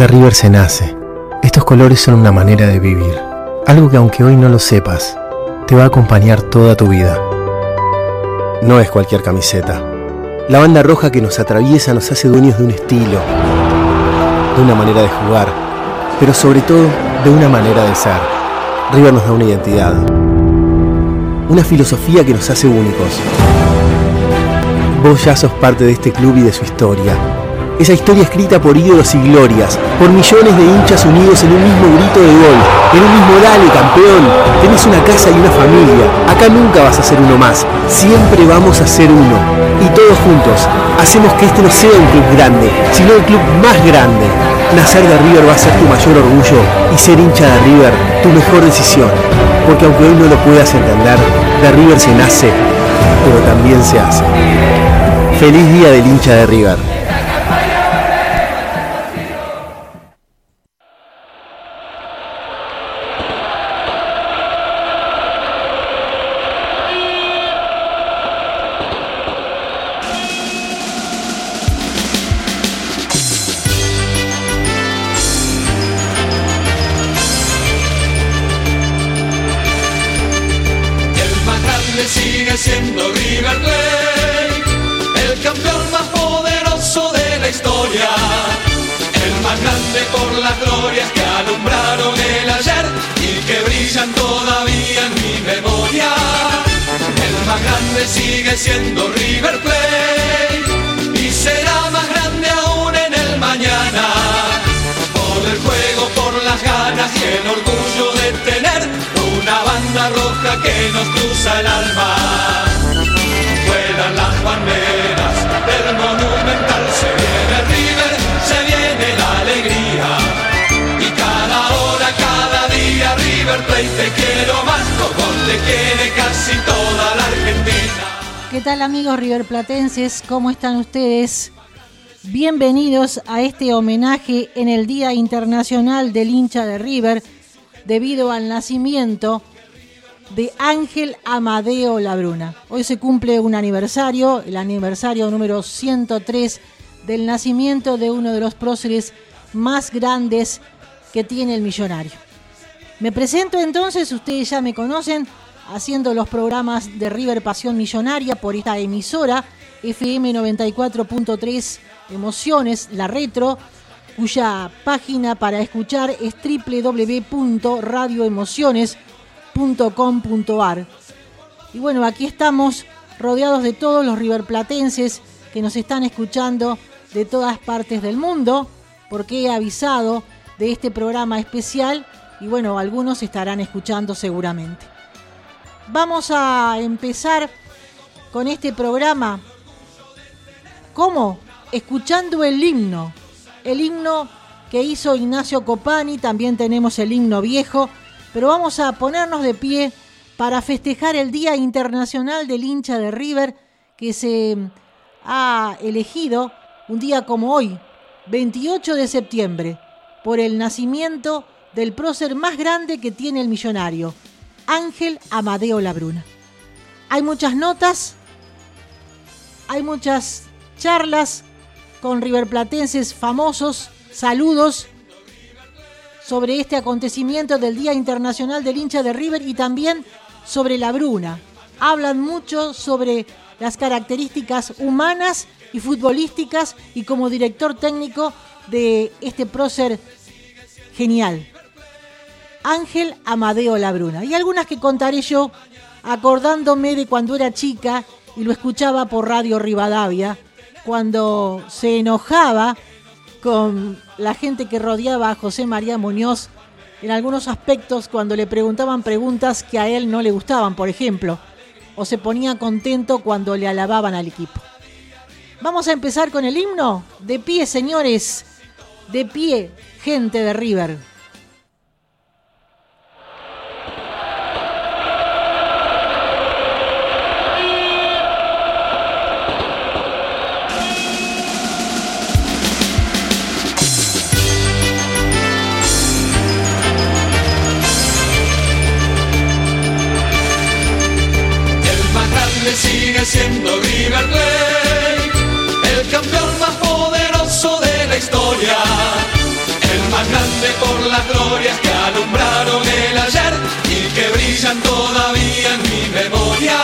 De River se nace. Estos colores son una manera de vivir. Algo que aunque hoy no lo sepas, te va a acompañar toda tu vida. No es cualquier camiseta. La banda roja que nos atraviesa nos hace dueños de un estilo, de una manera de jugar, pero sobre todo de una manera de ser. River nos da una identidad, una filosofía que nos hace únicos. Vos ya sos parte de este club y de su historia. Esa historia escrita por ídolos y glorias, por millones de hinchas unidos en un mismo grito de gol, en un mismo dale campeón. Tenés una casa y una familia. Acá nunca vas a ser uno más. Siempre vamos a ser uno. Y todos juntos hacemos que este no sea un club grande, sino el club más grande. Nacer de River va a ser tu mayor orgullo y ser hincha de River tu mejor decisión. Porque aunque hoy no lo puedas entender, de River se nace, pero también se hace. Feliz día del hincha de River. Este homenaje en el Día Internacional del hincha de River debido al nacimiento de Ángel Amadeo Labruna. Hoy se cumple un aniversario, el aniversario número 103 del nacimiento de uno de los próceres más grandes que tiene el millonario. Me presento entonces, ustedes ya me conocen, haciendo los programas de River Pasión Millonaria por esta emisora FM 94.3 Emociones, la retro, cuya página para escuchar es www.radioemociones.com.ar. Y bueno, aquí estamos rodeados de todos los riverplatenses que nos están escuchando de todas partes del mundo, porque he avisado de este programa especial y bueno, algunos estarán escuchando seguramente. Vamos a empezar con este programa ¿Cómo? Escuchando el himno. El himno que hizo Ignacio Copani, también tenemos el himno viejo, pero vamos a ponernos de pie para festejar el Día Internacional del hincha de River que se ha elegido un día como hoy, 28 de septiembre, por el nacimiento del prócer más grande que tiene el millonario, Ángel Amadeo Labruna. Hay muchas notas, hay muchas charlas con riverplatenses famosos, saludos sobre este acontecimiento del Día Internacional del hincha de River y también sobre la Bruna. Hablan mucho sobre las características humanas y futbolísticas y como director técnico de este prócer genial. Ángel Amadeo Labruna. Y algunas que contaré yo acordándome de cuando era chica y lo escuchaba por Radio Rivadavia cuando se enojaba con la gente que rodeaba a José María Muñoz en algunos aspectos cuando le preguntaban preguntas que a él no le gustaban, por ejemplo, o se ponía contento cuando le alababan al equipo. Vamos a empezar con el himno. De pie, señores. De pie, gente de River. El más poderoso de la historia, el las glorias que alumbraron el ayer y que brillan todavía en mi memoria.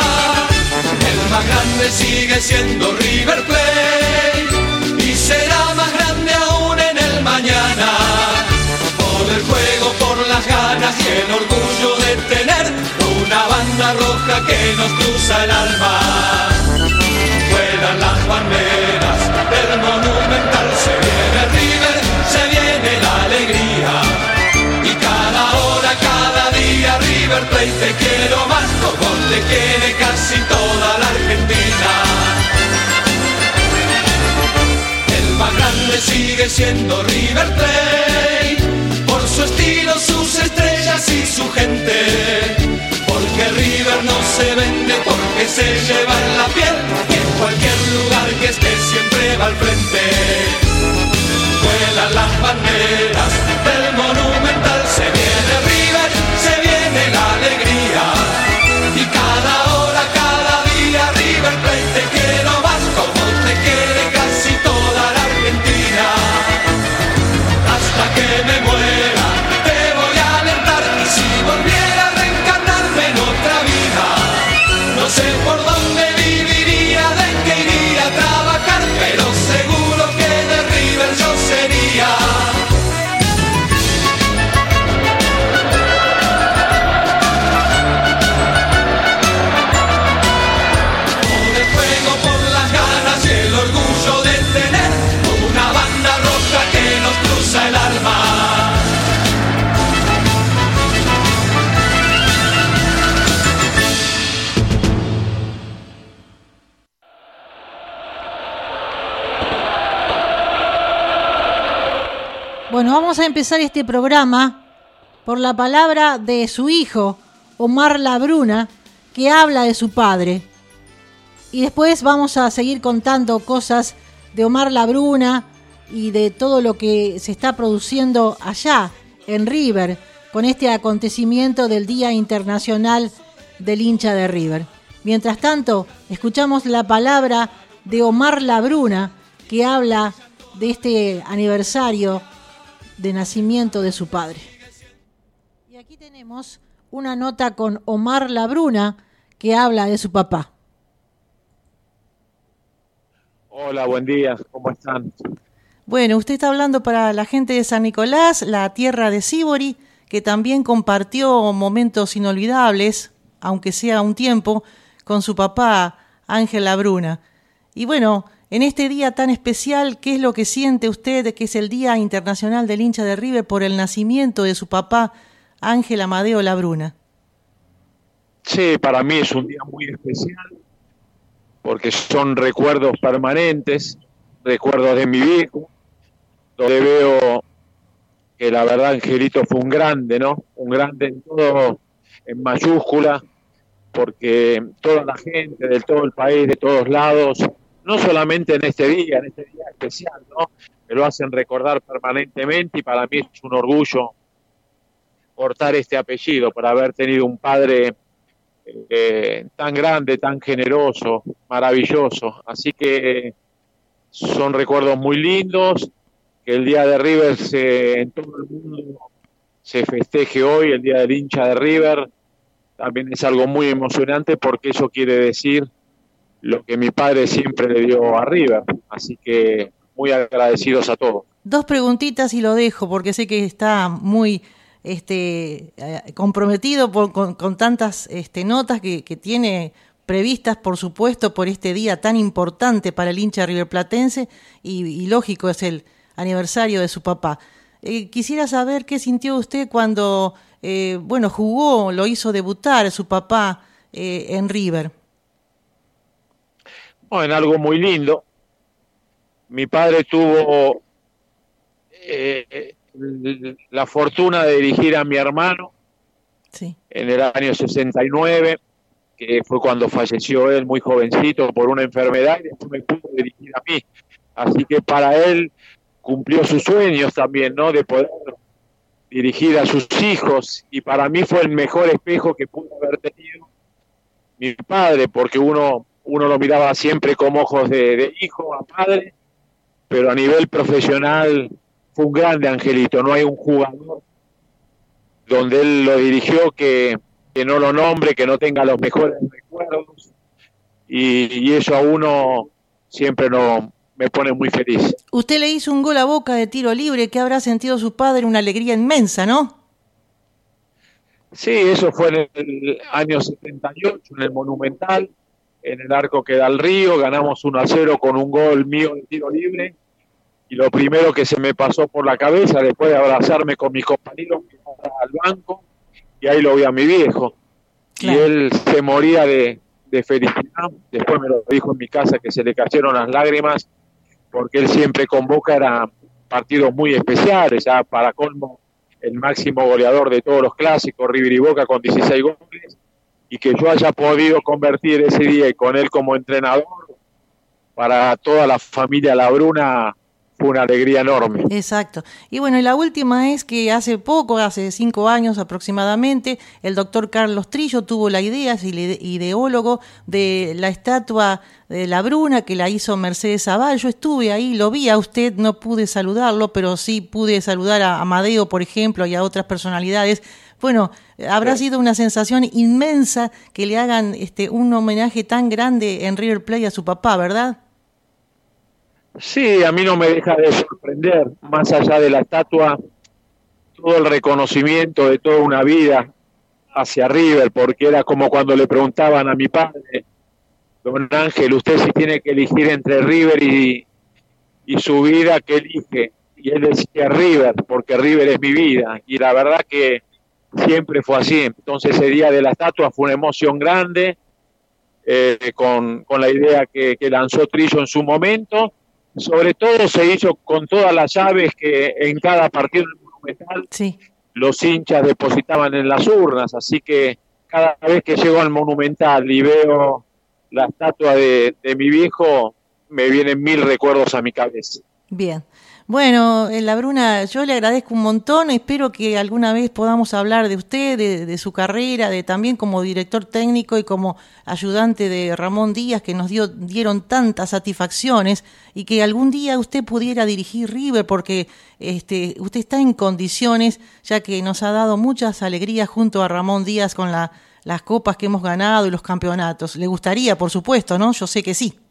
El más grande sigue siendo River Plate y será más grande aún en el mañana. Por el juego, por las ganas y el orgullo de tener una banda roja que nos cruza el alma. Vuelan las banderas del monumental, River te quiero más, como te quiere casi toda la Argentina. El más grande sigue siendo River Plate, por su estilo, sus estrellas y su gente. Porque River no se vende porque se lleva en la piel y en cualquier lugar que esté siempre va al frente. Vuelan las banderas del monumental, vamos a empezar este programa por la palabra de su hijo, Omar Labruna, que habla de su padre. Y después vamos a seguir contando cosas de Omar Labruna y de todo lo que se está produciendo allá, en River, con este acontecimiento del Día Internacional del hincha de River. Mientras tanto, escuchamos la palabra de Omar Labruna, que habla de este aniversario de nacimiento de su padre. Y aquí tenemos una nota con Omar Labruna que habla de su papá. Hola, buen día, ¿cómo están? Bueno, usted está hablando para la gente de San Nicolás, la tierra de Sibori, que también compartió momentos inolvidables, aunque sea un tiempo, con su papá Ángel Labruna. Y bueno, en este día tan especial, ¿qué es lo que siente usted que es el Día Internacional del hincha de River por el nacimiento de su papá Ángel Amadeo Labruna? Sí, para mí es un día muy especial porque son recuerdos permanentes, recuerdos de mi viejo, donde veo que la verdad Angelito fue un grande, ¿no? Un grande en todo, en mayúscula, porque toda la gente de todo el país, de todos lados, no solamente en este día, en este día especial, ¿no? Me lo hacen recordar permanentemente y para mí es un orgullo portar este apellido, por haber tenido un padre eh, tan grande, tan generoso, maravilloso. Así que son recuerdos muy lindos, que el día de River se, en todo el mundo se festeje hoy, el día del hincha de River, también es algo muy emocionante porque eso quiere decir lo que mi padre siempre le dio a River. Así que muy agradecidos a todos. Dos preguntitas y lo dejo porque sé que está muy este, eh, comprometido con, tantas este, notas que, tiene previstas, por supuesto, por este día tan importante para el hincha riverplatense y, y lógico es el aniversario de su papá. Eh, quisiera saber qué sintió usted cuando, eh, bueno, jugó, lo hizo debutar su papá en River. En algo muy lindo. Mi padre tuvo eh, la fortuna de dirigir a mi hermano sí. en el año 69, que fue cuando falleció él muy jovencito por una enfermedad y después me pudo dirigir a mí. Así que para él cumplió sus sueños también, ¿no? De poder dirigir a sus hijos y para mí fue el mejor espejo que pudo haber tenido mi padre, porque uno, uno lo miraba siempre como ojos de, de hijo a padre, pero a nivel profesional fue un grande Angelito, no hay un jugador donde él lo dirigió, que, que no lo nombre, que no tenga los mejores recuerdos. Y, y eso a uno siempre no, me pone muy feliz. Usted le hizo un gol a boca de tiro libre, que habrá sentido su padre una alegría inmensa, ¿no? Sí, eso fue en el año 78, en el Monumental, en el arco que da el río, ganamos 1 a 0 con un gol mío de tiro libre. Y lo primero que se me pasó por la cabeza, después de abrazarme con mis compañeros, al banco, y ahí lo vi a mi viejo. Y él se moría de, de felicidad. Después me lo dijo en mi casa que se le cayeron las lágrimas porque él siempre convoca era partidos muy especiales, ya para colmo el máximo goleador de todos los clásicos, River y Boca con 16 goles, y que yo haya podido convertir ese día con él como entrenador, para toda la familia Labruna fue una alegría enorme. Exacto. Y bueno, y la última es que hace poco, hace cinco años aproximadamente, el doctor Carlos Trillo tuvo la idea, es el ideólogo de la estatua de la Bruna que la hizo Mercedes Zaval. Yo estuve ahí, lo vi a usted, no pude saludarlo, pero sí pude saludar a Amadeo, por ejemplo, y a otras personalidades. Bueno, habrá sido una sensación inmensa que le hagan este un homenaje tan grande en River Plate a su papá, ¿verdad? Sí, a mí no me deja de sorprender, más allá de la estatua, todo el reconocimiento de toda una vida hacia River, porque era como cuando le preguntaban a mi padre, don Ángel, usted si tiene que elegir entre River y, y su vida, ¿qué elige? Y él decía River, porque River es mi vida. Y la verdad que siempre fue así. Entonces ese día de la estatua fue una emoción grande, eh, con, con, la idea que, que lanzó Trillo en su momento sobre todo se hizo con todas las llaves que en cada partido monumental los hinchas depositaban en las urnas, así que cada vez que llego al monumental y veo la estatua de, de mi viejo, me vienen mil recuerdos a mi cabeza. Bien. Bueno, eh, la Bruna, yo le agradezco un montón, espero que alguna vez podamos hablar de usted, de, su carrera, de también como director técnico y como ayudante de Ramón Díaz, que nos dio, dieron tantas satisfacciones, y que algún día usted pudiera dirigir River, porque este, usted está en condiciones, ya que nos ha dado muchas alegrías junto a Ramón Díaz con la, las copas que hemos ganado y los campeonatos. ¿Le gustaría, por supuesto, no? Yo sé que sí.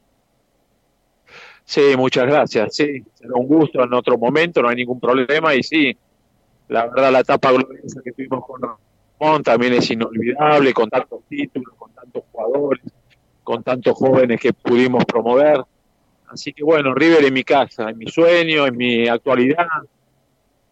Sí, muchas gracias. Sí, será un gusto en otro momento, no hay ningún problema. Y sí, la verdad, la etapa gloriosa que tuvimos con Ramón también es inolvidable, con tantos títulos, con tantos jugadores, con tantos jóvenes que pudimos promover. Así que bueno, River en mi casa, en mi sueño, en mi actualidad,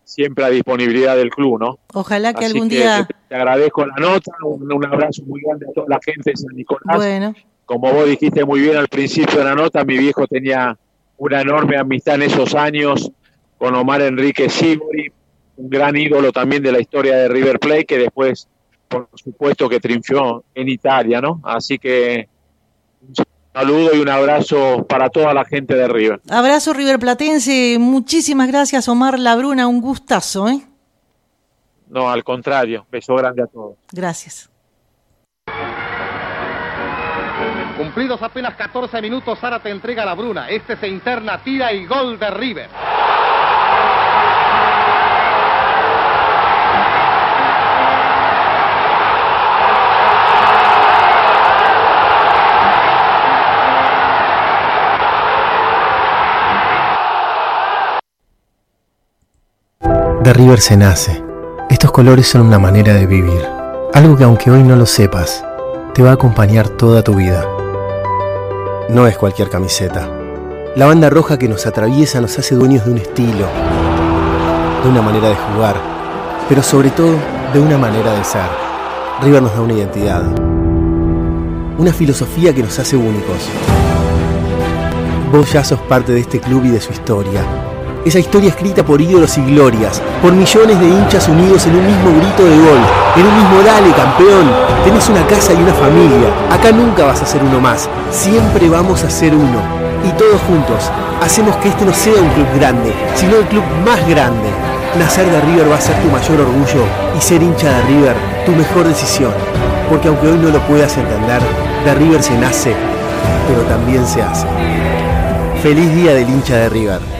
siempre a disponibilidad del club, ¿no? Ojalá que algún día. Te, agradezco la nota, un, un, abrazo muy grande a toda la gente de San Nicolás. Bueno. Como vos dijiste muy bien al principio de la nota, mi viejo tenía una enorme amistad en esos años con Omar Enrique Sibori, un gran ídolo también de la historia de River Plate, que después, por supuesto, que triunfó en Italia, ¿no? Así que un saludo y un abrazo para toda la gente de River. Abrazo River Platense, muchísimas gracias Omar Labruna, un gustazo, ¿eh? No, al contrario, beso grande a todos. Gracias. Cumplidos apenas 14 minutos, Zárate entrega la Bruna. Este se interna, tira y gol de River. De River se nace. Estos colores son una manera de vivir. Algo que aunque hoy no lo sepas, te va a acompañar toda tu vida. No es cualquier camiseta. La banda roja que nos atraviesa nos hace dueños de un estilo, de una manera de jugar, pero sobre todo de una manera de ser. River nos da una identidad, una filosofía que nos hace únicos. Vos ya sos parte de este club y de su historia. Esa historia escrita por ídolos y glorias, por millones de hinchas unidos en un mismo grito de gol, en un mismo dale campeón. Tenés una casa y una familia. Acá nunca vas a ser uno más. Siempre vamos a ser uno. Y todos juntos hacemos que este no sea un club grande, sino el club más grande. Nacer de River va a ser tu mayor orgullo y ser hincha de River tu mejor decisión. Porque aunque hoy no lo puedas entender, de River se nace, pero también se hace. Feliz día del hincha de River.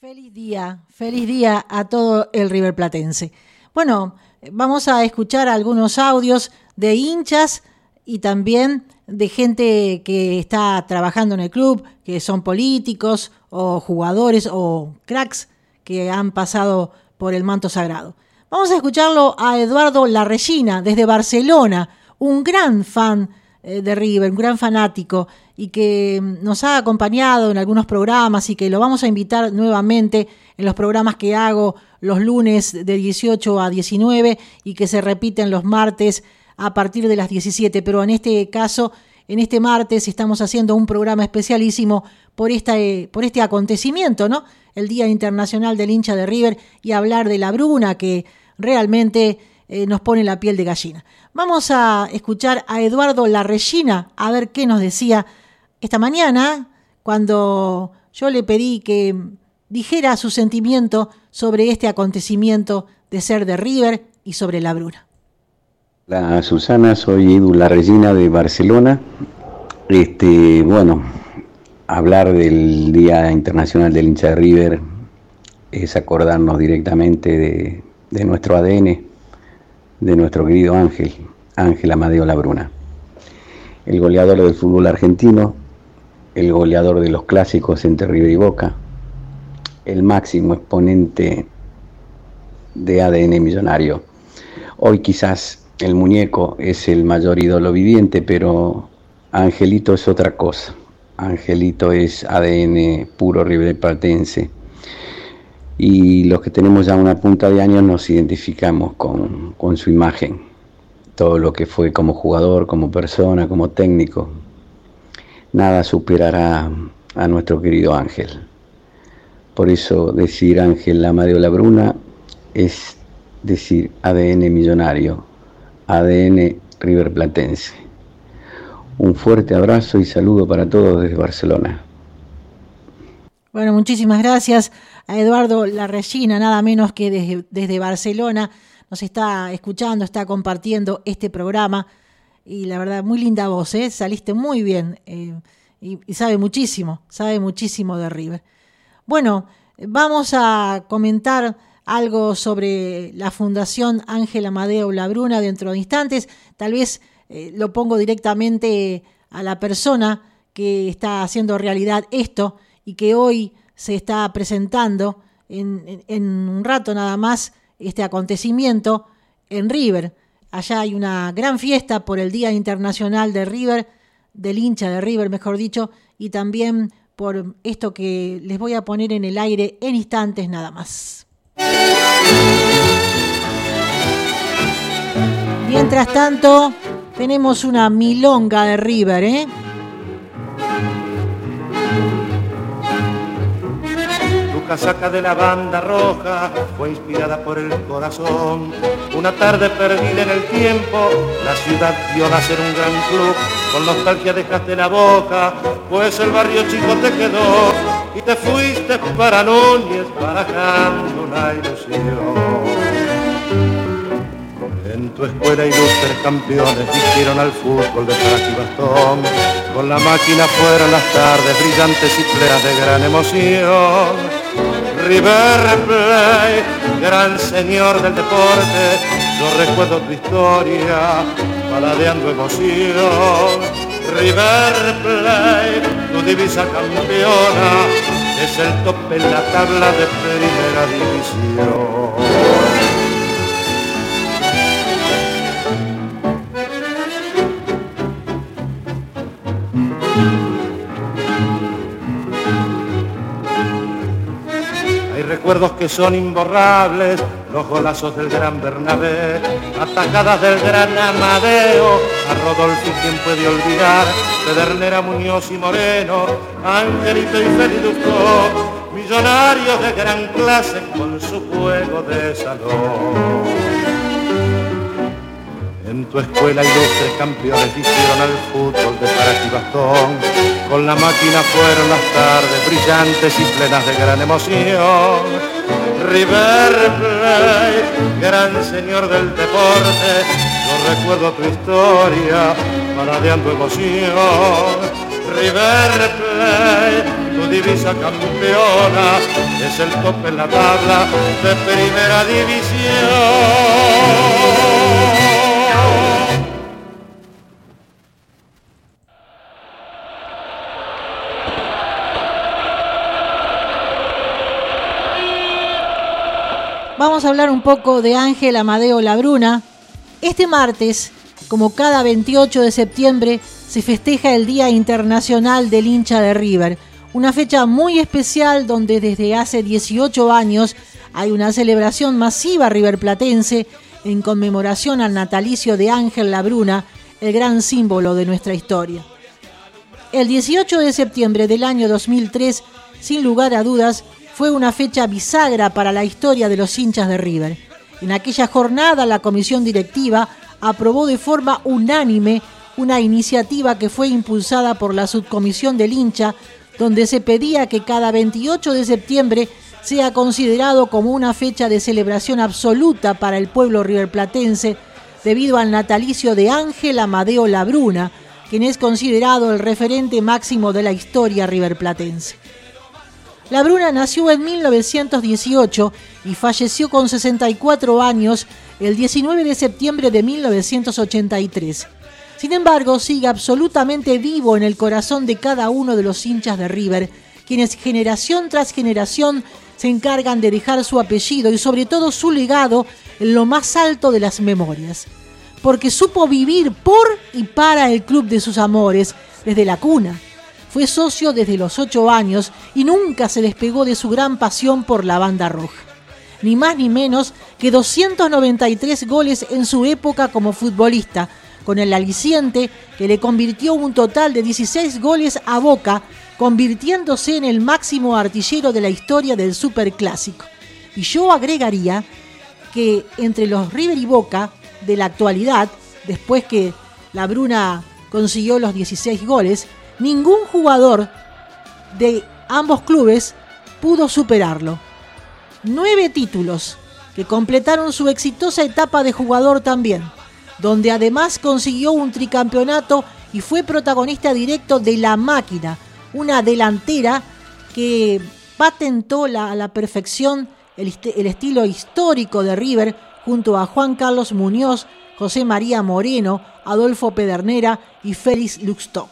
Feliz feliz día a todo el River Platense. Bueno, vamos a escuchar algunos audios de hinchas y también de gente que está trabajando en el club, que son políticos o jugadores o cracks que han pasado por el manto sagrado. Vamos a escucharlo a Eduardo Larregina desde Barcelona, un gran fan de River, un gran fanático y que mm, nos ha acompañado en algunos programas y que lo vamos a invitar nuevamente en los programas que hago los lunes de 18 a 19 y que se repiten los martes a partir de las 17. Pero en este caso, en este martes estamos haciendo un programa especialísimo por, esta, eh, por este acontecimiento, ¿no? El Día Internacional del Hincha de River y hablar de la Bruna que realmente eh, nos pone la piel de gallina. Vamos a escuchar a Eduardo Larregina a ver qué nos decía esta mañana cuando yo le pedí que dijera su sentimiento sobre este acontecimiento de ser de River y sobre la Bruna. Hola Susana, soy Edu Larregina de Barcelona. Este, bueno, hablar del Día Internacional del Hincha de River es acordarnos directamente de, de nuestro ADN, de nuestro querido Ángel, Ángel Amadeo Labruna, el goleador del fútbol argentino, el goleador de los clásicos entre River y Boca, el máximo exponente de ADN millonario. Hoy quizás el muñeco es el mayor ídolo viviente, pero Angelito es otra cosa. Angelito es ADN puro riverplatense. Y los que tenemos ya una punta de años nos identificamos con, con su imagen. Todo lo que fue como jugador, como persona, como técnico, nada superará a nuestro querido Ángel. Por eso decir Ángel Amadeo Labruna es decir ADN millonario, ADN River Platense. Un fuerte abrazo y saludo para todos desde Barcelona. Bueno, muchísimas gracias a Eduardo Larregina, nada menos que desde, desde Barcelona, nos está escuchando, está compartiendo este programa y la verdad, muy linda voz, ¿eh? saliste muy bien eh, y, sabe muchísimo, sabe muchísimo de River. Bueno, vamos a comentar algo sobre la Fundación Ángel Amadeo Labruna dentro de instantes. Tal vez eh, lo pongo directamente a la persona que está haciendo realidad esto y que hoy se está presentando en, en un rato nada más este acontecimiento en River. Allá hay una gran fiesta por el Día Internacional de River, del hincha de River, mejor dicho, y también por esto que les voy a poner en el aire en instantes nada más. Mientras tanto, tenemos una milonga de River, ¿eh? Casaca de la banda roja fue inspirada por el corazón. Una tarde perdida en el tiempo, la ciudad vio nacer un gran club. Con nostalgia dejaste la boca, pues el barrio chico te quedó y te fuiste para Núñez barajando una ilusión. En tu escuela ilustres campeones vistieron al fútbol de frac y bastón. Con la máquina fueron las tardes brillantes y plenas de gran emoción. River Plate, gran señor del deporte, yo recuerdo tu historia, paladeando emoción. River Plate, tu divisa campeona, es el tope en la tabla de primera división. Recuerdos que son imborrables, los golazos del gran Bernabé, atacadas del gran Amadeo, a Rodolfo quien puede olvidar, Pedernera, Muñoz y Moreno, Angelito y Feliduco, millonarios de gran clase con su juego de salón. En tu escuela ilustres campeones hicieron al fútbol de paraje y bastón. Con la máquina fueron las tardes brillantes y plenas de gran emoción. River Plate, gran señor del deporte, yo recuerdo tu historia, paladeando emoción. River Plate, tu divisa campeona es el tope en la tabla de primera división. Vamos a hablar un poco de Ángel Amadeo Labruna. Este martes, como cada 28 de septiembre, se festeja el Día Internacional del Hincha de River, una fecha muy especial donde desde hace 18 años hay una celebración masiva riverplatense en conmemoración al natalicio de Ángel Labruna, el gran símbolo de nuestra historia. El 18 de septiembre del año 2003, sin lugar a dudas, fue una fecha bisagra para la historia de los hinchas de River. En aquella jornada la comisión directiva aprobó de forma unánime una iniciativa que fue impulsada por la subcomisión del hincha, donde se pedía que cada 28 de septiembre sea considerado como una fecha de celebración absoluta para el pueblo riverplatense debido al natalicio de Ángel Amadeo Labruna, quien es considerado el referente máximo de la historia riverplatense. La Bruna nació en 1918 y falleció con 64 años el 19 de septiembre de 1983. Sin embargo, sigue absolutamente vivo en el corazón de cada uno de los hinchas de River, quienes generación tras generación se encargan de dejar su apellido y sobre todo su legado en lo más alto de las memorias. Porque supo vivir por y para el club de sus amores desde la cuna fue socio desde los 8 años y nunca se despegó de su gran pasión por la banda roja. Ni más ni menos que 293 goles en su época como futbolista, con el aliciente que le convirtió un total de 16 goles a Boca, convirtiéndose en el máximo artillero de la historia del Superclásico. Y yo agregaría que entre los River y Boca de la actualidad, después que la Bruna consiguió los 16 goles, ningún jugador de ambos clubes pudo superarlo. Nueve títulos que completaron su exitosa etapa de jugador también, donde además consiguió un tricampeonato y fue protagonista directo de La Máquina, una delantera que patentó a la perfección el, el, estilo histórico de River junto a Juan Carlos Muñoz, José María Moreno, Adolfo Pedernera y Félix Luxto.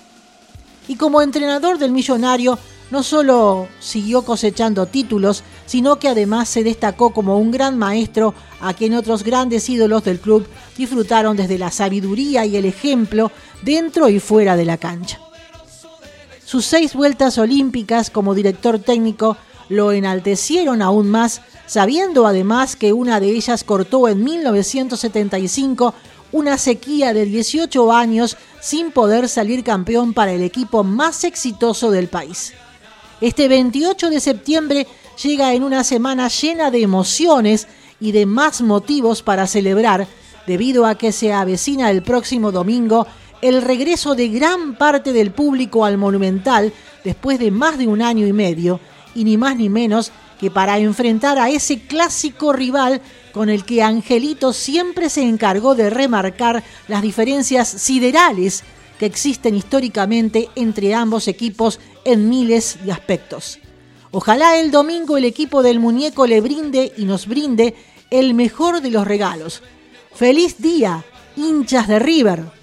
Y como entrenador del millonario, no solo siguió cosechando títulos, sino que además se destacó como un gran maestro a quien otros grandes ídolos del club disfrutaron desde la sabiduría y el ejemplo dentro y fuera de la cancha. Sus seis vueltas olímpicas como director técnico lo enaltecieron aún más, sabiendo además que una de ellas cortó en 1975 una sequía de 18 años sin poder salir campeón para el equipo más exitoso del país. Este 28 de septiembre llega en una semana llena de emociones y de más motivos para celebrar, debido a que se avecina el próximo domingo el regreso de gran parte del público al Monumental después de más de un año y medio, y ni más ni menos que para enfrentar a ese clásico rival con el que Angelito siempre se encargó de remarcar las diferencias siderales que existen históricamente entre ambos equipos en miles de aspectos. Ojalá el domingo el equipo del muñeco le brinde y nos brinde el mejor de los regalos. Feliz día, hinchas de River.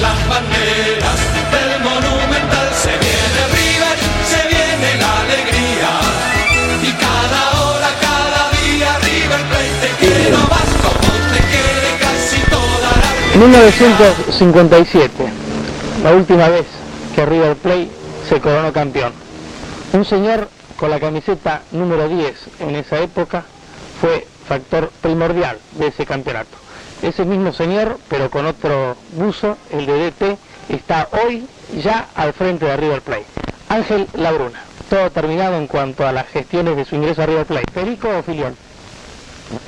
las banderas 1957, la última vez que River Plate se coronó campeón. Un señor con la camiseta número 10 en esa época fue factor primordial de ese campeonato. Ese mismo señor, pero con otro buzo, el de DT, está hoy ya al frente de River Plate. Ángel Labruna, todo terminado en cuanto a las gestiones de su ingreso a River Plate. ¿Perico o Filión?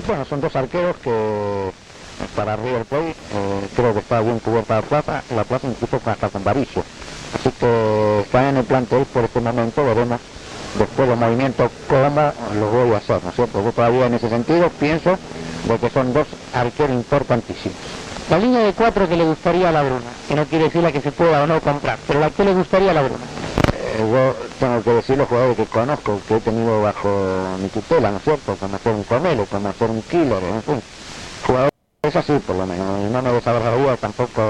Bueno, son dos arqueros que para River Plate eh, creo que está bien cubierta la plaza, la plaza incluso hasta con Baricio. Así que está en el plantel por este momento, veremos después los movimientos cómo los voy a hacer, ¿no es cierto? Yo todavía en ese sentido pienso de que son dos arqueros importantísimos. La línea de cuatro que le gustaría a la Bruna, que no quiere decir la que se pueda o no comprar, pero la que le gustaría a la Bruna. Eh, yo tengo que decir los jugadores que conozco, que he tenido bajo mi tutela, ¿no es cierto? Como hacer un Cornelo, como hacer un Killer, en fin. Jugadores así, por lo menos. No me desagradaría tampoco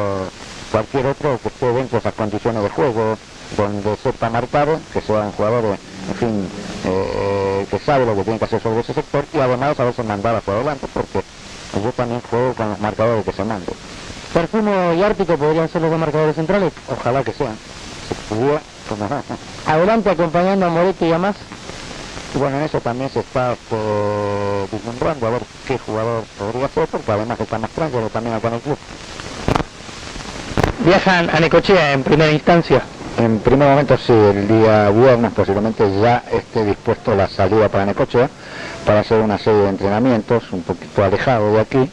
cualquier otro que esté dentro de esas condiciones de juego, donde sepa marcar, que sea un jugador, en fin, eh, que sabe lo que tiene que hacer sobre ese sector y además a veces mandar por adelante, porque yo también juego con los marcadores que se mando. Perfumo y Ártico podrían ser los dos marcadores centrales. Ojalá que sean. Pues. Adelante acompañando a Moretti y a más. Bueno, en eso también se está por vislumbrando a ver qué jugador podría ser, porque además está más tranquilo también acá en el club. Viajan a Necochea en primera instancia. En primer momento sí, el día viernes posiblemente ya esté dispuesto la salida para Necochea para hacer una serie de entrenamientos un poquito alejado de aquí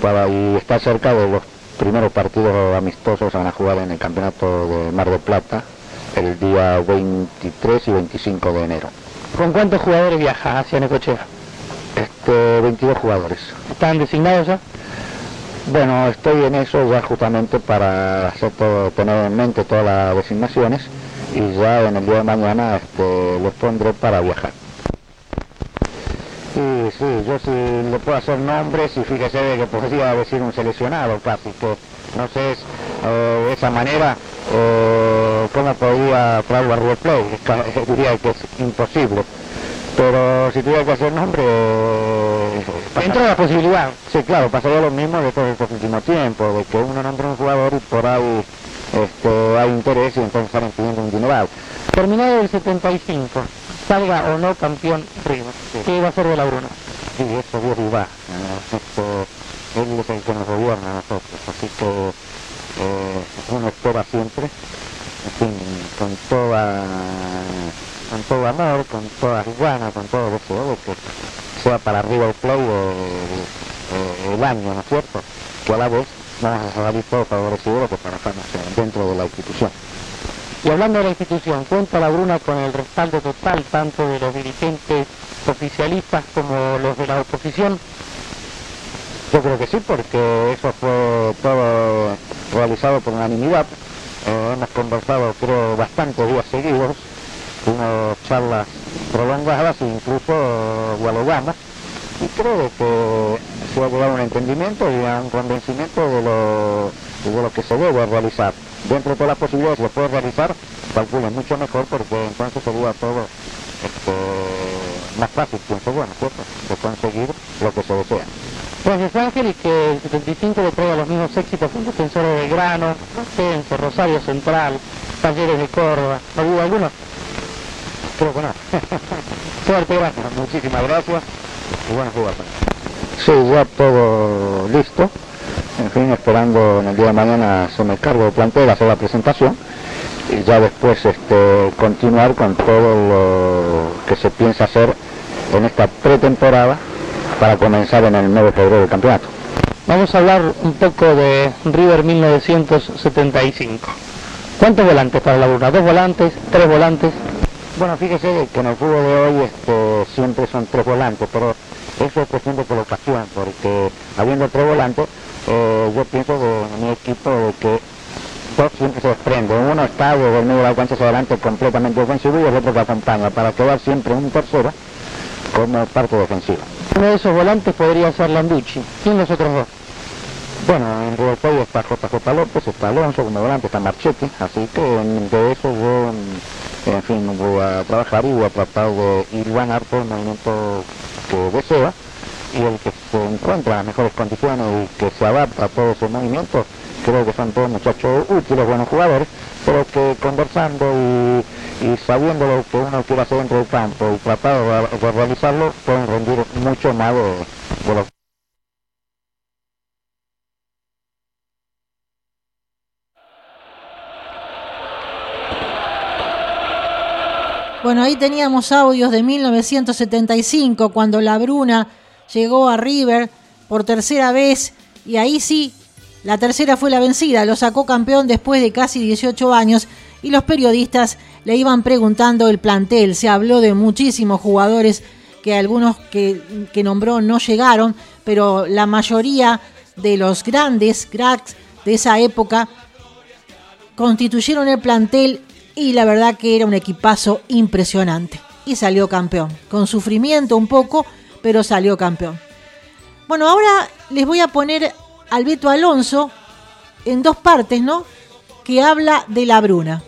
para y estar cerca de los primeros partidos amistosos van a jugar en el campeonato de Mar del Plata el día 23 y 25 de enero. ¿Con cuántos jugadores viaja hacia Necochea? Este, 22 jugadores. ¿Están designados ya? Bueno, estoy en eso ya justamente para hacer todo, tener en mente todas las designaciones y ya en el día de mañana este, los pondré para viajar. Sí, sí, yo sí le puedo hacer nombres y fíjese que podría decir un seleccionado casi, que no sé, es, eh, de esa manera, eh, cómo podría traerlo a River Plate, diría que es imposible. Pero si tuviera que hacer nombre... Eh, Dentro de la posibilidad. Sí, claro, pasaría lo mismo después de este último tiempo, de que uno nombra un jugador y por ahí este, hay interés y entonces salen pidiendo un dineral. Terminado el 75, salga o no campeón River, ¿qué va a hacer de la Bruna? Sí, eso. Eh, esto, es el que nos gobierna a nosotros, así que eh, uno espera siempre, en con toda con todo amor, con todas ganas, con todo deseo, que sea para arriba el Play o, el año, ¿no es cierto? Que a la vez vamos a salir todo favorecido que para estar dentro de la institución. Y hablando de la institución, ¿cuenta la Bruna con el respaldo total tanto de los dirigentes oficialistas como los de la oposición? Yo creo que sí, porque eso fue todo realizado por unanimidad. Eh, hemos conversado, creo, bastantes días seguidos unas charlas prolongadas e incluso dialogadas y creo que se va a lograr un entendimiento y un convencimiento de lo, de lo que se debe realizar. Dentro de todas las posibilidades que se puede realizar, calculen mucho mejor porque entonces sería todo este, más fácil, pienso bueno, ¿cierto? De conseguir lo que se desea. Gracias Ángel y que el 75 le traiga los mismos éxitos con defensores de grano, Ascenso, Rosario Central, Talleres de Córdoba, ¿no hubo alguno? Creo que no. Suerte, gracias. Muchísimas gracias buenas jugadas. Sí, ya todo listo. En fin, esperando en el día de mañana me cargo de plantel, hacer la presentación y ya después este, continuar con todo lo que se piensa hacer en esta pretemporada para comenzar en el 9 de febrero del campeonato. Vamos a hablar un poco de River 1975. ¿Cuántos volantes para la burla? ¿Dos volantes? ¿Tres volantes? Bueno, fíjese que en el fútbol de hoy este, siempre son tres volantes, pero eso es cuestión de colocación, porque habiendo tres volantes, eh, yo pienso que en mi equipo de que dos siempre se desprende. Uno está desde el medio de la cancha hacia adelante completamente ofensivo y el otro que acompaña, para quedar siempre un tercero como parte defensiva. Uno de esos volantes podría ser Landucci. ¿Quién los otros dos? Bueno, en Plate está JJ López, está Alonso como volante, está Marchetti, así que de eso yo en fin, voy a trabajar y voy a tratar de ir por el movimiento que desea y el que se encuentra en mejores condiciones y que se adapta a todos esos movimientos, creo que son todos muchachos útiles, buenos jugadores, pero que conversando y, sabiendo lo que uno quiere hacer dentro del campo y tratar de, realizarlo, pueden rendir mucho más de, lo Bueno, ahí teníamos audios de 1975, cuando la Bruna llegó a River por tercera vez, y ahí sí, la tercera fue la vencida, lo sacó campeón después de casi 18 años, y los periodistas le iban preguntando el plantel, se habló de muchísimos jugadores que algunos que, nombró no llegaron, pero la mayoría de los grandes cracks de esa época constituyeron el plantel y la verdad que era un equipazo impresionante. Y salió campeón, con sufrimiento un poco, pero salió campeón. Bueno, ahora les voy a poner al Beto Alonso en dos partes, ¿no? Que habla de la Bruna.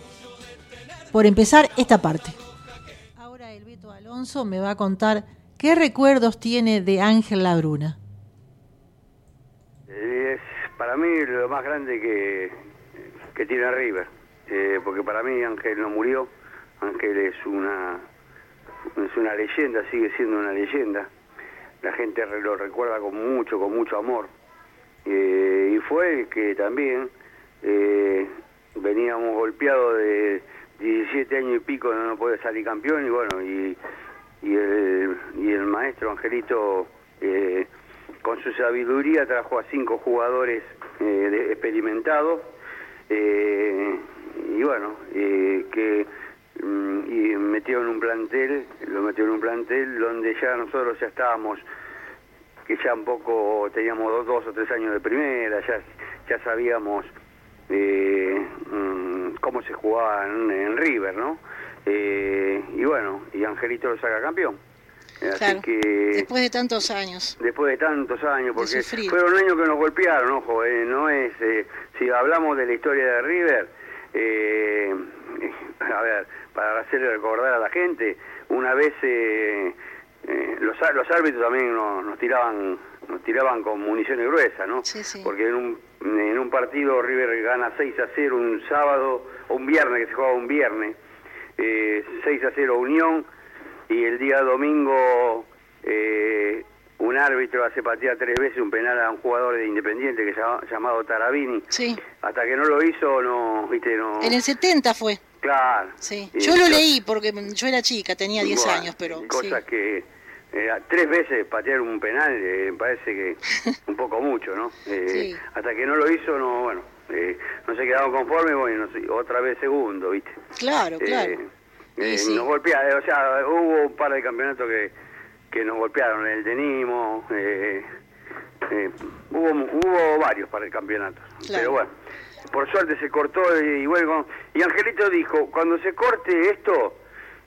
Por empezar, esta parte. Ahora el Beto Alonso me va a contar qué recuerdos tiene de Ángel Labruna. Es para mí lo más grande que, que tiene River, eh, porque para mí Ángel no murió, Ángel es una es una leyenda, sigue siendo una leyenda. La gente lo recuerda con mucho, con mucho amor. Eh, y fue que también eh, veníamos golpeados de 17 años y pico, no, podía salir campeón y bueno, y, y, el, y el maestro Angelito eh, con su sabiduría trajo a cinco jugadores eh, experimentados y bueno, que mm, y metió en un plantel, lo metió en un plantel donde ya nosotros ya estábamos, que ya un poco teníamos dos, dos o tres años de primera, ya, ya sabíamos eh, mm, cómo se jugaba en, en River, ¿no? Eh, y bueno, y Angelito lo saca campeón. Así Claro. que Después de tantos años. después de tantos años, porque fueron años que nos golpearon, ojo, eh, no es, eh, si hablamos de la historia de River, eh, a ver, para hacerle recordar a la gente, una vez eh, los, los árbitros también nos, nos tiraban nos tiraban con municiones gruesas, ¿no? Sí, sí. Porque en un, en un partido River gana 6 a 0 un sábado, o un viernes, que se jugaba un viernes, eh, 6 a 0 Unión, y el día domingo eh, un árbitro hace patear tres veces un penal a un jugador de Independiente que se llama- llamado Tarabini. Sí. Hasta que no lo hizo, no, viste, no... En el 70 fue. Claro. Sí. Yo lo leí porque yo era chica, tenía 10 bueno, años, pero sí. Cosas que eh, tres veces patear un penal eh, me parece que un poco mucho, ¿no? Eh, Sí. Hasta que no lo hizo, no, bueno, eh, no se quedaron conformes, bueno, otra vez segundo, ¿viste? Claro, claro. Eh, Y sí. Nos golpearon, o sea, hubo un par de campeonatos que, que nos golpearon, el de Nimo, eh, eh, hubo, hubo varios para el campeonato. Claro. Pero bueno, por suerte se cortó y, y bueno, y Angelito dijo, cuando se corte esto,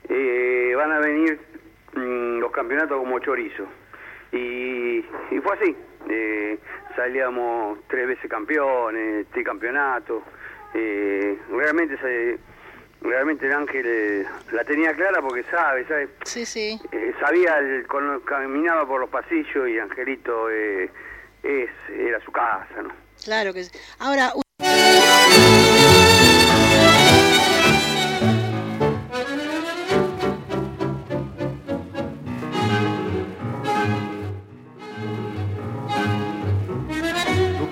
eh, van a venir mm, los campeonatos como chorizo. Y, y fue así. Eh, salíamos tres veces campeones, tricampeonatos. Eh, realmente se, realmente el Ángel eh, la tenía clara porque sabe, sabe Sí, sí. eh, sabía, el, cuando caminaba por los pasillos y Angelito es, era su casa, ¿no? Claro que sí. Ahora,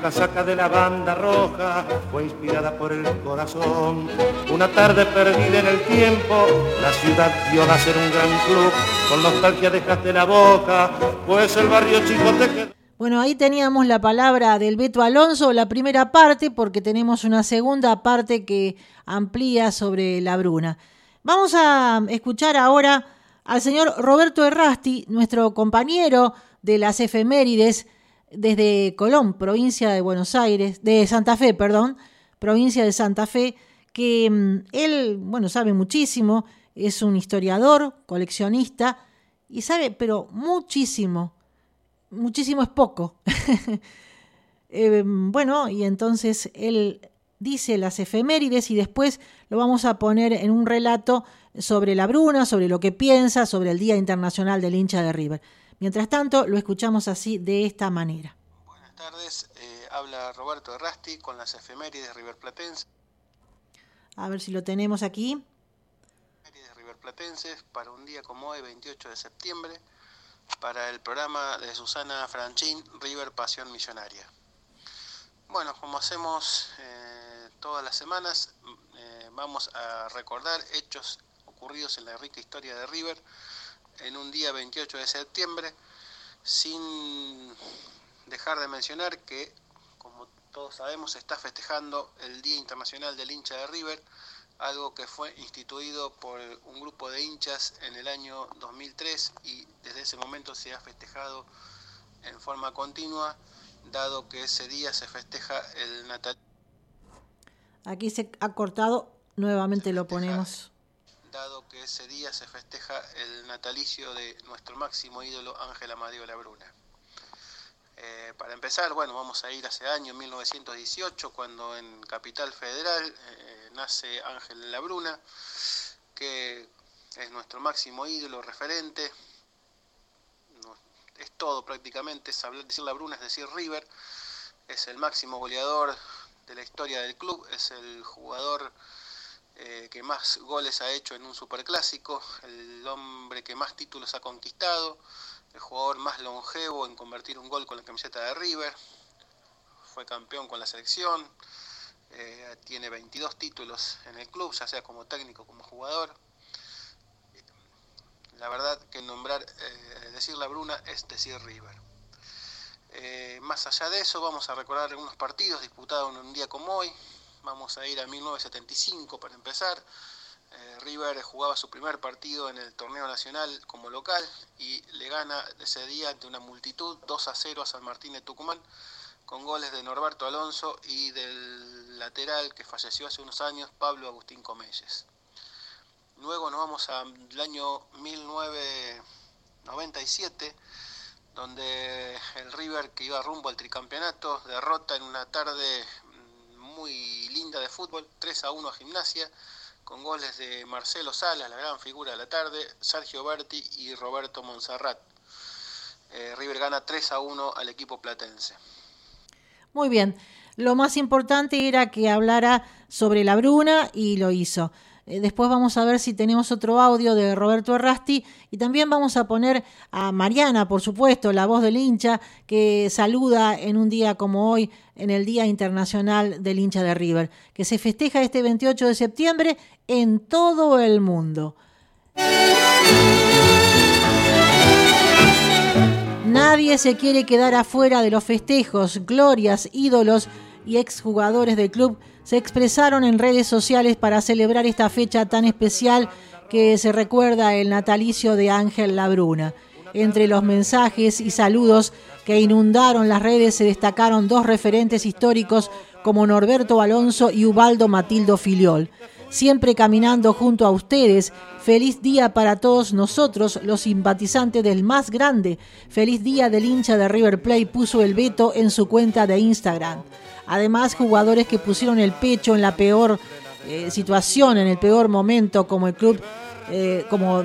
casaca de la banda roja fue inspirada por el corazón. Una tarde perdida en el tiempo, la ciudad vio nacer un gran club. Con nostalgia dejaste la boca, pues el barrio chico te. Bueno, ahí teníamos la palabra del Beto Alonso, la primera parte, porque tenemos una segunda parte que amplía sobre la Bruna. Vamos a escuchar ahora al señor Roberto Errasti, nuestro compañero de las efemérides desde Colón, provincia de Buenos Aires, de Santa Fe, perdón, provincia de Santa Fe, que mm, él, bueno, sabe muchísimo, es un historiador, coleccionista, y sabe, pero muchísimo muchísimo es poco. Eh, bueno, y entonces él dice las efemérides y después lo vamos a poner en un relato sobre la Bruna, sobre lo que piensa, sobre el Día Internacional del hincha de River. Mientras tanto, lo escuchamos así, de esta manera. Buenas tardes, eh, habla Roberto Errasti con las efemérides riverplatenses. A ver si lo tenemos aquí. Efemérides riverplatenses para un día como hoy, 28 de septiembre, para el programa de Susana Franchín, River Pasión Millonaria. Bueno, como hacemos eh, todas las semanas, eh, vamos a recordar hechos ocurridos en la rica historia de River en un día 28 de septiembre, sin dejar de mencionar que, como todos sabemos, se está festejando el Día Internacional del Hincha de River, algo que fue instituido por un grupo de hinchas en el año 2003 y desde ese momento se ha festejado en forma continua dado que ese día se festeja el natalicio. Aquí se ha cortado, nuevamente lo ponemos. Dado que ese día se festeja el natalicio de nuestro máximo ídolo Ángel Amadeo Labruna. Eh, para empezar, bueno, vamos a ir hace año 1918, cuando en Capital Federal eh, nace Ángel Labruna, que es nuestro máximo ídolo, referente, es todo prácticamente, es hablar, decir Labruna, es decir River, es el máximo goleador de la historia del club, es el jugador eh, que más goles ha hecho en un superclásico, el hombre que más títulos ha conquistado, el jugador más longevo en convertir un gol con la camiseta de River, fue campeón con la selección, eh, tiene 22 títulos en el club, ya sea como técnico como jugador. La verdad que nombrar, eh, decir la Bruna es decir River. Más allá de eso, vamos a recordar algunos partidos disputados en un día como hoy. Vamos a ir a 1975 para empezar. Eh, River jugaba su primer partido en el torneo nacional como local y le gana ese día ante una multitud 2 a 0 a San Martín de Tucumán con goles de Norberto Alonso y del lateral que falleció hace unos años, Pablo Agustín Comelles. Luego nos vamos al año 1997, donde el River que iba rumbo al tricampeonato derrota en una tarde muy linda de fútbol, 3 a 1 a Gimnasia, con goles de Marcelo Salas, la gran figura de la tarde, Sergio Berti y Roberto Monserrat. Eh, River gana 3 a 1 al equipo platense. Muy bien, lo más importante era que hablara sobre la Bruna y lo hizo. Eh, después vamos a ver si tenemos otro audio de Roberto Errasti y también vamos a poner a Mariana, por supuesto, la voz del hincha, que saluda en un día como hoy, en el Día Internacional del Hincha de River, que se festeja este 28 de septiembre en todo el mundo. Nadie se quiere quedar afuera de los festejos, glorias, ídolos y exjugadores del club se expresaron en redes sociales para celebrar esta fecha tan especial que se recuerda el natalicio de Ángel Labruna. Entre los mensajes y saludos que inundaron las redes se destacaron dos referentes históricos como Norberto Alonso y Ubaldo Matildo Filiol. Siempre caminando junto a ustedes, feliz día para todos nosotros, los simpatizantes del más grande. Feliz día del hincha de River Plate puso el veto en su cuenta de Instagram. Además, jugadores que pusieron el pecho en la peor eh, situación, en el peor momento, como el club, eh, como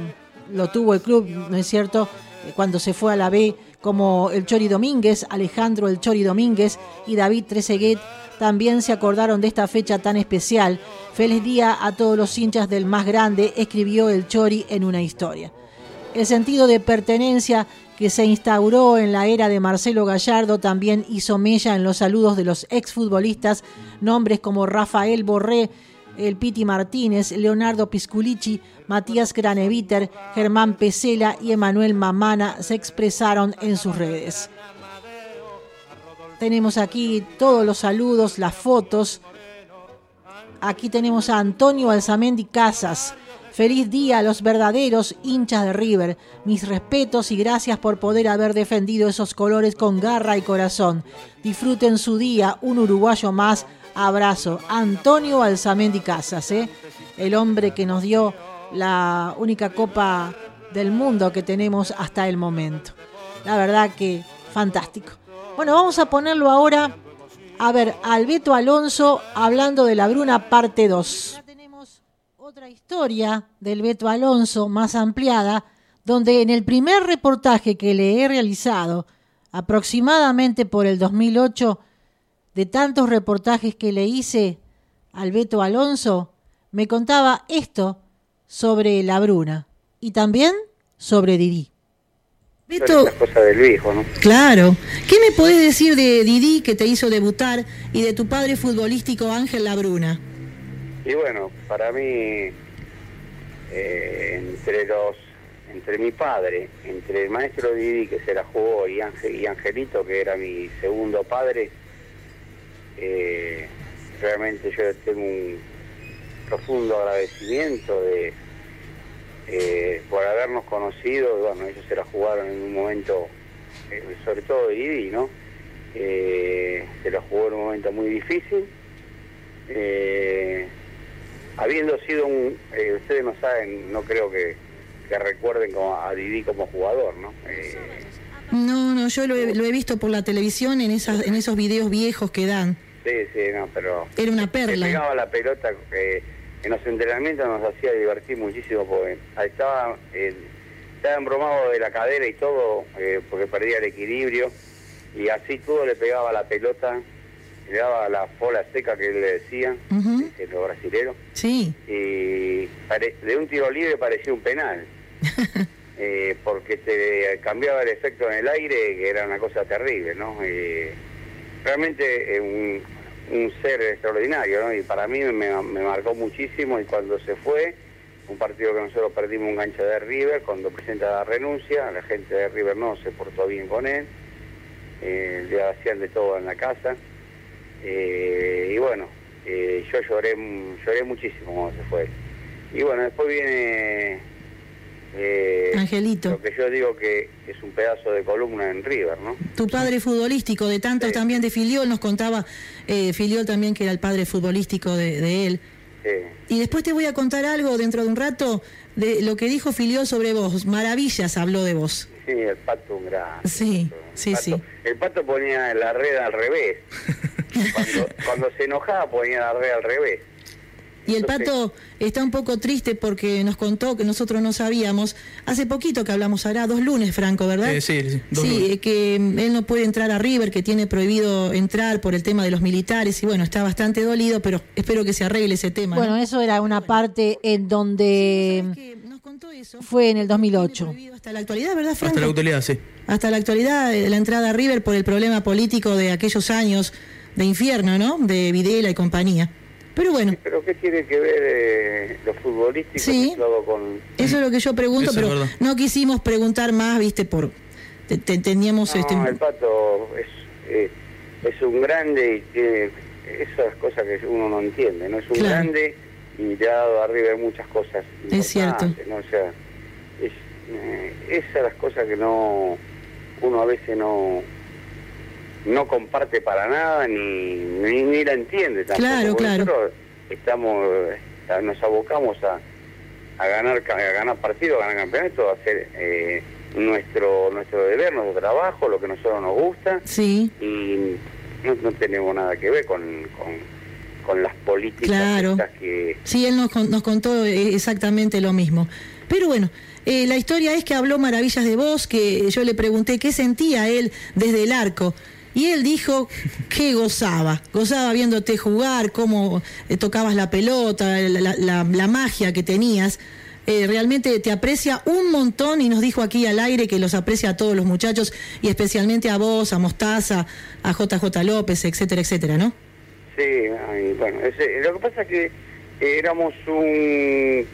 lo tuvo el club, ¿no es cierto? Eh, cuando se fue a la B, como el Chori Domínguez, Alejandro el Chori Domínguez y David Trezeguet, también se acordaron de esta fecha tan especial. Feliz día a todos los hinchas del más grande, escribió el Chori en una historia. El sentido de pertenencia que se instauró en la era de Marcelo Gallardo también hizo mella en los saludos de los exfutbolistas, nombres como Rafael Borré, el Piti Martínez, Leonardo Pisculici, Matías Graneviter, Germán Pesela y Emanuel Mamana se expresaron en sus redes. Tenemos aquí todos los saludos, las fotos. Aquí tenemos a Antonio Alzamendi Casas. Feliz día a los verdaderos hinchas de River. Mis respetos y gracias por poder haber defendido esos colores con garra y corazón. Disfruten su día, un uruguayo más. Abrazo. Antonio Alzamendi Casas, ¿eh? el hombre que nos dio la única copa del mundo que tenemos hasta el momento. La verdad que fantástico. Bueno, vamos a ponerlo ahora. A ver, Alberto Alonso hablando de la Bruna parte 2 otra historia del Beto Alonso más ampliada, donde en el primer reportaje que le he realizado, aproximadamente por el 2008, de tantos reportajes que le hice al Beto Alonso, me contaba esto sobre la Bruna y también sobre Didi. Beto, cosa del viejo, ¿no? Claro. ¿Qué me podés decir de Didi que te hizo debutar y de tu padre futbolístico Ángel Labruna? Y bueno, para mí, eh, entre los, entre mi padre, entre el maestro Didi que se la jugó y, Ángel, y Angelito que era mi segundo padre, eh, realmente yo tengo un profundo agradecimiento de eh, por habernos conocido, bueno, ellos se la jugaron en un momento, sobre todo Didi, ¿no? se lo jugó en un momento muy difícil. Habiendo sido un, eh, ustedes no saben, no creo que, que recuerden como a Didi como jugador, ¿no? Eh, No, no, yo lo he, lo he visto por la televisión en, esas, en esos videos viejos que dan. sí, sí, no, pero Era una le perla. pegaba la pelota eh, en los entrenamientos nos hacía divertir muchísimo porque estaba estaba embromado de la cadera y todo eh, porque perdía el equilibrio y así todo le pegaba la pelota le daba la bola seca que él le decía Ujú, que los brasileros. Sí, y pare- de un tiro libre parecía un penal. Eh, porque te cambiaba el efecto en el aire que era una cosa terrible no Eh, realmente eh, un, un ser extraordinario ¿no? y para mí me, me marcó muchísimo y cuando se fue un partido que nosotros perdimos un gancho de River cuando presenta la renuncia la gente de River no se portó bien con él. Eh, le hacían de todo en la casa eh, y bueno eh, yo lloré lloré muchísimo cuando se fue y bueno después viene eh, Angelito. lo que yo digo que es un pedazo de columna en River no tu padre futbolístico, de tantos también de Filiol, nos contaba eh, Filiol también que era el padre futbolístico de, de él. Sí. Y después te voy a contar algo dentro de un rato de lo que dijo Filiol sobre vos. Maravillas habló de vos. Sí, el pato un gran. Sí, sí, sí. El pato ponía la red al revés. Cuando, cuando se enojaba ponía la red al revés. Y el pato está un poco triste porque nos contó que nosotros no sabíamos. Hace poquito que hablamos, hará dos lunes, Franco, ¿verdad? Eh, sí, sí, dos Sí, lunes. eh, que mm, él no puede entrar a River, que tiene prohibido entrar por el tema de los militares. Y bueno, está bastante dolido, pero espero que se arregle ese tema. Bueno, eso era una parte en donde fue en el 2008. Hasta la actualidad, ¿verdad, Franco? Hasta la actualidad, sí. Hasta la actualidad, eh, la entrada a River por el problema político de aquellos años de infierno, ¿no? De Videla y compañía. Pero bueno, Pero ¿qué tiene que ver eh, lo futbolístico Sí. con... eso es lo que yo pregunto, Eso pero verdad. no quisimos preguntar más, ¿viste? Por te- te- teníamos No, este el pato es, eh, es un grande y tiene esas cosas que uno no entiende, ¿no? Es un Claro. grande y le ha dado a River muchas cosas Es cierto. ¿no? O sea, es, eh, esas las cosas que no uno a veces no no comparte para nada ni, ni, ni la entiende tampoco. Claro, claro. Nosotros estamos, eh, nos abocamos a, a ganar a ganar partidos, a ganar campeonatos, a hacer eh, nuestro nuestro deber, nuestro trabajo, lo que a nosotros nos gusta Sí. y no, no tenemos nada que ver con, con, con las políticas Claro. que Sí, él nos, nos contó eh, exactamente lo mismo. Pero bueno, eh, la historia es que habló maravillas de vos, que yo le pregunté qué sentía él desde el arco. Y él dijo que gozaba, gozaba viéndote jugar, cómo eh, tocabas la pelota, la, magia que tenías. Eh, realmente te aprecia un montón y nos dijo aquí al aire que los aprecia a todos los muchachos y especialmente a vos, a Mostaza, a JJ López, etcétera, etcétera, ¿no? Sí, bueno, ese- lo que pasa es que eh, éramos un...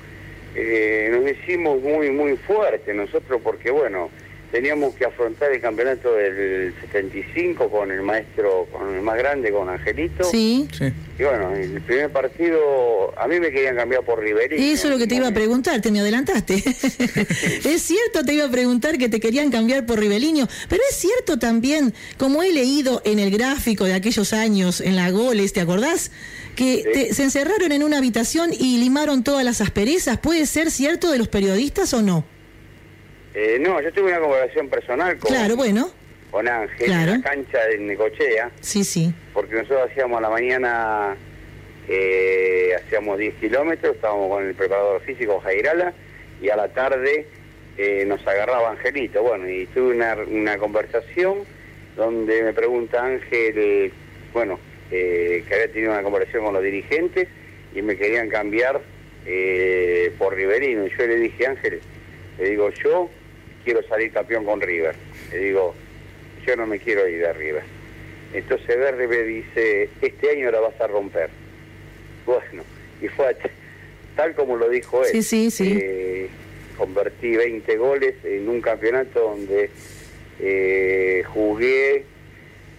eh, nos hicimos muy, muy fuertes nosotros porque, bueno, teníamos que afrontar el campeonato del 75 con el maestro, con el más grande, con Angelito. Sí. Y bueno, en el primer partido a mí me querían cambiar por Riverino. Eso es lo que te iba a preguntar, te me adelantaste. es cierto, te iba a preguntar que te querían cambiar por Ribeliño, pero es cierto también, como he leído en el gráfico de aquellos años, en la Goles, ¿te acordás? Que te- se encerraron en una habitación y limaron todas las asperezas. ¿Puede ser cierto de los periodistas o no? Eh, no, yo tuve una conversación personal con, Claro, bueno. con Ángel Claro. en la cancha de Necochea. Sí, sí. porque nosotros hacíamos a la mañana, eh, hacíamos 10 kilómetros, estábamos con el preparador físico Jairala, y a la tarde eh, nos agarraba Angelito. Bueno, y tuve una, una conversación donde me pregunta Ángel, bueno, eh, que había tenido una conversación con los dirigentes y me querían cambiar eh, por Riverino. Y yo le dije, Ángel, le digo, yo quiero salir campeón con River. Le digo, yo no me quiero ir de River. Entonces Verde me dice, este año la vas a romper. Bueno, y fue tal como lo dijo él. Sí, sí, sí. Eh, convertí 20 goles en un campeonato donde eh, jugué,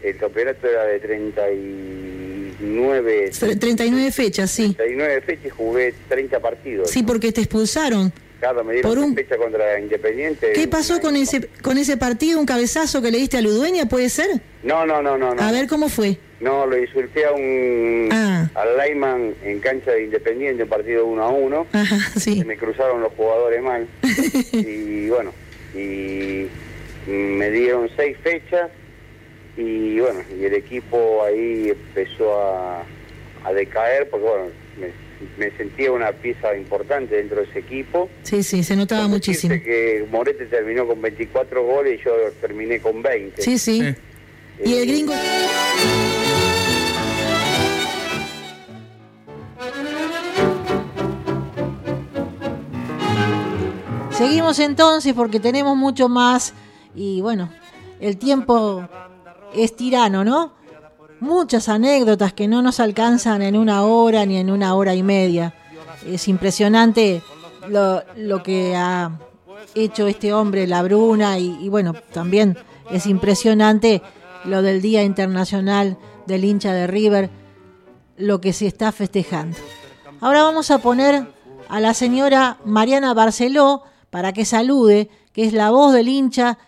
el campeonato era de 39, Tre- 39 fechas, sí. 39 fechas y jugué 30 partidos. Sí, porque te expulsaron Claro, me dieron Por un- fecha contra Independiente. ¿Qué pasó con ese con ese partido? ¿Un cabezazo que le diste a Ludueña? ¿Puede ser? No, no, no, no. no. A ver cómo fue. No, lo insulté a un Ah. al Lyman en cancha de Independiente, un partido uno a uno. Ajá, sí. Me cruzaron los jugadores mal. y bueno, y me dieron seis fechas y bueno, y el equipo ahí empezó a, a decaer porque bueno, me, me sentía una pieza importante dentro de ese equipo. Sí, sí, se notaba muchísimo. Dice que Morete terminó con 24 goles y yo terminé con 20. Sí, sí. Y el gringo Seguimos entonces porque tenemos mucho más y bueno, el tiempo es tirano, ¿no? Muchas anécdotas que no nos alcanzan en una hora ni en una hora y media. Es impresionante lo, lo que ha hecho este hombre, la Bruna, y, y bueno, también es impresionante lo del Día Internacional del hincha de River, lo que se está festejando. Ahora vamos a poner a la señora Mariana Barceló para que salude, que es la voz del hincha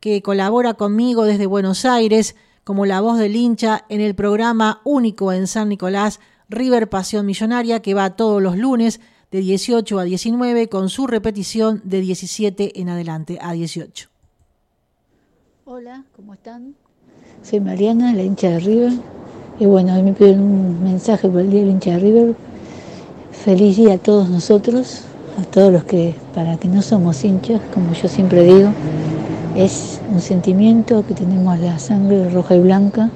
que colabora conmigo desde Buenos Aires como la voz del hincha en el programa único en San Nicolás, River Pasión Millonaria, que va todos los lunes de 18 a 19 con su repetición de 17 en adelante a 18. Hola, ¿cómo están? Soy Mariana, la hincha de River. Y bueno, hoy me piden un mensaje por el Día del hincha de River. Feliz día a todos nosotros, a todos los que, para que no somos hinchas, como yo siempre digo, es un sentimiento que tenemos la sangre roja y blanca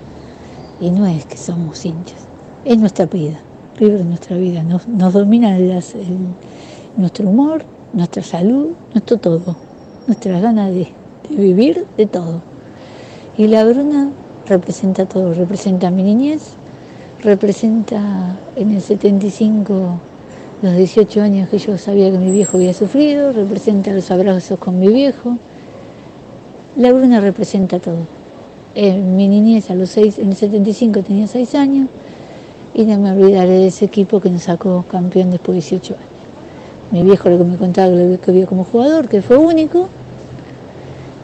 y no es que somos hinchas, es nuestra vida, River es nuestra vida, nos, nos domina el- nuestro humor, nuestra salud, nuestro todo, nuestras ganas de, de vivir, de todo. Y la Bruna representa todo, representa mi niñez, representa en el 75 los 18 años que yo sabía que mi viejo había sufrido, representa los abrazos con mi viejo. La Bruna representa todo. En mi niñez los en el 75 tenía 6 años y no me olvidaré de ese equipo que nos sacó campeón después de 18 años. Mi viejo lo que me contaba lo que vio como jugador, que fue único,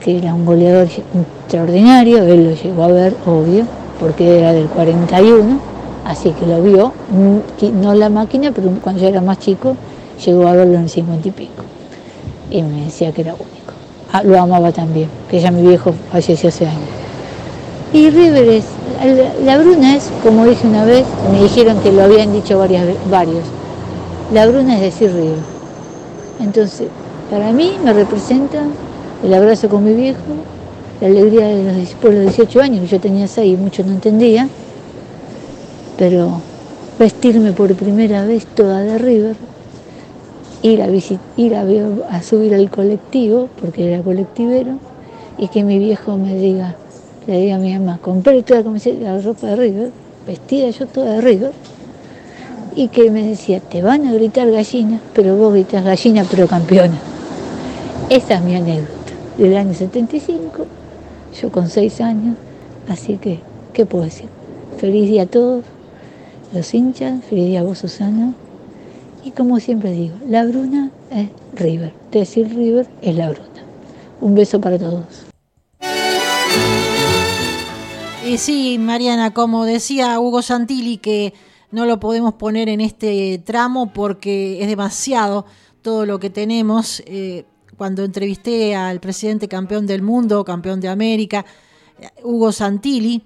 que era un goleador extraordinario, él lo llegó a ver, obvio, porque era del 41, así que lo vio, mm, no la máquina, pero cuando yo era más chico, llegó a verlo en el 50 y pico. Y me decía que era único. Ah, lo amaba también, que ya mi viejo falleció hace años. Y River es, la, Bruna es, como dije una vez, me dijeron que lo habían dicho varias, varios, la Bruna es decir River. Entonces, para mí me representa el abrazo con mi viejo, la alegría de los, de los 18 años, que yo tenía 6 y mucho no entendía, pero vestirme por primera vez toda de River, ir a, visit- ir a, subir al colectivo, porque era colectivero, y que mi viejo me diga, le diga a mi mamá, compré toda la la ropa de River, vestida yo toda de River, y que me decía, te van a gritar gallina, pero vos gritas gallina, pero campeona. Esa es mi anécdota del año 75, yo con 6 años, así que, ¿qué puedo decir? Feliz día a todos, los hinchas, feliz día a vos, Susana. Y como siempre digo, la Bruna es River. Decir River es la Bruna. Un beso para todos. Y sí, Mariana, como decía Hugo Santilli, que no lo podemos poner en este tramo porque es demasiado todo lo que tenemos. Eh, cuando entrevisté al presidente campeón del mundo, campeón de América, eh, Hugo Santilli,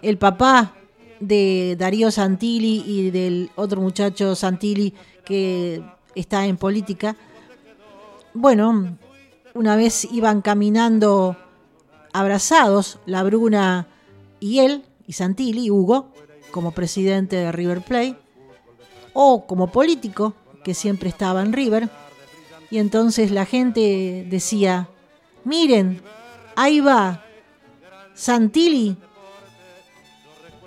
el papá de Darío Santilli y del otro muchacho Santilli que está en política, bueno, una vez iban caminando abrazados, la Bruna y él, y Santilli, Hugo, como presidente de River Plate, o como político, que siempre estaba en River, y entonces la gente decía, miren, ahí va Santilli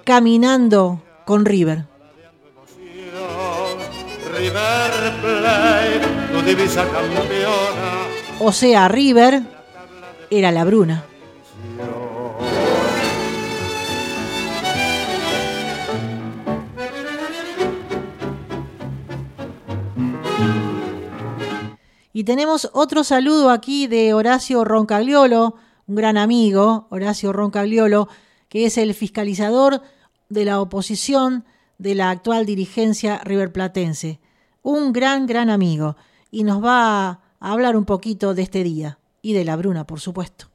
caminando con River. River Plate, tu divisa campeona. O sea, River era la Bruna. Y tenemos otro saludo aquí de Horacio Roncagliolo, un gran amigo, Horacio Roncagliolo, que es el fiscalizador de la oposición de la actual dirigencia riverplatense. Un gran, gran amigo. Y nos va a hablar un poquito de este día. Y de la Bruna, por supuesto.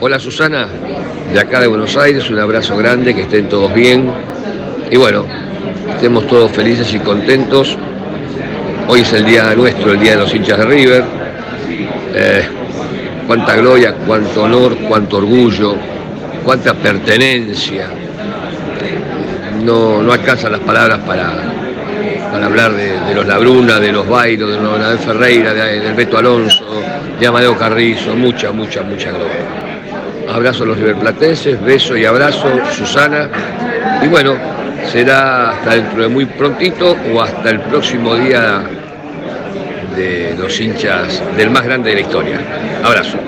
Hola Susana, de acá de Buenos Aires, un abrazo grande, que estén todos bien. Y bueno, estemos todos felices y contentos. Hoy es el día nuestro, el día de los hinchas de River. Eh, cuánta gloria, cuánto honor, cuánto orgullo, cuánta pertenencia. No, alcanzan las palabras para, para hablar de, los Labruna, de los Bairo, de Leonardo Ferreira, de, del Beto Alonso, de Amadeo Carrizo, mucha, mucha, mucha gloria. Abrazo a los riverplatenses, beso y abrazo, Susana. Y bueno, será hasta dentro de muy prontito o hasta el próximo día de los hinchas del más grande de la historia. Abrazo.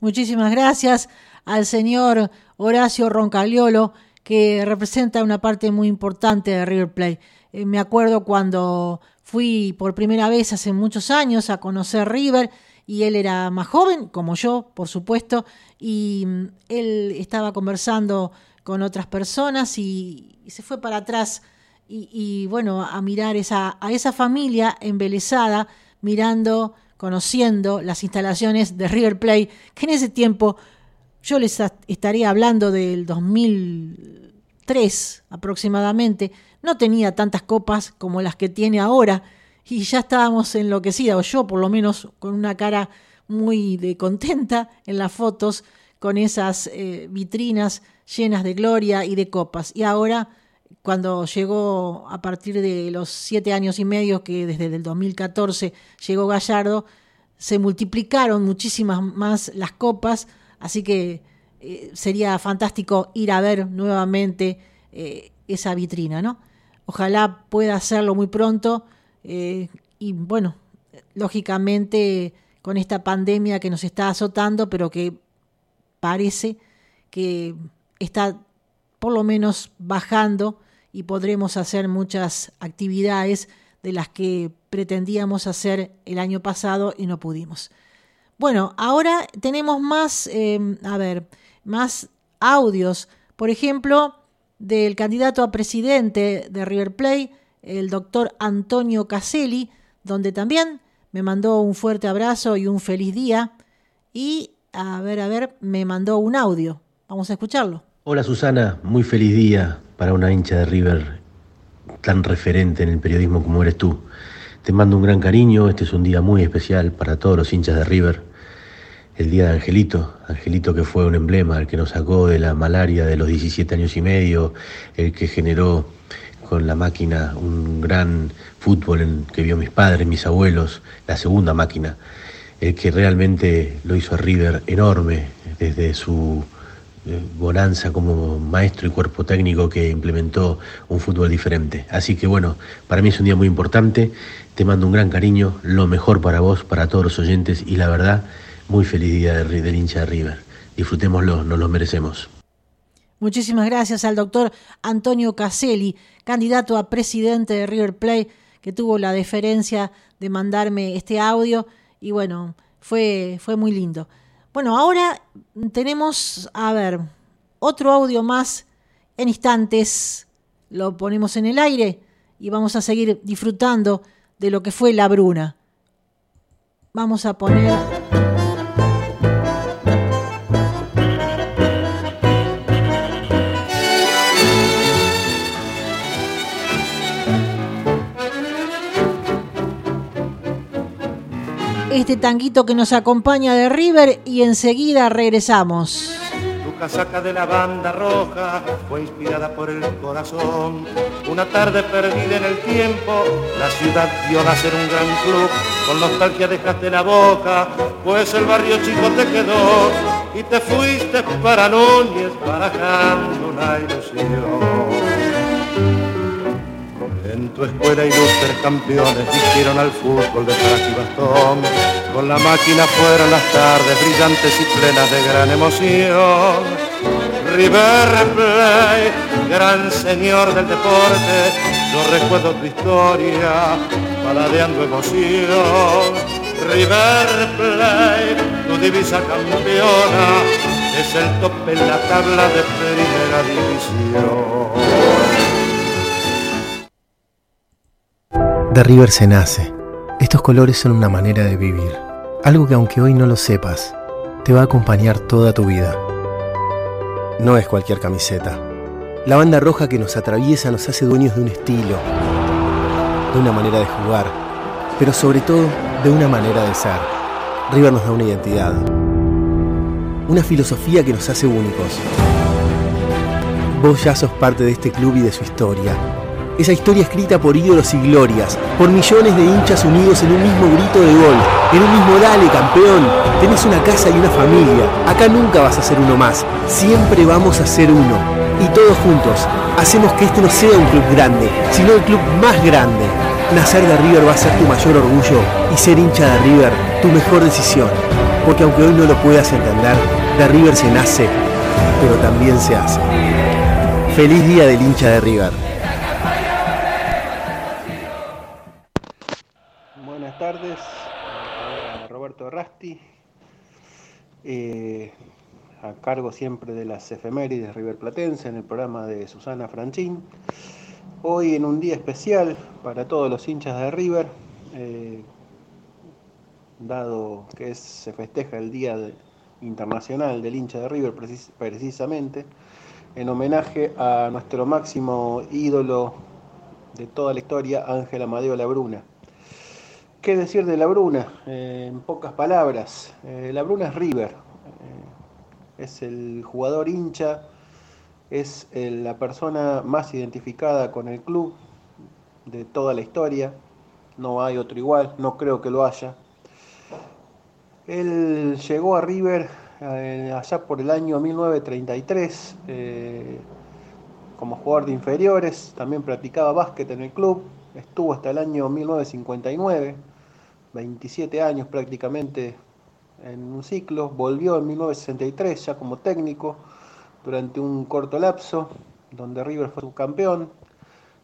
Muchísimas gracias al señor Horacio Roncaliolo, que representa una parte muy importante de River Plate. Eh, me acuerdo cuando fui por primera vez hace muchos años a conocer River y él era más joven, como yo, por supuesto, y mm, él estaba conversando con otras personas y, se fue para atrás y, bueno, a mirar esa, a esa familia embelesada, mirando, conociendo las instalaciones de River Plate, que en ese tiempo yo les estaría hablando del 2003 aproximadamente, no tenía tantas copas como las que tiene ahora y ya estábamos enloquecidos, o yo por lo menos con una cara muy de contenta en las fotos, con esas eh, vitrinas llenas de gloria y de copas. Y ahora, cuando llegó a partir de los siete años y medio, que desde el 2014 llegó Gallardo, se multiplicaron muchísimas más las copas, así que eh, sería fantástico ir a ver nuevamente eh, esa vitrina, ¿no? Ojalá pueda hacerlo muy pronto eh, y bueno, lógicamente con esta pandemia que nos está azotando, pero que parece que está por lo menos bajando y podremos hacer muchas actividades de las que pretendíamos hacer el año pasado y no pudimos. Bueno, ahora tenemos más, eh, a ver, más audios. Por ejemplo, del candidato a presidente de River Plate, el doctor Antonio Caselli, donde también me mandó un fuerte abrazo y un feliz día. Y, a ver, a ver, me mandó un audio. Vamos a escucharlo. Hola Susana, muy feliz día para una hincha de River tan referente en el periodismo como eres tú. Te mando un gran cariño, este es un día muy especial para todos los hinchas de River. El día de Angelito, Angelito que fue un emblema, el que nos sacó de la malaria de los 17 años y medio, el que generó con la máquina, un gran fútbol en, que vio mis padres, mis abuelos, la segunda máquina, el que realmente lo hizo a River enorme desde su bonanza como maestro y cuerpo técnico que implementó un fútbol diferente. Así que bueno, para mí es un día muy importante, te mando un gran cariño, lo mejor para vos, para todos los oyentes y la verdad, muy feliz día del hincha de River. Disfrutémoslo, nos lo merecemos. Muchísimas gracias al doctor Antonio Caselli, candidato a presidente de River Plate, que tuvo la deferencia de mandarme este audio y bueno, fue, fue muy lindo. Bueno, ahora tenemos, a ver, otro audio más en instantes, lo ponemos en el aire y vamos a seguir disfrutando de lo que fue la Bruna. Vamos a poner... este tanguito que nos acompaña de River y enseguida regresamos. Tu casaca de la banda roja fue inspirada por el corazón. Una tarde perdida en el tiempo, la ciudad vio nacer un gran club. Con nostalgia dejaste la boca, pues el barrio chico te quedó y te fuiste para Núñez barajando una ilusión. En tu escuela ilustres campeones vistieron al fútbol de frac y bastón. Con la máquina fueron las tardes brillantes y plenas de gran emoción. River Plate, gran señor del deporte, Yo recuerdo tu historia, paladeando emoción. River Plate, tu divisa campeona, es el tope en la tabla de primera división. De River se nace. Estos colores son una manera de vivir. Algo que aunque hoy no lo sepas, te va a acompañar toda tu vida. No es cualquier camiseta. La banda roja que nos atraviesa nos hace dueños de un estilo, de una manera de jugar, pero sobre todo de una manera de ser. River nos da una identidad, una filosofía que nos hace únicos. Vos ya sos parte de este club y de su historia. Esa historia escrita por ídolos y glorias, por millones de hinchas unidos en un mismo grito de gol, en un mismo dale, campeón. Tenés una casa y una familia. Acá nunca vas a ser uno más. Siempre vamos a ser uno. Y todos juntos hacemos que este no sea un club grande, sino el club más grande. Nacer de River va a ser tu mayor orgullo y ser hincha de River tu mejor decisión. Porque aunque hoy no lo puedas entender, de River se nace, pero también se hace. Feliz día del hincha de River. Buenas tardes, a Roberto Rasti, eh, a cargo siempre de las efemérides River Platense en el programa de Susana Franchín. Hoy en un día especial para todos los hinchas de River, eh, dado que se festeja el Día Internacional del hincha de River precis- precisamente, en homenaje a nuestro máximo ídolo de toda la historia, Ángel Amadeo Labruna. ¿Qué decir de Labruna? Eh, en pocas palabras, eh, Labruna es River, eh, es el jugador hincha, es eh, la persona más identificada con el club de toda la historia, no hay otro igual, no creo que lo haya. Él llegó a River allá por el año 1933 eh, como jugador de inferiores, también practicaba básquet en el club, estuvo hasta el año 1959, 27 años prácticamente en un ciclo, volvió en 1963 ya como técnico durante un corto lapso, donde River fue subcampeón,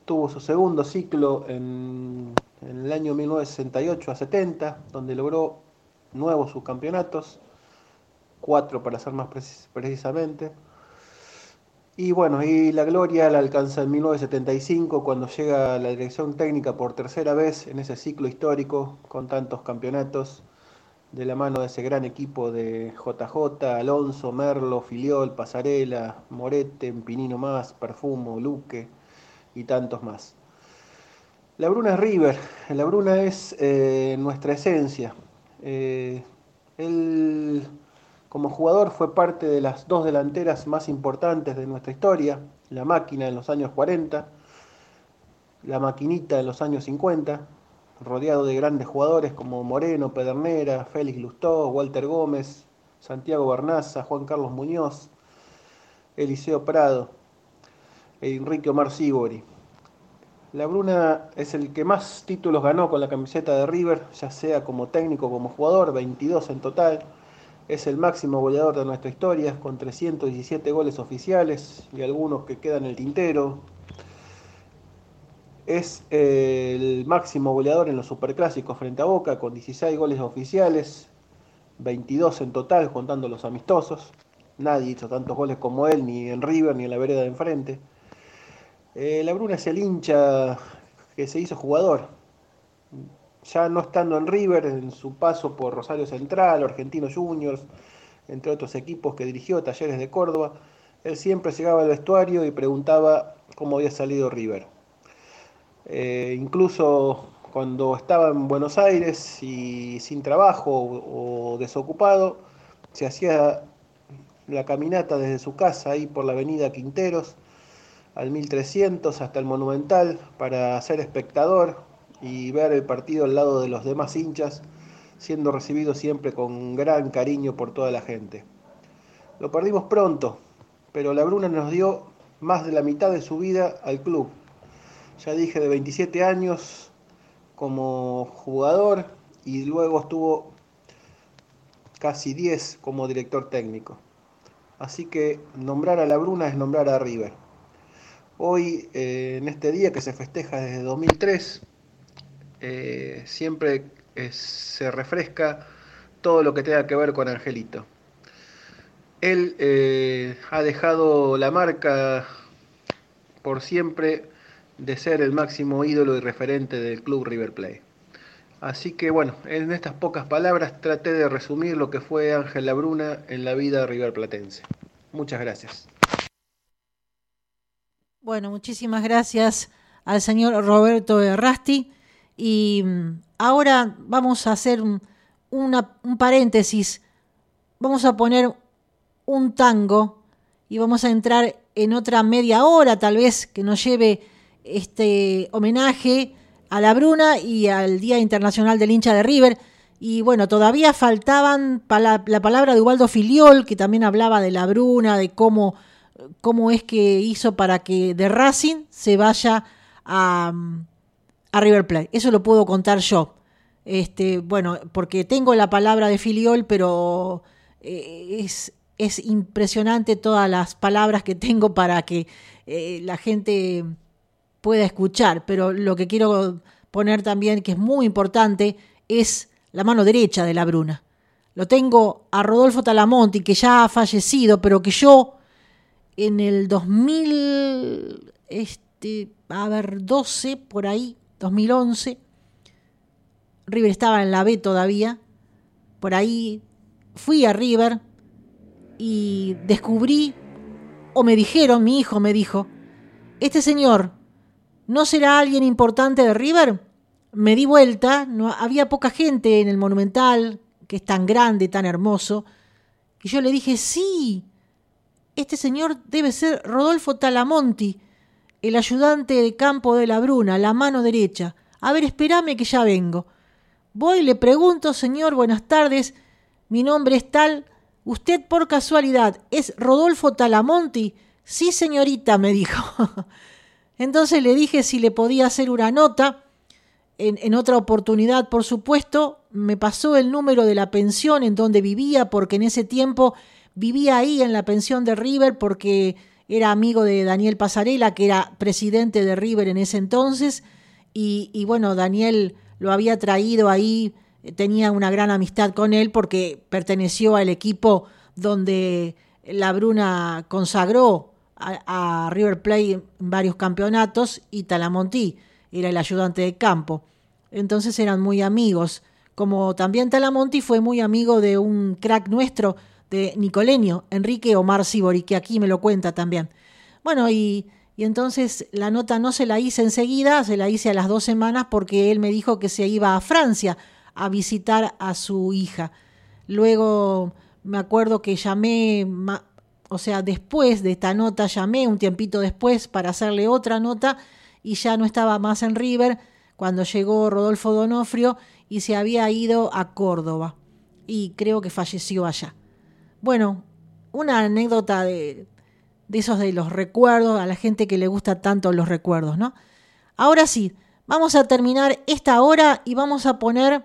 tuvo su segundo ciclo en, el año 1968 a 70, donde logró nuevos subcampeonatos, cuatro para ser más precis- precisamente. Y bueno, y la gloria la alcanza en 1975 cuando llega a la dirección técnica por tercera vez en ese ciclo histórico con tantos campeonatos de la mano de ese gran equipo de JJ, Alonso, Merlo, Filiol, Pasarela, Morete, Pinino Más, Perfumo, Luque y tantos más. La Bruna River, la Bruna es eh, nuestra esencia. Eh, como jugador fue parte de las dos delanteras más importantes de nuestra historia, la máquina en los años 40, la maquinita en los años 50, rodeado de grandes jugadores como Moreno, Pedernera, Félix Lustó, Walter Gómez, Santiago Bernaza, Juan Carlos Muñoz, Eliseo Prado, e Enrique Omar Sibori. La Bruna es el que más títulos ganó con la camiseta de River, ya sea como técnico como jugador, 22 en total. Es el máximo goleador de nuestra historia, con 317 goles oficiales y algunos que quedan en el tintero. Es el máximo goleador en los superclásicos frente a Boca, con 16 goles oficiales, 22 en total, contando los amistosos. Nadie hizo tantos goles como él, ni en River, ni en la vereda de enfrente. Eh, la Bruna es el hincha que se hizo jugador. Ya no estando en River, en su paso por Rosario Central, Argentinos Juniors, entre otros equipos que dirigió, Talleres de Córdoba, él siempre llegaba al vestuario y preguntaba cómo había salido River. Eh, incluso cuando estaba en Buenos Aires y sin trabajo o, o desocupado, se hacía la caminata desde su casa ahí por la avenida Quinteros al 1300 hasta el Monumental para ser espectador y ver el partido al lado de los demás hinchas, siendo recibido siempre con gran cariño por toda la gente. Lo perdimos pronto, pero la Bruna nos dio más de la mitad de su vida al club. Ya dije, de 27 años como jugador y luego estuvo casi 10 como director técnico. Así que nombrar a la Bruna es nombrar a River. Hoy, eh, en este día que se festeja desde 2003, eh, siempre eh, se refresca todo lo que tenga que ver con Angelito. Él eh, ha dejado la marca por siempre de ser el máximo ídolo y referente del club River Plate. Así que bueno, en estas pocas palabras traté de resumir lo que fue Ángel Labruna en la vida River Platense. Muchas gracias. Bueno, muchísimas gracias al señor Roberto Errasti. Y mm, ahora vamos a hacer un, una, un paréntesis. Vamos a poner un tango y vamos a entrar en otra media hora, tal vez, que nos lleve este homenaje a la Bruna y al Día Internacional del Hincha de River. Y bueno, todavía faltaban la, la palabra de Ubaldo Filiol, que también hablaba de la Bruna, de cómo, cómo es que hizo para que de Racing se vaya a, a River Plate. Eso lo puedo contar yo. Este, bueno, porque tengo la palabra de Filiol, pero eh, es, es, impresionante todas las palabras que tengo para que eh, la gente pueda escuchar. Pero lo que quiero poner también, que es muy importante, es la mano derecha de la Bruna. Lo tengo a Rodolfo Talamonti, que ya ha fallecido, pero que yo en el 2000, este, a ver, 12, por ahí, 2011, River estaba en la B todavía, por ahí fui a River y descubrí, o me dijeron, mi hijo me dijo, este señor, ¿no será alguien importante de River? Me di vuelta, no, había poca gente en el Monumental, que es tan grande, tan hermoso, y yo le dije, sí, este señor debe ser Rodolfo Talamonti, el ayudante de campo de la Bruna, la mano derecha. A ver, espérame que ya vengo. Voy le pregunto, señor, buenas tardes, mi nombre es tal, usted por casualidad es Rodolfo Talamonti. Sí, señorita, me dijo. Entonces le dije si le podía hacer una nota. En, en, otra oportunidad, por supuesto, me pasó el número de la pensión en donde vivía, porque en ese tiempo vivía ahí en la pensión de River, porque era amigo de Daniel Pasarela, que era presidente de River en ese entonces, y, bueno, Daniel lo había traído ahí, tenía una gran amistad con él porque perteneció al equipo donde la Bruna consagró a, a River Plate en varios campeonatos y Talamonti era el ayudante de campo. Entonces eran muy amigos. Como también Talamonti fue muy amigo de un crack nuestro, de Nicoleño, Enrique Omar Sibori, que aquí me lo cuenta también. Bueno, y, y entonces la nota no se la hice enseguida, se la hice a las dos semanas porque él me dijo que se iba a Francia a visitar a su hija. Luego me acuerdo que llamé, o sea, después de esta nota llamé un tiempito después para hacerle otra nota y ya no estaba más en River cuando llegó Rodolfo Donofrio y se había ido a Córdoba y creo que falleció allá. Bueno, una anécdota de, de esos de los recuerdos, a la gente que le gusta tanto los recuerdos, ¿no? Ahora sí, vamos a terminar esta hora y vamos a poner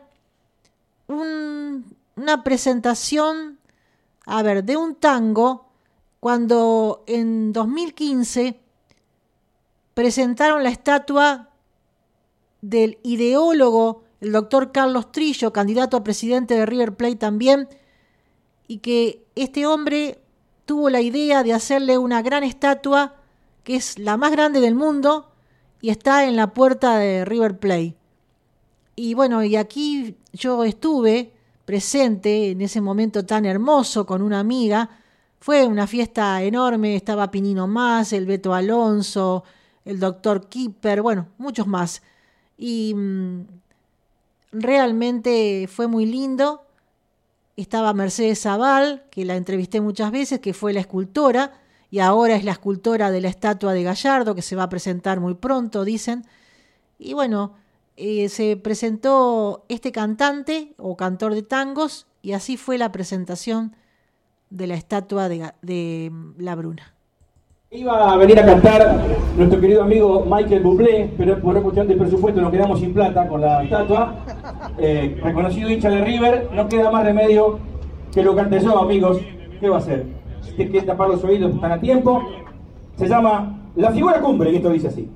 un, una presentación, a ver, de un tango, cuando en 2015 presentaron la estatua del ideólogo, el doctor Carlos Trillo, candidato a presidente de River Plate también, y que este hombre tuvo la idea de hacerle una gran estatua que es la más grande del mundo y está en la puerta de River Plate. Y bueno, y aquí yo estuve presente en ese momento tan hermoso con una amiga. Fue una fiesta enorme, estaba Pinino Más, el Beto Alonso, el doctor Kipper, bueno, muchos más. Y mmm, realmente fue muy lindo estaba Mercedes Zaval, que la entrevisté muchas veces, que fue la escultora, y ahora es la escultora de la estatua de Gallardo, que se va a presentar muy pronto, dicen. Y bueno, eh, se presentó este cantante o cantor de tangos, y así fue la presentación de la estatua de, de La Bruna. Iba a venir a cantar nuestro querido amigo Michael Bublé, pero por cuestión de presupuesto nos quedamos sin plata con la estatua. Eh, reconocido hincha de River, no queda más remedio que lo cante yo, amigos. ¿Qué va a hacer? Si quiere tapar los oídos, están a tiempo. Se llama La figura cumbre, que esto dice así.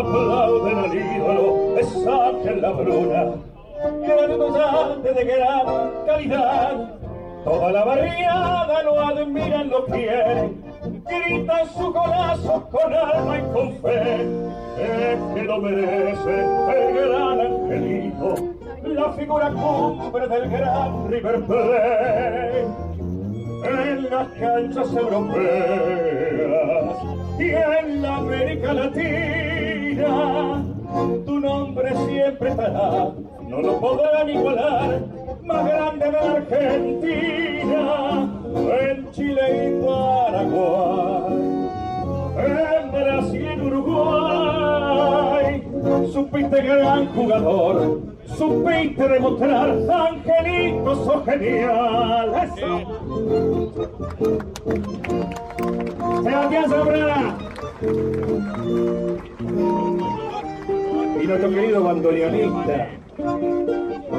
Aplauden al ídolo, Ángel la bruna, grandollante de gran calidad. Toda la barriada lo admiran, lo quieren, gritan su golazo con alma y con fe. Es que lo merece el gran angelito, la figura cumbre del gran River Plate. En las canchas europeas y en la América Latina, tu nombre siempre estará, no lo podrán igualar, más grande de Argentina, en Chile y Paraguay, en Brasil y Uruguay, supiste gran jugador, supiste demostrar, Angelito, sos genial, eso. Sebastián Zambrana. Y nuestro querido bandoneonista,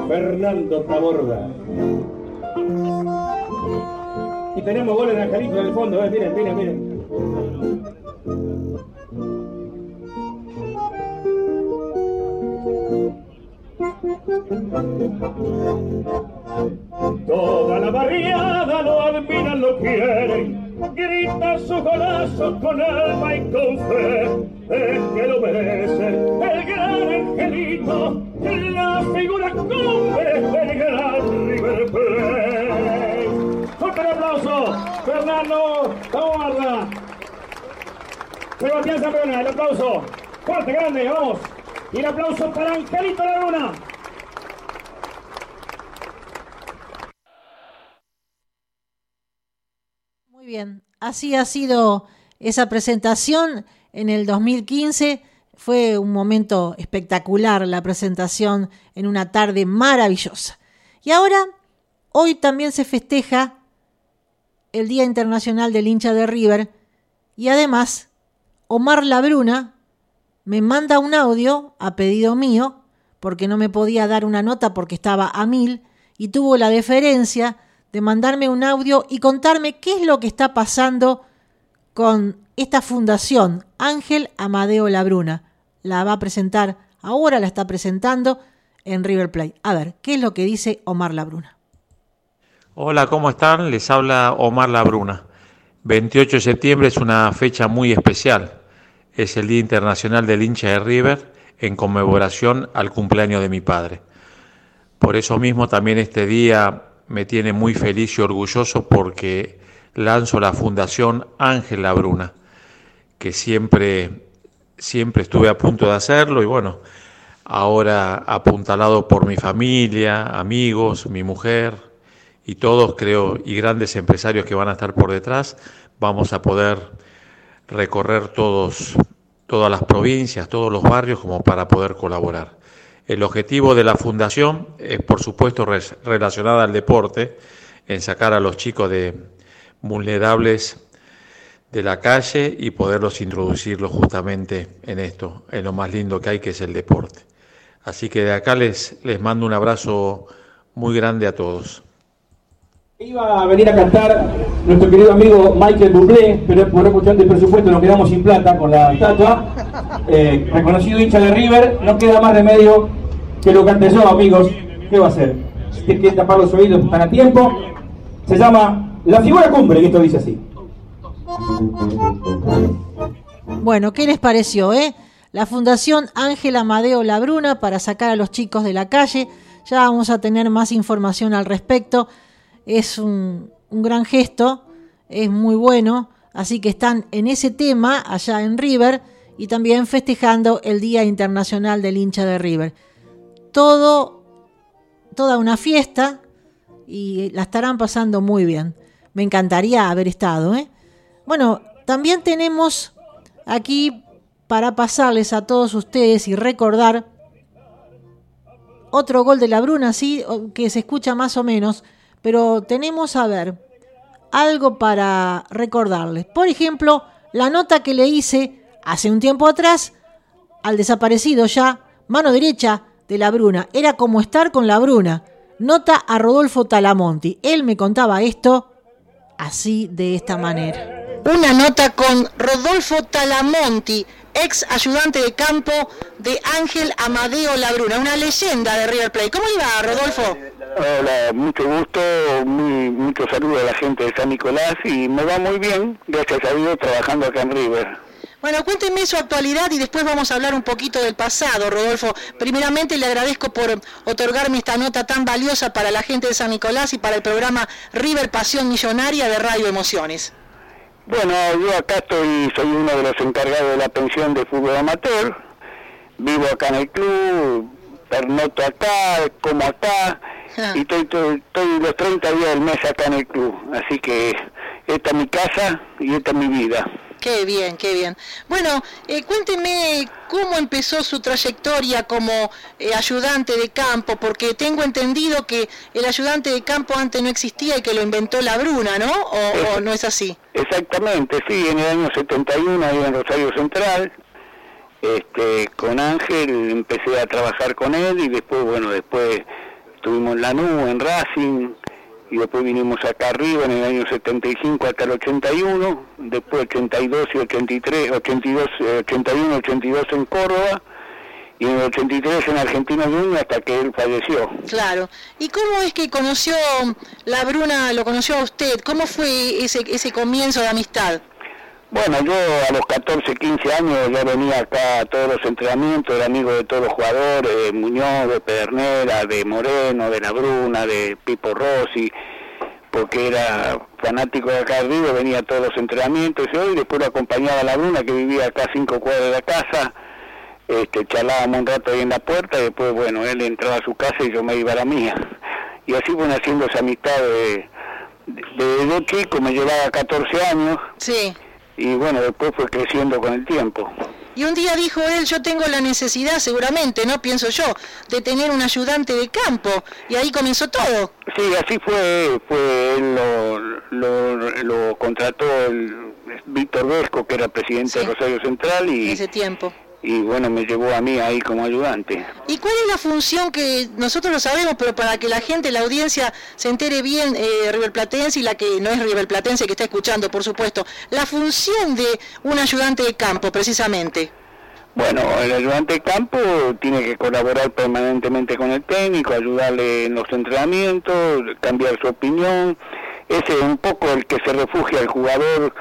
Fernando Taborda. Y tenemos goles de Angelito en el fondo, eh, miren, miren, miren. Toda la barriada lo admiran, lo quieren, grita su golazo con alma y con fe, es que lo merece el gran angelito, la figura cumbre del gran River Plate. Fuerte el aplauso, Fernando Tabarda. Sebastián Zambrana, el aplauso. Fuerte, grande, vamos. Y el aplauso para Angelito Laguna. Muy bien, así ha sido esa presentación en el 2015. Fue un momento espectacular la presentación en una tarde maravillosa. Y ahora, hoy también se festeja el Día Internacional del Hincha de River y además Omar Labruna me manda un audio a pedido mío porque no me podía dar una nota porque estaba a mil y tuvo la deferencia de mandarme un audio y contarme qué es lo que está pasando con esta fundación, Ángel Amadeo Labruna. La va a presentar, ahora la está presentando en River Plate. A ver, ¿qué es lo que dice Omar Labruna? Hola, ¿cómo están? Les habla Omar Labruna. 28 de septiembre es una fecha muy especial. Es el Día Internacional del Hincha de River en conmemoración al cumpleaños de mi padre. Por eso mismo también este día me tiene muy feliz y orgulloso porque lanzo la Fundación Ángel Labruna, que siempre, siempre estuve a punto de hacerlo y bueno, ahora apuntalado por mi familia, amigos, mi mujer y todos creo y grandes empresarios que van a estar por detrás, vamos a poder recorrer todos, todas las provincias, todos los barrios como para poder colaborar. El objetivo de la fundación es, por supuesto, relacionada al deporte, en sacar a los chicos de vulnerables de la calle y poderlos introducirlos justamente en esto, en lo más lindo que hay, que es el deporte. Así que de acá les, mando un abrazo muy grande a todos. Iba a venir a cantar nuestro querido amigo Michael Bublé, pero por una cuestión de presupuesto nos quedamos sin plata con la estatua. Eh, reconocido hincha de River, no queda más remedio que lo cante yo, amigos. ¿Qué va a hacer? Si que tapar los oídos, están a tiempo. Se llama La Figura Cumbre, y esto dice así. Bueno, ¿qué les pareció, eh? La Fundación Ángel Amadeo Labruna para sacar a los chicos de la calle. Ya vamos a tener más información al respecto. Es un, un gran gesto, es muy bueno. Así que están en ese tema allá en River y también festejando el Día Internacional del Hincha de River. Todo, toda una fiesta y la estarán pasando muy bien. Me encantaría haber estado. ¿eh? Bueno, también tenemos aquí para pasarles a todos ustedes y recordar otro gol de la Bruna, sí, que se escucha más o menos, pero tenemos a ver algo para recordarles. Por ejemplo, la nota que le hice hace un tiempo atrás al desaparecido ya, mano derecha de la Bruna. Era como estar con la Bruna. Nota a Rodolfo Talamonti. Él me contaba esto así, de esta manera. Una nota con Rodolfo Talamonti, ex ayudante de campo de Ángel Amadeo Labruna, una leyenda de River Plate. ¿Cómo iba, Rodolfo? Hola, mucho gusto, muy, mucho saludo a la gente de San Nicolás y me va muy bien, gracias a Dios, trabajando acá en River. Bueno, cuénteme su actualidad y después vamos a hablar un poquito del pasado, Rodolfo. Primeramente le agradezco por otorgarme esta nota tan valiosa para la gente de San Nicolás y para el programa River Pasión Millonaria de Radio Emociones. Bueno, yo acá estoy, soy uno de los encargados de la pensión de fútbol amateur, vivo acá en el club, pernoto acá, como acá, y estoy, estoy, estoy, los 30 días del mes acá en el club, así que esta es mi casa y esta es mi vida. Qué bien, qué bien. Bueno, eh, cuénteme cómo empezó su trayectoria como eh, ayudante de campo, porque tengo entendido que el ayudante de campo antes no existía y que lo inventó la Bruna, ¿no? ¿O, no es así? Exactamente, sí, en el año 71 ahí en Rosario Central, este, con Ángel empecé a trabajar con él y después, bueno, después estuvimos en Lanús, en Racing, y después vinimos acá arriba en el año 75 hasta el 81, después 82 y 83, 82, 81, 82 en Córdoba y en el 83 en Argentina Junior hasta que él falleció. Claro. ¿Y cómo es que conoció la Bruna, lo conoció a usted? ¿Cómo fue ese, ese comienzo de amistad? Bueno, yo a los 14, 15 años ya venía acá a todos los entrenamientos, era amigo de todos los jugadores, de Muñoz, de Pedernera, de Moreno, de La Bruna, de Pipo Rossi, porque era fanático de acá arriba, venía a todos los entrenamientos y hoy después lo acompañaba a La Bruna, que vivía acá a cinco cuadras de la casa, este, charlábamos un rato ahí en la puerta y después, bueno, él entraba a su casa y yo me iba a la mía. Y así fue naciendo esa amistad de, de, de chico, me llevaba 14 años. Sí y bueno, después fue creciendo con el tiempo. Y un día dijo él, yo tengo la necesidad, seguramente, ¿no? Pienso yo, de tener un ayudante de campo. Y ahí comenzó todo. Sí, así fue, fue él lo, lo, contrató el Víctor Vesco, que era presidente de Rosario Central. y ese tiempo y bueno, me llevó a mí ahí como ayudante. ¿Y cuál es la función que nosotros lo sabemos, pero para que la gente, la audiencia se entere bien, eh, River Platense y la que no es River Platense que está escuchando, por supuesto, la función de un ayudante de campo, precisamente? Bueno, el ayudante de campo tiene que colaborar permanentemente con el técnico, ayudarle en los entrenamientos, cambiar su opinión. Ese es un poco el que se refugia al jugador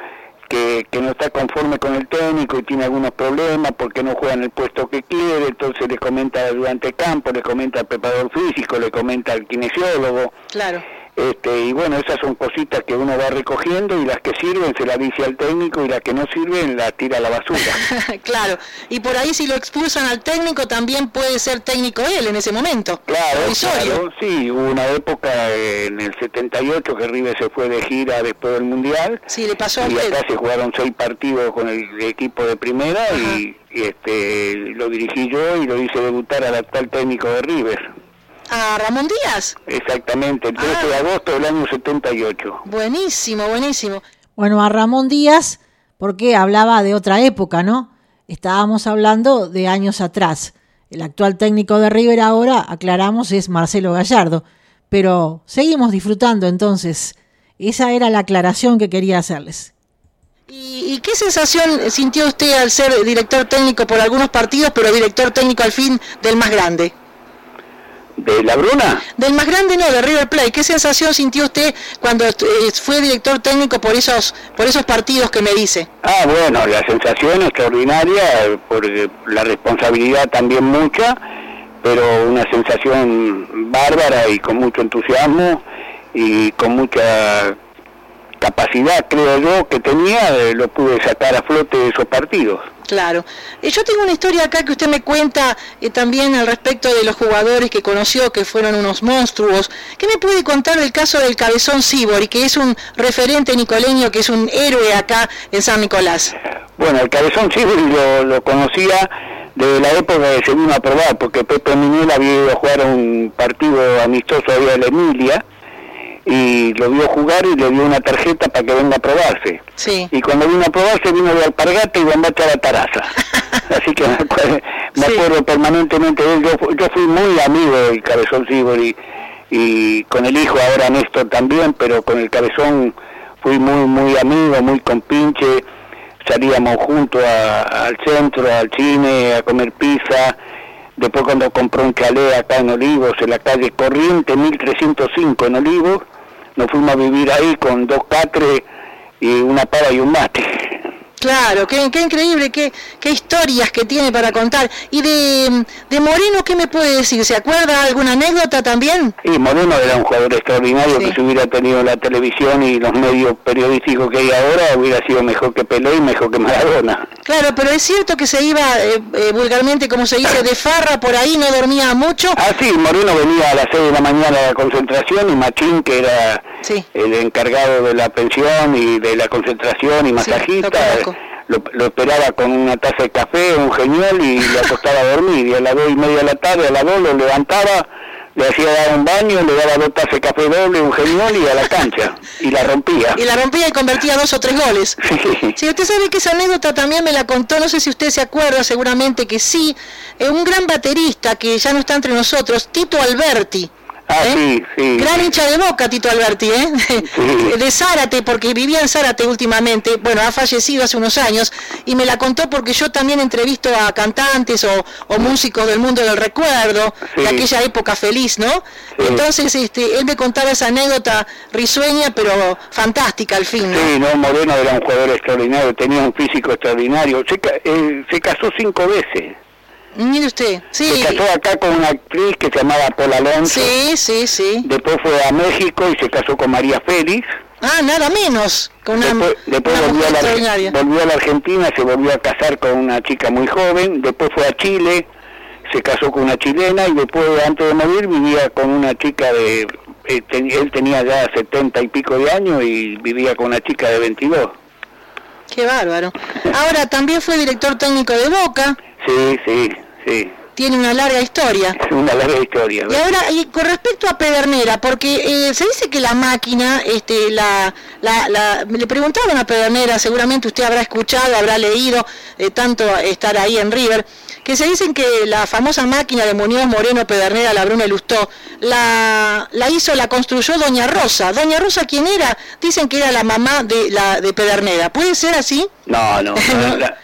que, no está conforme con el técnico y tiene algunos problemas porque no juega en el puesto que quiere, entonces le comenta al ayudante campo, le comenta al preparador físico, le comenta al kinesiólogo. Claro. Este, y bueno, esas son cositas que uno va recogiendo y las que sirven se las dice al técnico y las que no sirven las tira a la basura. claro, y por ahí si lo expulsan al técnico también puede ser técnico él en ese momento. Claro, claro sí, hubo una época en el 78 que River se fue de gira después del Mundial. Sí, le pasó y acá se jugaron seis partidos con el equipo de primera y, y, este lo dirigí yo y lo hice debutar al actual técnico de River a Ramón Díaz. Exactamente, el 13 de ah. agosto del año 78. Buenísimo, buenísimo. Bueno, a Ramón Díaz, porque hablaba de otra época, ¿no? Estábamos hablando de años atrás. El actual técnico de River ahora, aclaramos, es Marcelo Gallardo. Pero seguimos disfrutando entonces. Esa era la aclaración que quería hacerles. ¿Y, qué sensación sintió usted al ser director técnico por algunos partidos, pero director técnico al fin del más grande? ¿De la Bruna? Del más grande no, de River Plate. ¿Qué sensación sintió usted cuando eh, fue director técnico por esos por esos partidos que me dice? Ah, bueno, la sensación extraordinaria, porque la responsabilidad también mucha, pero una sensación bárbara y con mucho entusiasmo y con mucha capacidad, creo yo, que tenía, eh, lo pude sacar a flote de esos partidos. Claro. Yo tengo una historia acá que usted me cuenta eh, también al respecto de los jugadores que conoció, que fueron unos monstruos. ¿Qué me puede contar del caso del Cabezón Sibori, que es un referente nicoleño, que es un héroe acá en San Nicolás? Bueno, el Cabezón Sibori lo, lo conocía de la época de se vino a probar, porque Pepe Minel había ido a jugar un partido amistoso ahí a la Emilia, y lo vio jugar y le dio una tarjeta para que venga a probarse. Sí. Y cuando vino a probarse vino de Alpargata y Bombacha a la Taraza. Así que me acuerdo, me acuerdo permanentemente de él. Yo, yo fui muy amigo del Cabezón Sibori y con el hijo ahora Néstor también, pero con el Cabezón fui muy, muy amigo, muy compinche. Salíamos juntos a- al centro, al cine, a comer pizza. Después cuando compró un chalet acá en Olivos, en la calle Corriente, 1305 en Olivos, nos fuimos a vivir ahí con dos catres y una pava y un mate. Claro, qué, qué increíble, qué, qué historias que tiene para contar. Y de, de Moreno, ¿qué me puede decir? ¿Se acuerda alguna anécdota también? Y Moreno era un jugador extraordinario que si hubiera tenido la televisión y los medios periodísticos que hay ahora, hubiera sido mejor que Pelé y mejor que Maradona. Claro, pero es cierto que se iba eh, eh, vulgarmente, como se dice, de farra por ahí, no dormía mucho. Ah, sí, Moreno venía a las 6 de la mañana a la concentración y Machín, que era el encargado de la pensión y de la concentración y masajista, lo, lo esperaba con una taza de café, un genial y le acostaba a dormir. Y a las 2 y media de la tarde, a las 2 lo levantaba, le hacía dar un baño, le daba dos tazas de café doble, un genial y a la cancha. Y la rompía. Y la rompía y convertía dos o tres goles. Sí, usted sabe que esa anécdota también me la contó, no sé si usted se acuerda, seguramente que sí, eh, un gran baterista que ya no está entre nosotros, Tito Alberti. Ah, sí, sí. Gran hincha de boca, Tito Alberti, ¿eh? De Zárate, porque vivía en Zárate últimamente, bueno, ha fallecido hace unos años, y me la contó porque yo también entrevisto a cantantes o, o músicos del mundo del recuerdo, de aquella época feliz, ¿no? Entonces, este, él me contaba esa anécdota risueña, pero fantástica al fin, ¿no? Sí, no, Moreno era un jugador extraordinario, tenía un físico extraordinario. Se, eh, se casó cinco veces. Mire usted, sí. Se casó acá con una actriz que se llamaba Paula Alonso. Sí, sí, sí. Después fue a México y se casó con María Félix. Ah, nada menos, con una, Después, después una volvió, a la, volvió a la Argentina, se volvió a casar con una chica muy joven. Después fue a Chile, se casó con una chilena y después, antes de morir, vivía con una chica de... eh, ten- él tenía ya setenta y pico de años y vivía con una chica de 22. Qué bárbaro. Ahora, también fue director técnico de Boca, Sí, sí, sí. tiene una larga historia. Es una larga historia. Y ahora, y con respecto a Pedernera, porque eh, se dice que la máquina, este, la, la, la- le preguntaban a Pedernera, seguramente usted habrá escuchado, habrá leído, eh, tanto estar ahí en River, que se dicen que la famosa máquina de Muñoz Moreno Pedernera, la Bruna Lustó, la, la hizo, la construyó Doña Rosa. Doña Rosa, ¿quién era? Dicen que era la mamá de, la, de Pedernera. ¿Puede ser así? No, no. La, la-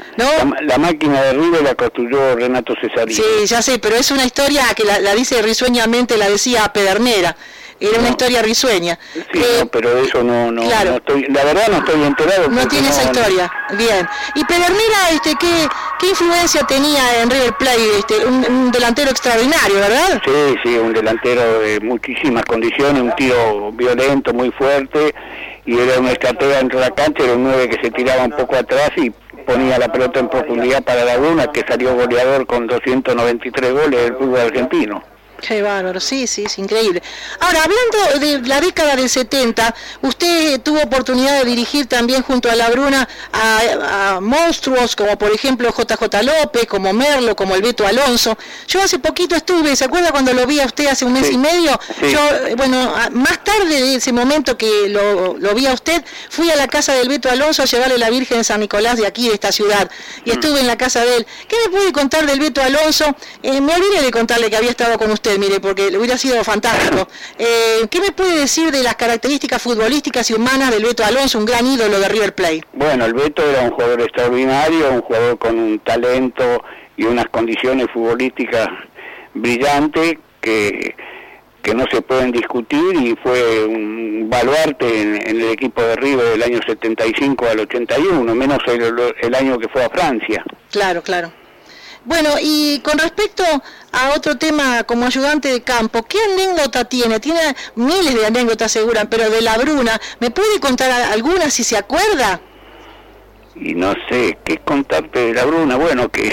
la- la máquina de River la construyó Renato Cesarini. Sí, ya sé, pero es una historia que la, la dice risueñamente, la decía Pedernera. Era una historia risueña. Sí, no, pero eso no, no, claro. no estoy, la verdad no estoy enterado. No tiene esa historia. Bien. Y Pedernera, este, ¿qué, qué influencia tenía en River Plate? Este, un, un delantero extraordinario, ¿verdad? Sí, sí, un delantero de muchísimas condiciones, un tiro violento, muy fuerte, y era una estratega dentro de la cancha, era un 9 que se tiraba un poco atrás y ponía la pelota en profundidad para Laguna, que salió goleador con 293 goles del fútbol argentino. Qué bárbaro, sí, sí, es increíble. Ahora, hablando de la década del 70, usted tuvo oportunidad de dirigir también junto a la Bruna a, a monstruos como por ejemplo JJ López, como Merlo, como el Beto Alonso. Yo hace poquito estuve, ¿se acuerda cuando lo vi a usted hace un mes y medio? sí. Yo, eh, bueno, más tarde de ese momento que lo, lo vi a usted, fui a la casa del Beto Alonso a llevarle la Virgen San Nicolás de aquí, de esta ciudad, y estuve en la casa de él. ¿Qué me puede contar del Beto Alonso? Eh, me olvidé de contarle que había estado con usted, mire, porque hubiera sido fantástico. Eh, ¿Qué me puede decir de las características futbolísticas y humanas del Beto Alonso, un gran ídolo de River Plate? Bueno, el Beto era un jugador extraordinario, un jugador con un talento y unas condiciones futbolísticas brillantes que, que no se pueden discutir y fue un baluarte en, en el equipo de River del año 75 al 81, menos el, el año que fue a Francia. Claro, claro. Bueno, y con respecto a otro tema como ayudante de campo, ¿qué anécdota tiene? Tiene miles de anécdotas seguras, pero de la Bruna, ¿me puede contar alguna si se acuerda? Y no sé, ¿qué contarte de la Bruna? Bueno, que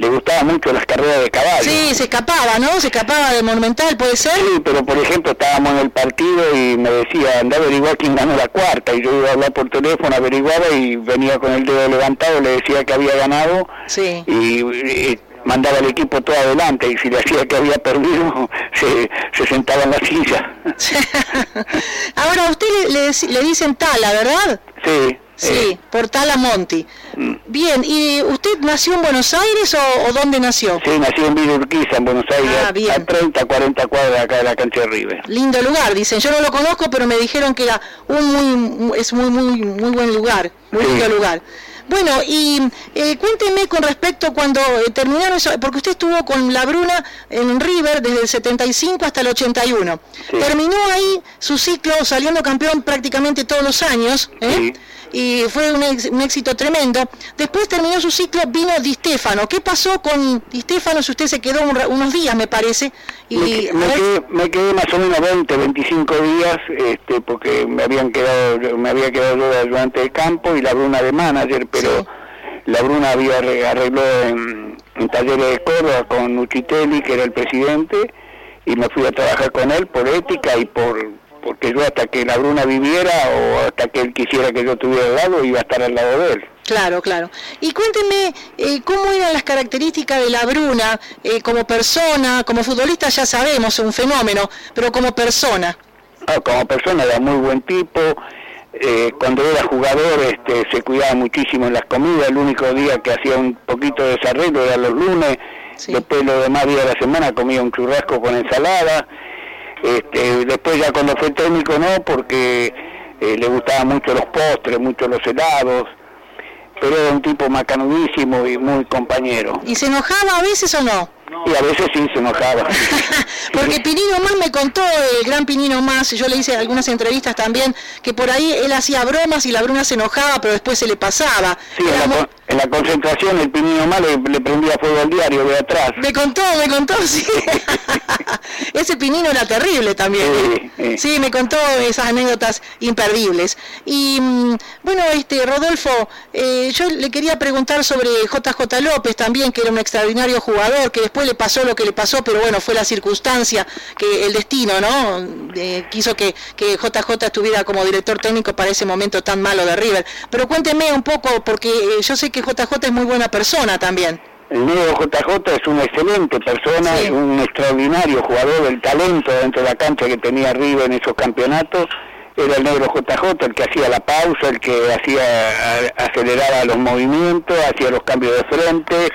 le gustaban mucho las carreras de caballo. Sí, se escapaba, ¿no? Se escapaba de Monumental, ¿puede ser? Sí, pero por ejemplo estábamos en el partido y me decía, anda a averiguar quién ganó la cuarta. Y yo iba a hablar por teléfono, averiguaba y venía con el dedo levantado, le decía que había ganado. Sí. Y, mandaba al equipo todo adelante y si le hacía que había perdido, se, se sentaba en la silla. Ahora, a usted le, le dicen Tala, ¿verdad? Sí. Sí, por Talamonti. Mm. Bien, ¿y usted nació en Buenos Aires o, dónde nació? Sí, nací en Villa Urquiza, en Buenos Aires, ah, bien. a 30, 40 cuadras acá de la cancha de River. Lindo lugar, dicen. Yo no lo conozco, pero me dijeron que era un muy, es muy, muy, muy buen lugar, muy lindo lugar. Bueno, y eh, cuénteme con respecto cuando eh, terminaron eso, porque usted estuvo con la Bruna en River desde el 75 hasta el 81. Terminó ahí su ciclo saliendo campeón prácticamente todos los años. ¿eh? Y fue un, éxito tremendo. Después terminó su ciclo, vino Di Stefano. ¿Qué pasó con Di Stefano si usted se quedó unos días, me parece? Y, me, quedé, más o menos 20, 25 días, este, porque me habían quedado, me había quedado yo de ayudante de campo y la Bruna de manager, pero la Bruna había arregló en, en talleres de Córdoba con Uchitelli, que era el presidente, y me fui a trabajar con él por ética y por porque yo hasta que la Bruna viviera o hasta que él quisiera que yo estuviera al lado, iba a estar al lado de él. Claro, claro. Y cuénteme, eh, ¿cómo eran las características de la Bruna eh, como persona? Como futbolista ya sabemos, es un fenómeno, pero como persona. Ah, como persona era muy buen tipo. Eh, cuando era jugador este, se cuidaba muchísimo en las comidas. El único día que hacía un poquito de desarrollo era los lunes. Después los demás días de la semana comía un churrasco con ensalada este, después ya cuando fue técnico no, porque eh, le gustaban mucho los postres, mucho los helados, pero era un tipo macanudísimo y muy compañero. ¿Y se enojaba a veces o no? Y a veces sí se enojaba. Porque Pinino Más me contó, el gran Pinino Más, yo le hice algunas entrevistas también, que por ahí él hacía bromas y la Bruna se enojaba, pero después se le pasaba. Sí, en la, concentración el Pinino Más le, prendía fuego al diario de atrás. Me contó, me contó, sí. Ese Pinino era terrible también. ¿eh? Sí, me contó esas anécdotas imperdibles. Y mm, bueno, este Rodolfo, eh, yo le quería preguntar sobre JJ López también, que era un extraordinario jugador, que después le pasó lo que le pasó, pero bueno, fue la circunstancia, que el destino, ¿no? quiso que, que JJ estuviera como director técnico para ese momento tan malo de River. Pero cuénteme un poco, porque eh, yo sé que JJ es muy buena persona también. El nuevo JJ es una excelente persona, un extraordinario jugador, el talento dentro de la cancha que tenía River en esos campeonatos. Era el negro JJ el que hacía la pausa, el que hacía aceleraba los movimientos, hacía los cambios de frente,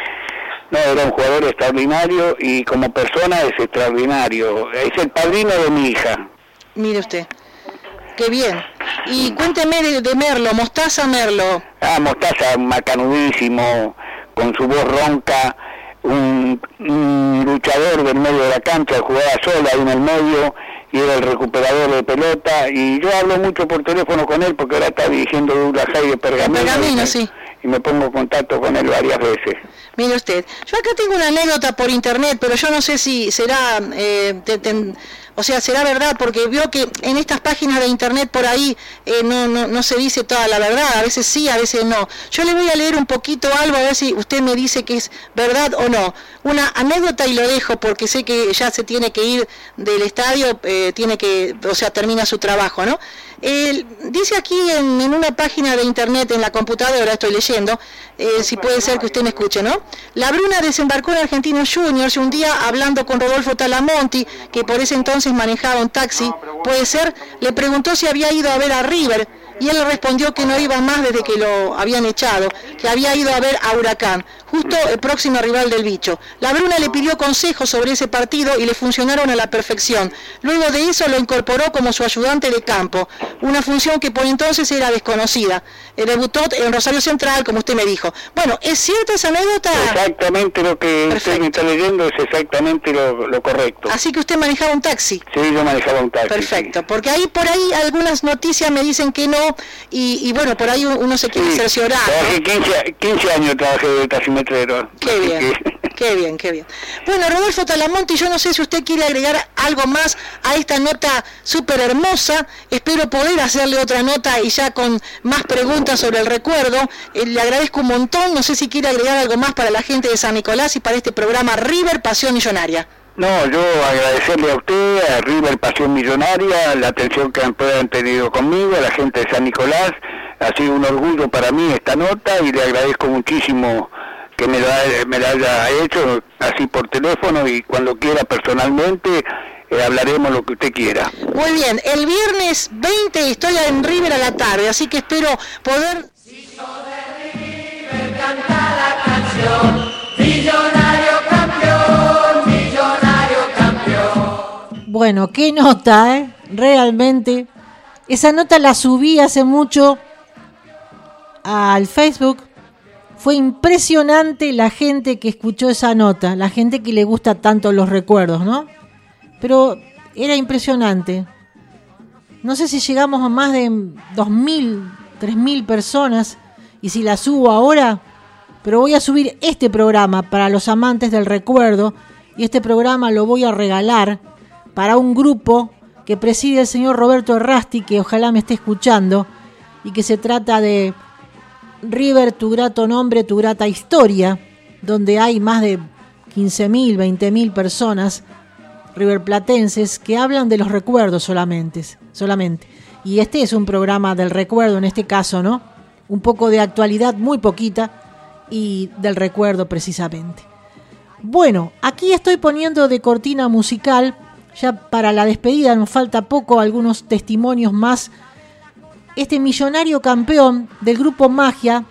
no, era un jugador extraordinario y como persona es extraordinario. Es el padrino de mi hija. Mire usted. Qué bien. Y cuénteme de, Merlo, Mostaza Merlo. Ah, Mostaza, macanudísimo, con su voz ronca, un, luchador del medio de la cancha, jugaba sola ahí en el medio y era el recuperador de pelota. Y yo hablo mucho por teléfono con él porque ahora está dirigiendo Douglas High de Pergamino. Pergamino, sí. Y me pongo en contacto con él varias veces. Mire usted, yo acá tengo una anécdota por internet, pero yo no sé si será, eh, o sea, será verdad, porque veo que en estas páginas de internet por ahí eh, no, no, no, se dice toda la verdad, a veces sí, a veces no. Yo le voy a leer un poquito algo, a ver si usted me dice que es verdad o no. Una anécdota y lo dejo, porque sé que ya se tiene que ir del estadio, eh, tiene que, o sea, termina su trabajo, ¿no? Dice aquí en, una página de internet, en la computadora, estoy leyendo, eh, si puede ser que usted me escuche, ¿no? La Bruna desembarcó en Argentinos Juniors un día hablando con Rodolfo Talamonti, que por ese entonces manejaba un taxi, puede ser, le preguntó si había ido a ver a River y él respondió que no iba más desde que lo habían echado, que había ido a ver a Huracán, justo el próximo rival del bicho. La Bruna le pidió consejos sobre ese partido y le funcionaron a la perfección. Luego de eso lo incorporó como su ayudante de campo, una función que por entonces era desconocida. debutó en Rosario Central, como usted me dijo. Bueno, ¿es cierta esa anécdota? Exactamente lo que usted me está leyendo es exactamente lo, correcto. Así que usted manejaba un taxi. Sí, yo manejaba un taxi. Perfecto, porque ahí por ahí algunas noticias me dicen que no, y, bueno, por ahí uno se quiere cerciorar. Trabajé 15, 15, años trabajé de taximetrero. Qué bien. Qué bien, qué bien. Bueno, Rodolfo Talamonte, yo no sé si usted quiere agregar algo más a esta nota súper hermosa. Espero poder hacerle otra nota y ya con más preguntas sobre el recuerdo. Eh, le agradezco un montón. No sé si quiere agregar algo más para la gente de San Nicolás y para este programa River Pasión Millonaria. No, yo agradecerle a usted, a River Pasión Millonaria, la atención que han, han tenido conmigo, a la gente de San Nicolás. Ha sido un orgullo para mí esta nota y le agradezco muchísimo que me la, me la haya hecho así por teléfono y cuando quiera personalmente eh, hablaremos lo que usted quiera. Muy bien, el viernes 20 estoy en River a la tarde, así que espero poder... Bueno, qué nota, ¿eh? Realmente. Esa nota la subí hace mucho al Facebook fue impresionante la gente que escuchó esa nota, la gente que le gusta tanto los recuerdos, ¿no? Pero era impresionante. No sé si llegamos a más de 2.000, 3.000 personas y si la subo ahora, pero voy a subir este programa para los amantes del recuerdo y este programa lo voy a regalar para un grupo que preside el señor Roberto Errasti, que ojalá me esté escuchando, y que se trata de River, tu grato nombre, tu grata historia, donde hay más de 15.000, 20.000 personas riverplatenses que hablan de los recuerdos solamente, solamente. Y este es un programa del recuerdo en este caso, ¿no? Un poco de actualidad, muy poquita, y del recuerdo precisamente. Bueno, aquí estoy poniendo de cortina musical, ya para la despedida nos falta poco, algunos testimonios más este millonario campeón del grupo Magia.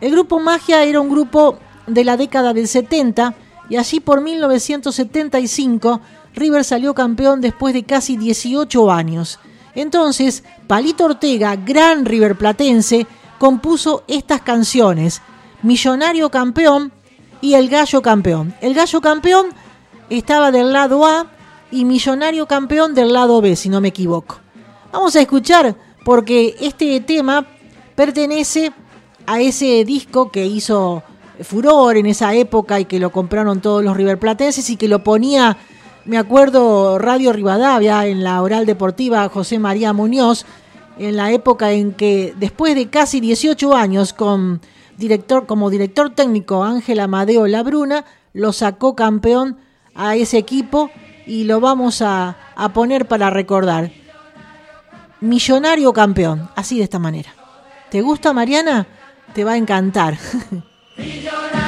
El grupo Magia era un grupo de la década del 70 y allí por 1975 River salió campeón después de casi 18 años. Entonces, Palito Ortega, gran River Platense, compuso estas canciones, Millonario Campeón y El Gallo Campeón. El Gallo Campeón estaba del lado A y Millonario Campeón del lado B, si no me equivoco. Vamos a escuchar porque este tema pertenece a ese disco que hizo furor en esa época y que lo compraron todos los riverplatenses y que lo ponía, me acuerdo, Radio Rivadavia en la oral deportiva José María Muñoz, en la época en que después de casi 18 años con director, como director técnico Ángel Amadeo Labruna, lo sacó campeón a ese equipo y lo vamos a, a poner para recordar. Millonario campeón, así de esta manera. ¿Te gusta Mariana? Te va a encantar.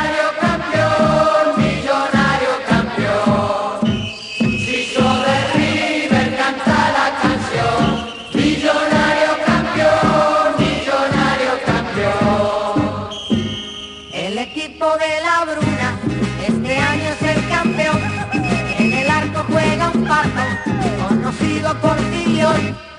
por Tillón.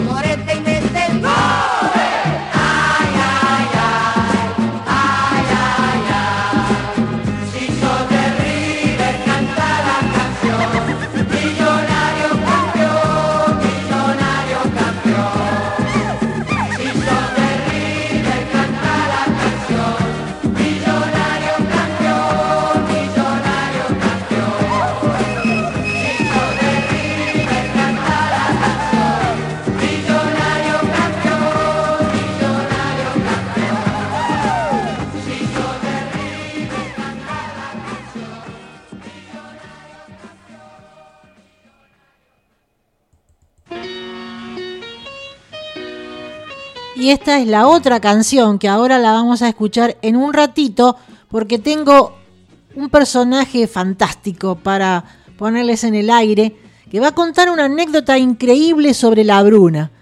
amores. Y esta es la otra canción que ahora la vamos a escuchar en un ratito porque tengo un personaje fantástico para ponerles en el aire que va a contar una anécdota increíble sobre la Bruna.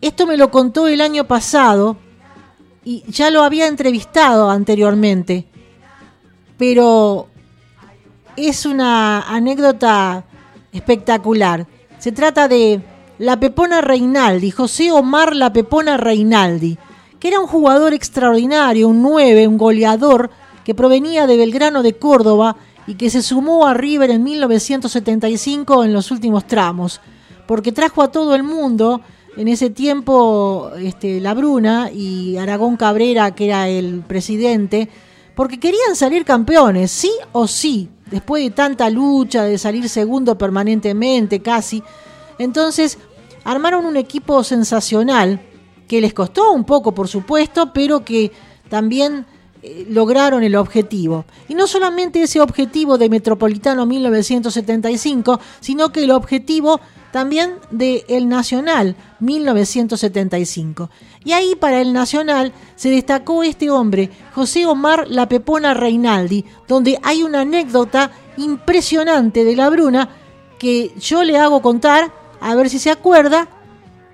Esto me lo contó el año pasado y ya lo había entrevistado anteriormente, pero es una anécdota espectacular. Se trata de la Pepona Reinaldi, José Omar La Pepona Reinaldi, que era un jugador extraordinario, un 9, un goleador que provenía de Belgrano de Córdoba y que se sumó a River en 1975 en los últimos tramos, porque trajo a todo el mundo en ese tiempo este, La Bruna y Aragón Cabrera, que era el presidente, porque querían salir campeones, sí o sí, después de tanta lucha, de salir segundo permanentemente casi. Entonces armaron un equipo sensacional, que les costó un poco, por supuesto, pero que también eh, lograron el objetivo. Y no solamente ese objetivo de Metropolitano 1975, sino que el objetivo también de El Nacional 1975. Y ahí para el Nacional se destacó este hombre, José Omar La Pepona Reinaldi, donde hay una anécdota impresionante de la Bruna que yo le hago contar a ver si se acuerda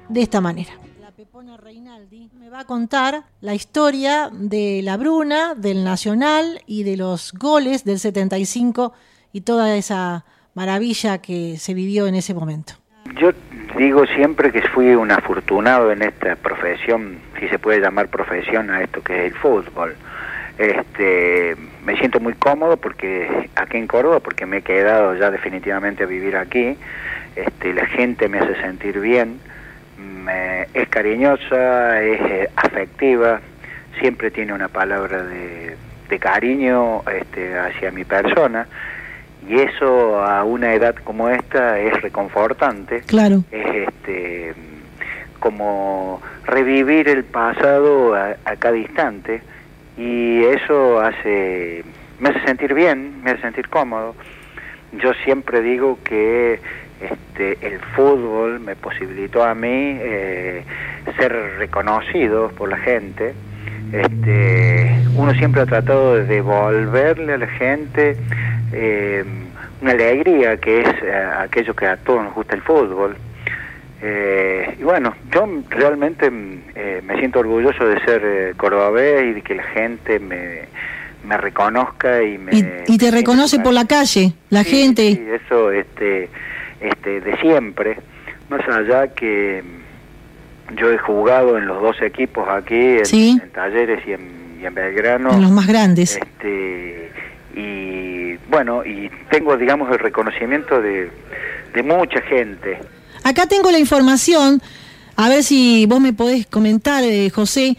de esta manera. La Pepona Reinaldi me va a contar la historia de la Bruna, del Nacional y de los goles del 75 y toda esa maravilla que se vivió en ese momento. Yo digo siempre que fui un afortunado en esta profesión, si se puede llamar profesión a esto que es el fútbol. Este, me siento muy cómodo porque aquí en Córdoba, porque me he quedado ya definitivamente a vivir aquí este, la gente me hace sentir bien, es cariñosa, es eh, afectiva, siempre tiene una palabra de, cariño este, hacia mi persona y eso a una edad como esta es reconfortante. Claro. Es este, como revivir el pasado a, a cada instante y eso hace me hace sentir bien, me hace sentir cómodo. Yo siempre digo que este, el fútbol me posibilitó a mí eh, ser reconocido por la gente. Este, uno siempre ha tratado de devolverle a la gente eh, una alegría que es eh, aquello que a todos nos gusta el fútbol. y bueno, yo realmente me siento orgulloso de ser cordobés y de que la gente me, me reconozca y me... Y, te reconoce por la calle, la gente. Sí, eso, este este, de siempre, más allá que yo he jugado en los dos equipos aquí, en, Talleres y en, Belgrano. En los más grandes. Este, y bueno, y tengo, digamos, el reconocimiento de, de mucha gente. Acá tengo la información, a ver si vos me podés comentar, eh, José,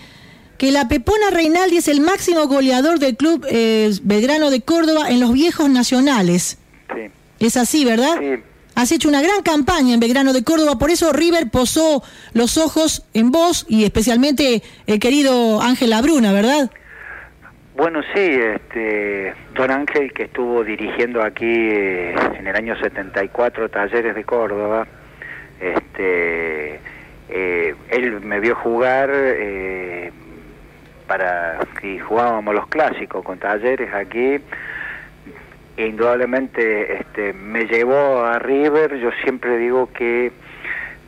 que la Pepona Reinaldi es el máximo goleador del club eh, Belgrano de Córdoba en los viejos nacionales. Sí. Es así, ¿verdad? Sí. Has hecho una gran campaña en Belgrano de Córdoba, por eso River posó los ojos en vos y especialmente el querido Ángel Labruna, ¿verdad? Bueno, sí, este, don Ángel que estuvo dirigiendo aquí eh, en el año 74 Talleres de Córdoba, este, eh, él me vio jugar eh, para que jugábamos los clásicos con Talleres aquí indudablemente este, me llevó a River. Yo siempre digo que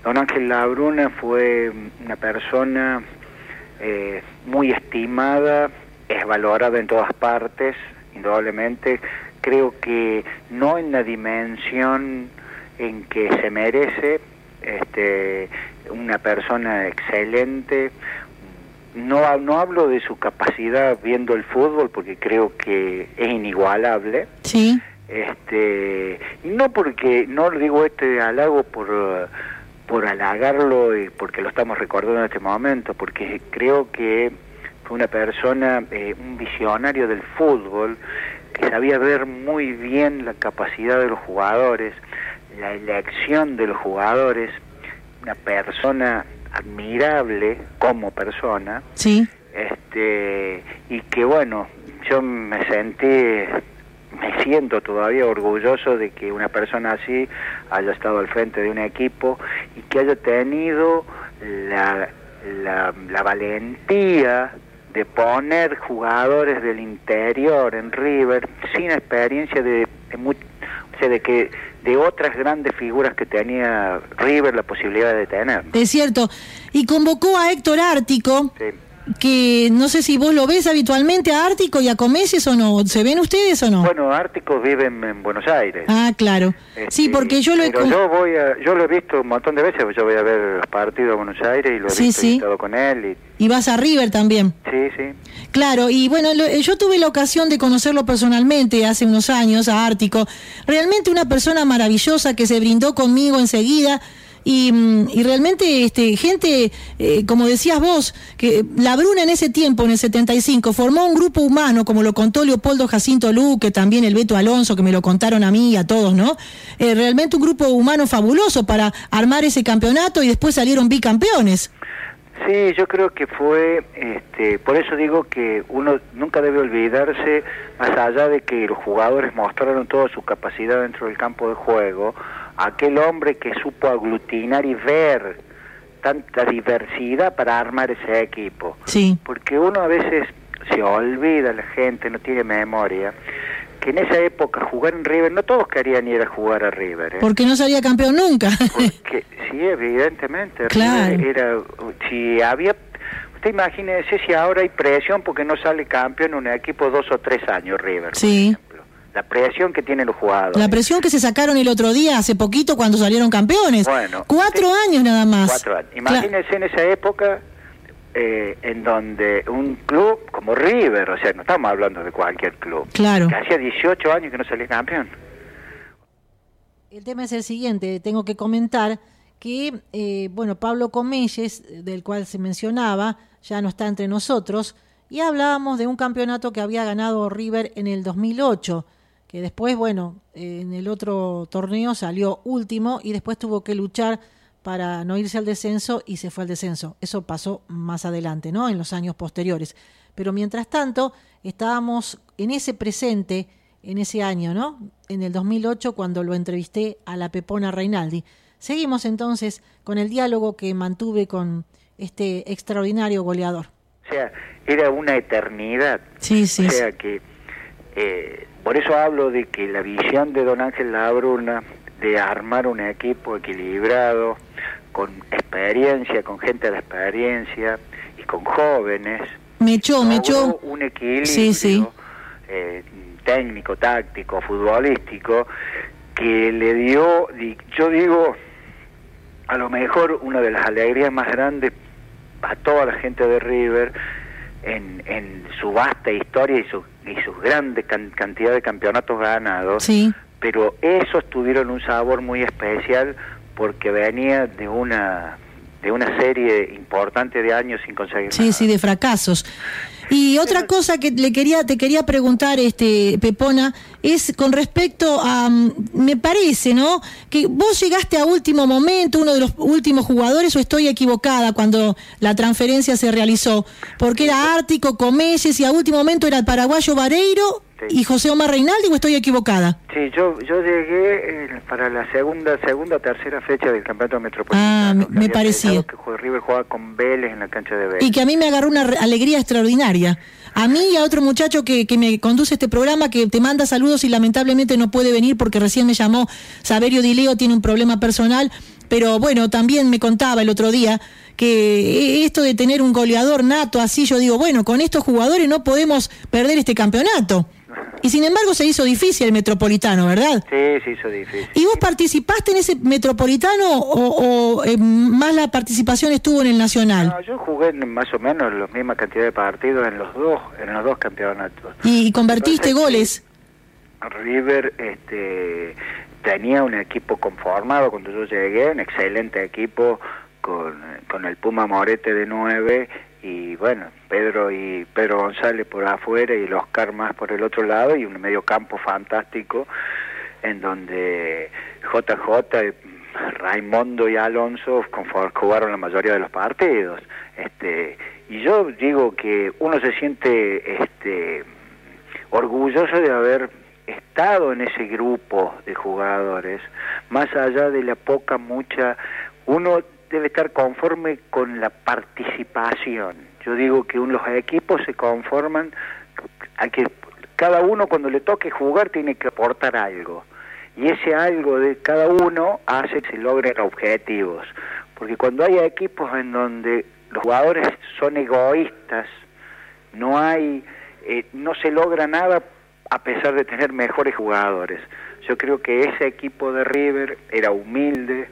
don Ángel Labruna fue una persona eh, muy estimada, es valorada en todas partes, indudablemente. Creo que no en la dimensión en que se merece, este, una persona excelente, no, no hablo de su capacidad viendo el fútbol porque creo que es inigualable. Sí. Este, y no porque, no digo este halago por, por halagarlo y porque lo estamos recordando en este momento, porque creo que fue una persona, eh, un visionario del fútbol, que sabía ver muy bien la capacidad de los jugadores, la elección de los jugadores, una persona admirable como persona. Sí. Este, y que bueno, yo me sentí, me siento todavía orgulloso de que una persona así haya estado al frente de un equipo y que haya tenido la, la, la valentía de poner jugadores del interior en River sin experiencia de, de mu- o sea, de que de otras grandes figuras que tenía River la posibilidad de tener. Es cierto. Y convocó a Héctor Ártico, que no sé si vos lo ves habitualmente a Ártico y a Comeses o no. ¿Se ven ustedes o no? Bueno, Árticos viven en Buenos Aires. Ah, claro. Sí, porque yo lo he... Pero yo voy a, yo lo he visto un montón de veces, yo voy a ver los partidos de Buenos Aires y lo he Sí, visto y estado con él Y vas a River también. y sí, sí. Claro, y bueno, lo- yo tuve la ocasión de conocerlo personalmente hace unos años a Ártico. Realmente una persona maravillosa que se brindó conmigo enseguida. Y, mm, y realmente este, gente, eh, como decías vos, que la Bruna en ese tiempo, en el 75, formó un grupo humano, como lo contó Leopoldo Jacinto Luque, también el Beto Alonso, que me lo contaron a mí y a todos, ¿no? Eh, realmente un grupo humano fabuloso para armar ese campeonato y después salieron bicampeones. Sí, yo creo que fue, este, por eso digo que uno nunca debe olvidarse, más allá de que los jugadores mostraron toda su capacidad dentro del campo de juego, aquel hombre que supo aglutinar y ver tanta diversidad para armar ese equipo. Sí. Porque uno a veces se olvida, la gente no tiene memoria, que en esa época jugar en River, no todos querían ir a jugar a River. ¿eh? Porque no salía campeón nunca. Que, sí, evidentemente. Claro. River Era, si había, usted imagínese si ahora hay presión porque no sale campeón un equipo dos o tres años River. Sí. La presión que tienen los jugadores. La presión que se sacaron el otro día, hace poquito, cuando salieron campeones. Bueno, Cuatro años nada más. Cuatro años. Imagínense en esa época eh, en donde un club como River, o sea, no estamos hablando de cualquier club, Claro. que hacía 18 años que no salía campeón. El tema es el siguiente, tengo que comentar que, eh, bueno, Pablo Comelles, del cual se mencionaba, ya no está entre nosotros, y hablábamos de un campeonato que había ganado River en el 2008, que después, bueno, en el otro torneo salió último y después tuvo que luchar para no irse al descenso y se fue al descenso. Eso pasó más adelante, ¿no? En los años posteriores. Pero mientras tanto, estábamos en ese presente, en ese año, ¿no? En el 2008, cuando lo entrevisté a la Pepona Reinaldi. Seguimos entonces con el diálogo que mantuve con este extraordinario goleador. O sea, era una eternidad. Sí, sí. O sea que, eh, por eso hablo de que la visión de don Ángel Labruna de armar un equipo equilibrado, con experiencia, con gente de experiencia y con jóvenes, Me echó, me echó. logró un equilibrio Sí, sí. eh, técnico, táctico, futbolístico, que le dio, di- yo digo, a lo mejor una de las alegrías más grandes a toda la gente de River en, en su vasta historia y su, y sus grandes can- cantidad de campeonatos ganados, Sí. pero esos tuvieron un sabor muy especial porque venía de una de una serie importante de años sin conseguir Sí, sí, de fracasos. Y otra cosa que le quería, te quería preguntar, este, Pepona, es con respecto a, mm, me parece, ¿no? Que vos llegaste a último momento, uno de los últimos jugadores, o estoy equivocada cuando la transferencia se realizó, porque era Ártico, Comelles, y a último momento era el paraguayo Vareiro y José Omar Reinaldi, o estoy equivocada. Sí, yo, yo llegué eh, para la segunda, segunda o tercera fecha del campeonato metropolitano. Ah, me, me parecía. que River jugaba con Vélez en la cancha de Vélez. Y que a mí me agarró una alegría extraordinaria. A mí y a otro muchacho que, que me conduce este programa, que te manda saludos y lamentablemente no puede venir porque recién me llamó Saberio Dileo, tiene un problema personal, pero bueno, también me contaba el otro día que esto de tener un goleador nato así, yo digo, bueno, con estos jugadores no podemos perder este campeonato. Y sin embargo se hizo difícil el metropolitano, ¿verdad? Sí, se hizo difícil. ¿Y vos participaste en ese metropolitano o, o, eh, más la participación estuvo en el nacional? No, yo jugué más o menos la misma cantidad de partidos en los dos, en los dos campeonatos. Y, y convertiste goles. River este, tenía un equipo conformado cuando yo llegué, un excelente equipo con, con el Puma Morete de 9 y bueno, Pedro y Pedro González por afuera y el Oscar más por el otro lado y un medio campo fantástico en donde JJ, Raimondo y Alonso jugaron la mayoría de los partidos. Este, y yo digo que uno se siente este, orgulloso de haber estado en ese grupo de jugadores, más allá de la poca, mucha, uno debe estar conforme con la participación. Yo digo que los equipos se conforman a que cada uno cuando le toque jugar tiene que aportar algo. Y ese algo de cada uno hace que se logren objetivos. Porque cuando hay equipos en donde los jugadores son egoístas, no hay, eh, no se logra nada a pesar de tener mejores jugadores. Yo creo que ese equipo de River era humilde,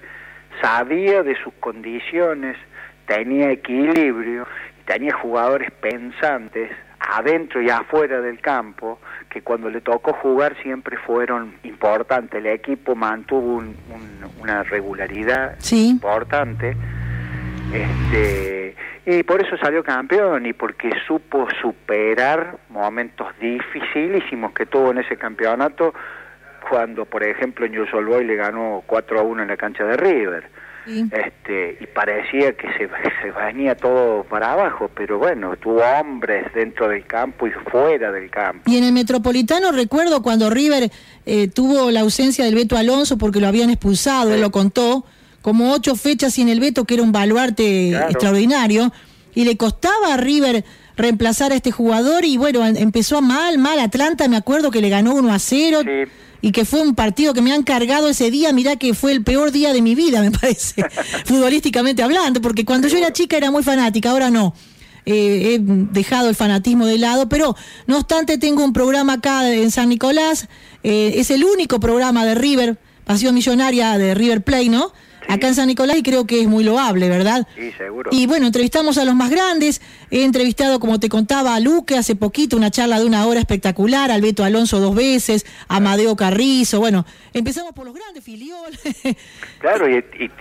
sabía de sus condiciones, tenía equilibrio, tenía jugadores pensantes adentro y afuera del campo que cuando le tocó jugar siempre fueron importantes. El equipo mantuvo un- un- una regularidad importante. Este, y por eso salió campeón y porque supo superar momentos dificilísimos que tuvo en ese campeonato cuando, por ejemplo, en All Boy le ganó 4 a 1 en la cancha de River. Este, y parecía que se, se venía todo para abajo, pero bueno, tuvo hombres dentro del campo y fuera del campo. Y en el Metropolitano recuerdo cuando River eh, tuvo la ausencia del Beto Alonso porque lo habían expulsado, él lo contó, como ocho fechas sin el Beto, que era un baluarte Claro. extraordinario, y le costaba a River reemplazar a este jugador y bueno, em- empezó mal, mal, Atlanta me acuerdo que le ganó 1 a 0 y que fue un partido que me han cargado ese día, mirá que fue el peor día de mi vida, me parece, futbolísticamente hablando, porque cuando yo era chica era muy fanática, ahora no. Eh, he dejado el fanatismo de lado, pero no obstante tengo un programa acá en San Nicolás, eh, es el único programa de River, Pasión Millonaria de River Play, ¿no? Acá en San Nicolás y creo que es muy loable, ¿verdad? Sí, seguro. Y bueno, entrevistamos a los más grandes. He entrevistado, como te contaba, a Luque hace poquito, una charla de una hora espectacular, al Beto Alonso dos veces, a Amadeo Carrizo. Bueno, empezamos por los grandes, Filiol. Claro, y, y- y-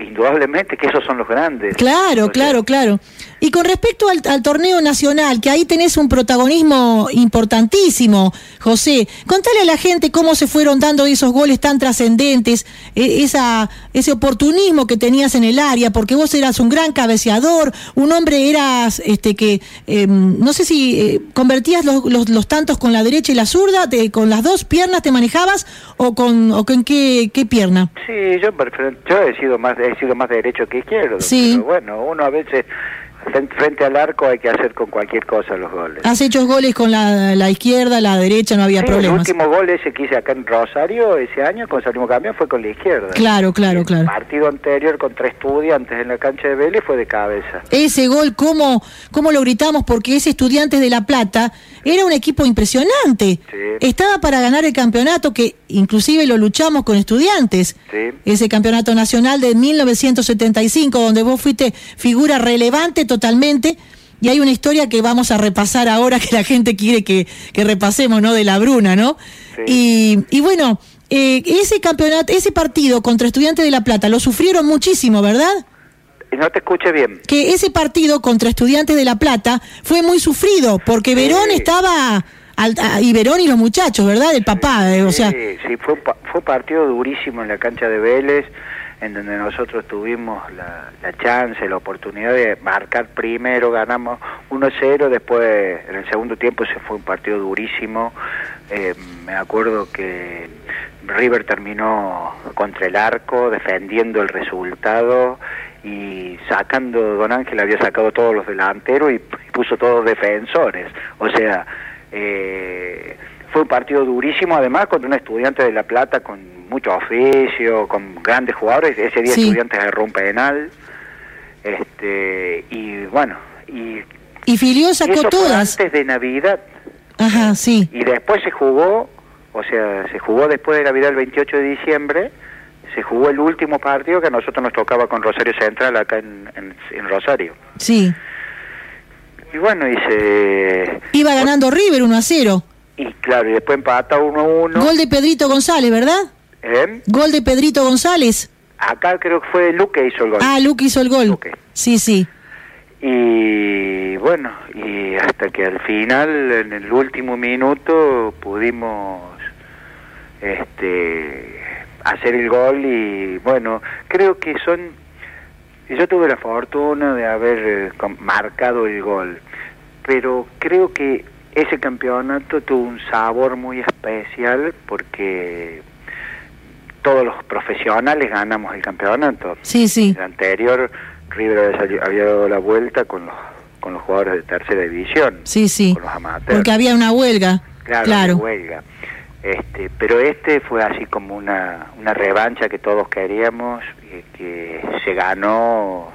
indudablemente que esos son los grandes. Claro, claro, claro. Y con respecto al, al torneo nacional, que ahí tenés un protagonismo importantísimo, José, contale a la gente cómo se fueron dando esos goles tan trascendentes, eh, esa, ese oportunismo que tenías en el área, porque vos eras un gran cabeceador, un hombre eras, este, que, eh, no sé si eh, convertías los, los, los tantos con la derecha y la zurda, te- con las dos piernas te manejabas, o con, o con qué, qué pierna. Sí, yo, yo he sido más he sido más derecho que izquierdo. Sí. Pero bueno, uno a veces frente, al arco hay que hacer con cualquier cosa los goles. Has hecho goles con la, la izquierda, la derecha, no había Sí, problemas. El último gol ese que hice acá en Rosario ese año, cuando salimos campeón, fue con la izquierda. Claro, claro, claro. El partido anterior contra estudiantes en la cancha de Vélez fue de cabeza. Ese gol, ¿cómo, ¿cómo lo gritamos? Porque ese Estudiantes de La Plata era un equipo impresionante. Estaba para ganar el campeonato, que inclusive lo luchamos con Estudiantes. Sí. Ese campeonato nacional de 1975, donde vos fuiste figura relevante totalmente. Y hay una historia que vamos a repasar ahora que la gente quiere que, que repasemos, ¿no? De la Bruna, ¿no? Y, y bueno, eh, ese campeonato, ese partido contra Estudiantes de La Plata lo sufrieron muchísimo, ¿verdad? No te escuché bien. que ese partido contra Estudiantes de La Plata fue muy sufrido, porque Verón estaba, al- a- y Verón y los muchachos, ¿verdad? El papá, eh, o sea, Sí, sí, fue un, fue un partido durísimo en la cancha de Vélez, en donde nosotros tuvimos la, la chance, la oportunidad de marcar primero, ganamos 1-0, después en el segundo tiempo se fue un partido durísimo. Eh, me acuerdo que River terminó contra el arco, defendiendo el resultado y sacando, Don Ángel había sacado todos los delanteros y puso todos defensores. O sea, eh, fue un partido durísimo, además contra un estudiante de La Plata con mucho oficio, con grandes jugadores. Ese día Sí. estudiantes agarró un penal. Este, y bueno, y y sacó eso fue todas. antes de Navidad. Ajá, sí. Y después se jugó, o sea, se jugó después de Navidad el 28 de diciembre, se jugó el último partido que a nosotros nos tocaba con Rosario Central acá en, en- en Rosario. Sí. Y bueno, y se... Iba ganando River 1 a 0. Y claro, y después empata 1 a 1. Gol de Pedrito González, ¿verdad? ¿Eh? Gol de Pedrito González. Acá creo que fue Luque hizo el gol. Ah, Luke hizo el gol. Sí, sí. Y bueno, y hasta que al final, en el último minuto, pudimos este hacer el gol y bueno, creo que son yo tuve la fortuna de haber eh, marcado el gol, pero creo que ese campeonato tuvo un sabor muy especial porque todos los profesionales ganamos el campeonato. Sí, sí. El anterior, River había, dado la vuelta con los, con los jugadores de tercera división, Sí, sí. con los amateurs. Porque había una huelga. Claro, Claro. de huelga. Este, pero este fue así como una, una revancha que todos queríamos, eh, que se ganó,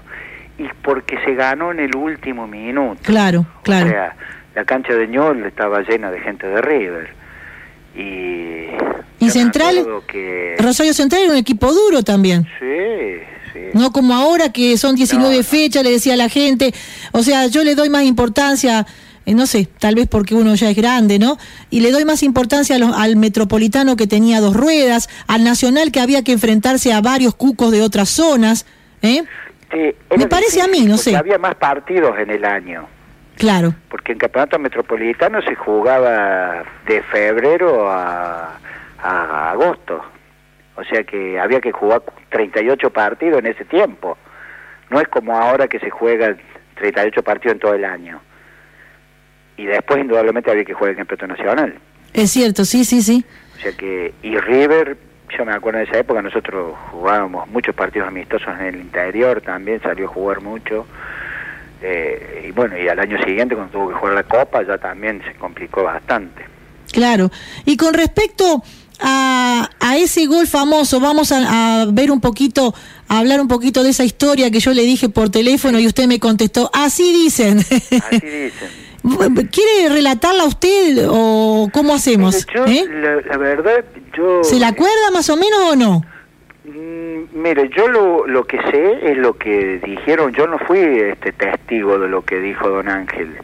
y porque se ganó en el último minuto. Claro, claro. O sea, la cancha de Ñol estaba llena de gente de River. Y, Y Central, que... Rosario Central era un equipo duro también. Sí, sí. No como ahora que son 19 fechas, le decía a la gente. O sea, yo le doy más importancia, eh, no sé, tal vez porque uno ya es grande, ¿no? Y le doy más importancia al metropolitano que tenía dos ruedas, al nacional que había que enfrentarse a varios cucos de otras zonas, ¿eh? Sí, Me parece a mí, no sé. Había más partidos en el año. Claro. Porque en campeonato metropolitano se jugaba de febrero a, a agosto. O sea que había que jugar 38 partidos en ese tiempo. No es como ahora que se juega 38 partidos en todo el año. Y después indudablemente había que jugar el campeonato nacional. Es cierto, sí, sí, sí. O sea que, y River, yo me acuerdo de esa época, nosotros jugábamos muchos partidos amistosos en el interior, también salió a jugar mucho. Eh, y bueno, y al año siguiente cuando tuvo que jugar la Copa ya también se complicó bastante. Claro. Y con respecto a, a ese gol famoso, vamos a, a ver un poquito, a hablar un poquito de esa historia que yo le dije por teléfono y usted me contestó, así dicen. Así dicen. ¿Quiere relatarla usted o cómo hacemos? Yo, ¿Eh? la, la verdad, yo... ¿Se la acuerda más o menos o no? Mm, Mire, yo lo, lo que sé es lo que dijeron, yo no fui este testigo de lo que dijo don Ángel.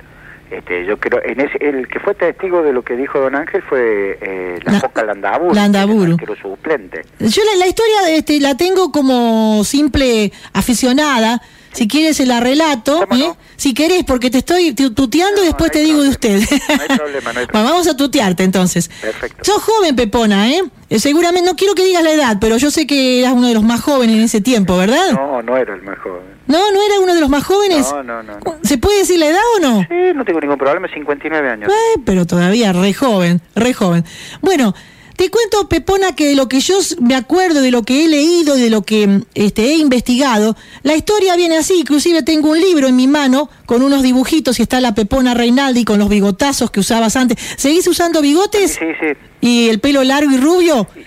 Este, yo creo, en ese, el que fue testigo de lo que dijo don Ángel fue eh, la, Poca Landaburu, Landaburu. el suplente. Yo la, la historia este, la tengo como simple aficionada. Si quieres se la relato, ¿eh? si querés, porque te estoy tu- tuteando y después te digo de usted. No hay problema, no hay Bueno, vamos a tutearte entonces. Perfecto. Sos joven, Pepona, ¿eh? Eh, Seguramente, no quiero que digas la edad, pero yo sé que eras uno de los más jóvenes en ese tiempo, ¿verdad? No, no era el más joven. No, no era uno de los más jóvenes. No, no, no. no. ¿Se puede decir la edad o no? Sí, no tengo ningún problema, 59 años. Eh, pero todavía re joven, re joven. Bueno, te cuento, Pepona, que de lo que yo me acuerdo, de lo que he leído, de lo que este, he investigado, la historia viene así. Inclusive tengo un libro en mi mano con unos dibujitos y está la Pepona Reinaldi con los bigotazos que usabas antes. ¿Seguís usando bigotes? Sí, sí, ¿Y el pelo largo y rubio? ¿Eh?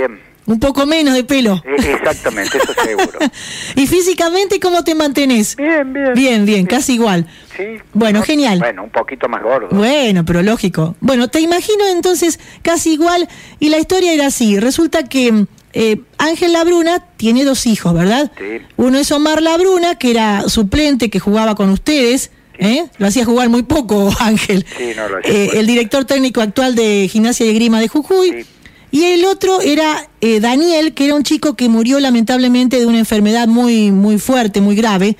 también. Un poco menos de pelo. Eh, Exactamente, eso seguro. ¿Y físicamente cómo te mantenés? Bien, bien. Bien, bien, casi igual. Sí. Bueno, genial. Bueno, un poquito más gordo. Bueno, pero lógico. Bueno, te imagino entonces casi igual y la historia era así. Resulta que eh, Ángel Labruna tiene dos hijos, ¿verdad? Sí. Uno es Omar Labruna, que era suplente, que jugaba con ustedes. ¿eh? Lo hacía jugar muy poco, Ángel. Sí, no lo hacía Eh, el director técnico actual de Gimnasia y Grima de Jujuy. Y el otro era eh, Daniel, que era un chico que murió lamentablemente de una enfermedad muy, muy fuerte, muy grave,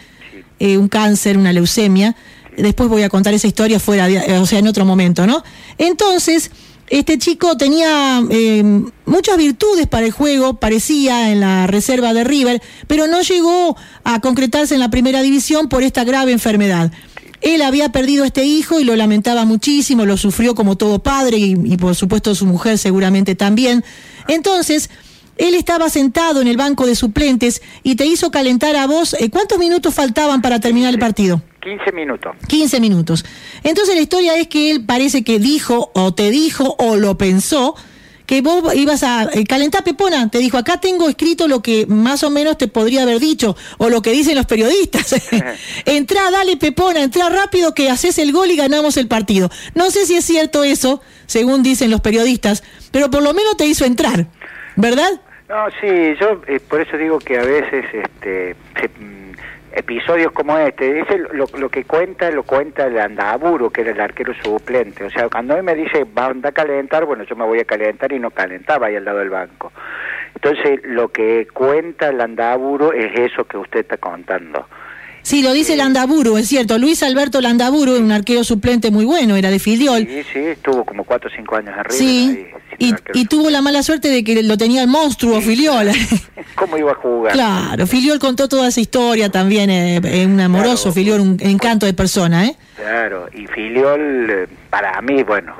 eh, un cáncer, una leucemia. Después voy a contar esa historia fuera, de- eh, o sea, en otro momento, ¿no? Entonces, este chico tenía eh, muchas virtudes para el juego, parecía en la reserva de River, pero no llegó a concretarse en la primera división por esta grave enfermedad. Él había perdido a este hijo y lo lamentaba muchísimo, lo sufrió como todo padre y, y por supuesto su mujer seguramente también. Entonces, él estaba sentado en el banco de suplentes y te hizo calentar a vos. eh, ¿Cuántos minutos faltaban para terminar el partido? 15 minutos. 15 minutos. Entonces la historia es que él parece que dijo o te dijo o lo pensó que vos ibas a eh, calentar Pepona, te dijo, acá tengo escrito lo que más o menos te podría haber dicho, o lo que dicen los periodistas. entrá, dale Pepona, entrá rápido que haces el gol y ganamos el partido. No sé si es cierto eso, según dicen los periodistas, pero por lo menos te hizo entrar, ¿verdad? No, sí, yo eh, por eso digo que a veces este se- mm, episodios como este, ese lo, lo que cuenta lo cuenta el Andaburo, que era el arquero suplente. O sea, cuando él me dice, va a calentar, bueno, yo me voy a calentar y no calentaba ahí al lado del banco. Entonces, lo que cuenta el Andaburo es eso que usted está contando. Sí, lo dice Landaburu, es cierto. Luis Alberto Landaburu, un arquero suplente muy bueno, era de Filiol. Sí, sí, estuvo como cuatro o cinco años arriba. Sí, y, y tuvo la mala suerte de que lo tenía el monstruo Filiol. ¿Cómo iba a jugar? claro, Filiol contó toda esa historia también, eh, eh, un amoroso Filiol, un encanto de persona, ¿eh? Claro, y Filiol, eh, para mí, bueno,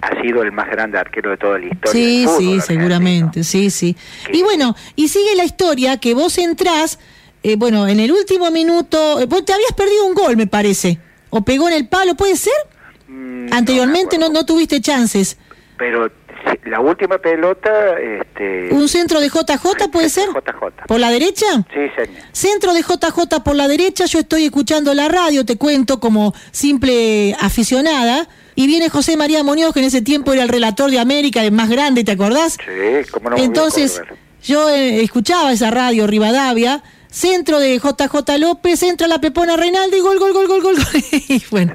ha sido el más grande arquero de toda la historia. Sí, fútbol sí, seguramente, sí, sí. Y bueno, y sigue la historia que vos entrás, eh, bueno, en el último minuto, eh, vos te habías perdido un gol, me parece, o pegó en el palo, ¿puede ser? Mm, Anteriormente no, no tuviste chances. Pero la última pelota, este, ¿Un centro de JJ puede ser? JJ. ¿Por la derecha? Sí, señor. Centro de JJ por la derecha, yo estoy escuchando la radio, te cuento como simple aficionada, y viene José María Muñoz, que en ese tiempo era el relator de América, el más grande, ¿te acordás? Sí, cómo no Entonces, yo eh, escuchaba esa radio Rivadavia, centro de JJ López, entra la Pepona Reinaldo y gol, gol, gol, gol, gol. gol. y bueno,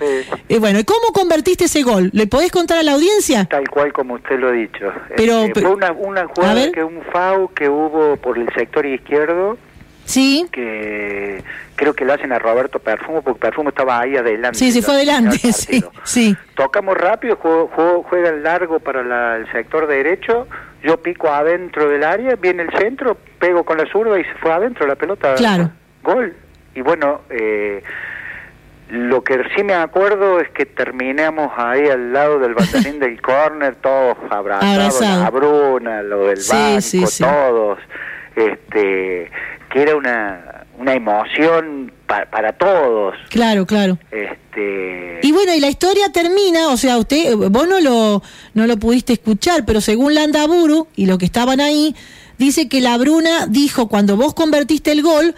y bueno, ¿y cómo convertiste ese gol? ¿Le podés contar a la audiencia? Tal cual como usted lo ha dicho. Pero- Este, pero- fue una, una jugada que un FAU que hubo por el sector izquierdo. Sí. Que creo que lo hacen a Roberto Perfumo, porque Perfumo estaba ahí adelante. Sí, sí, fue adelante, sí, sí. Tocamos rápido, juego, juego- juega largo para la- el sector derecho. Yo pico adentro del área, viene el centro, pego con la zurda y se fue adentro la pelota. Claro. Gol. Y bueno, eh, lo que sí me acuerdo es que terminamos ahí al lado del banderín del córner, todos abrazados, Abrazado. la Bruna, lo del Sí, banco, sí, sí. todos, este, que era una, una emoción pa- para todos. Claro, claro. Este, Y bueno, y la historia termina, o sea, usted, vos no lo, no lo pudiste escuchar, pero según Landaburu y lo que estaban ahí, dice que la Bruna dijo cuando vos convertiste el gol,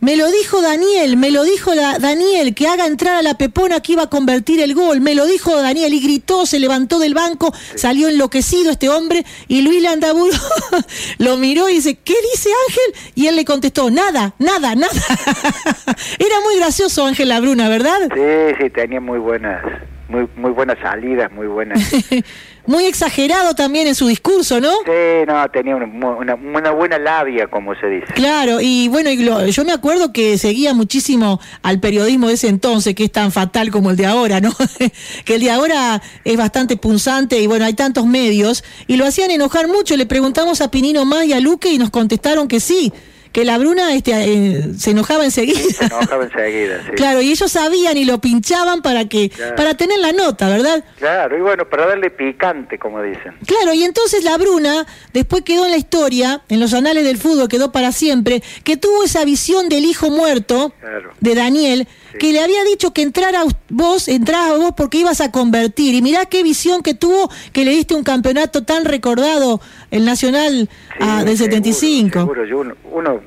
me lo dijo Daniel, me lo dijo la- Daniel, que haga entrar a la Pepona que iba a convertir el gol, me lo dijo Daniel y gritó, se levantó del banco, salió enloquecido este hombre y Luis Landaburu lo miró y dice, ¿qué dice Ángel? Y él le contestó, nada, nada, nada. Era muy gracioso Ángel Labruna, ¿verdad? sí, sí, tenía muy buenas, muy, muy buenas salidas, muy buenas. Muy exagerado también en su discurso, ¿no? Sí, no, tenía una, una, una buena labia, como se dice. Claro, y bueno, y lo- yo me acuerdo que seguía muchísimo al periodismo de ese entonces, que es tan fatal como el de ahora, ¿no? que el de ahora es bastante punzante y bueno, hay tantos medios, y lo hacían enojar mucho. Le preguntamos a Pinino más y a Luque y nos contestaron que sí, que la Bruna este, eh, se enojaba enseguida. Se enojaba enseguida, sí. Claro, y ellos sabían y lo pinchaban para que, Claro. para tener la nota, ¿verdad? Claro, y bueno, para darle picante, como dicen. Claro, y entonces la Bruna después quedó en la historia, en los anales del fútbol, quedó para siempre, que tuvo esa visión del hijo muerto Claro. de Daniel, que le había dicho que entrara vos, entrabas vos porque ibas a convertir. Y mirá qué visión que tuvo, que le diste un campeonato tan recordado, el Nacional ah, del 75. Seguro, yo uno, uno-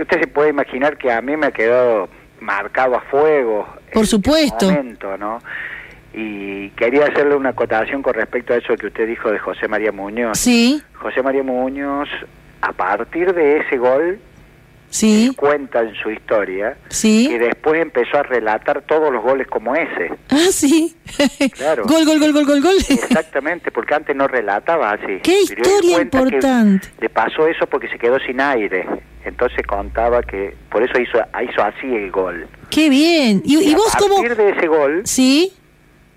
usted se puede imaginar que a mí me ha quedado marcado a fuego. Por supuesto. momento, ¿no? Y quería hacerle una acotación con respecto a eso que usted dijo de José María Muñoz. Sí, José María Muñoz, a partir de ese gol, sí, cuenta en su historia sí. que después empezó a relatar todos los goles como ese. Ah, sí. Claro. Gol, gol, gol, gol, gol, gol. Exactamente, porque antes no relataba así. Qué historia importante. Le pasó eso porque se quedó sin aire. Entonces contaba que por eso hizo, hizo así el gol. Qué bien. ¿Y, y a vos cómo? partir de ese gol, Sí.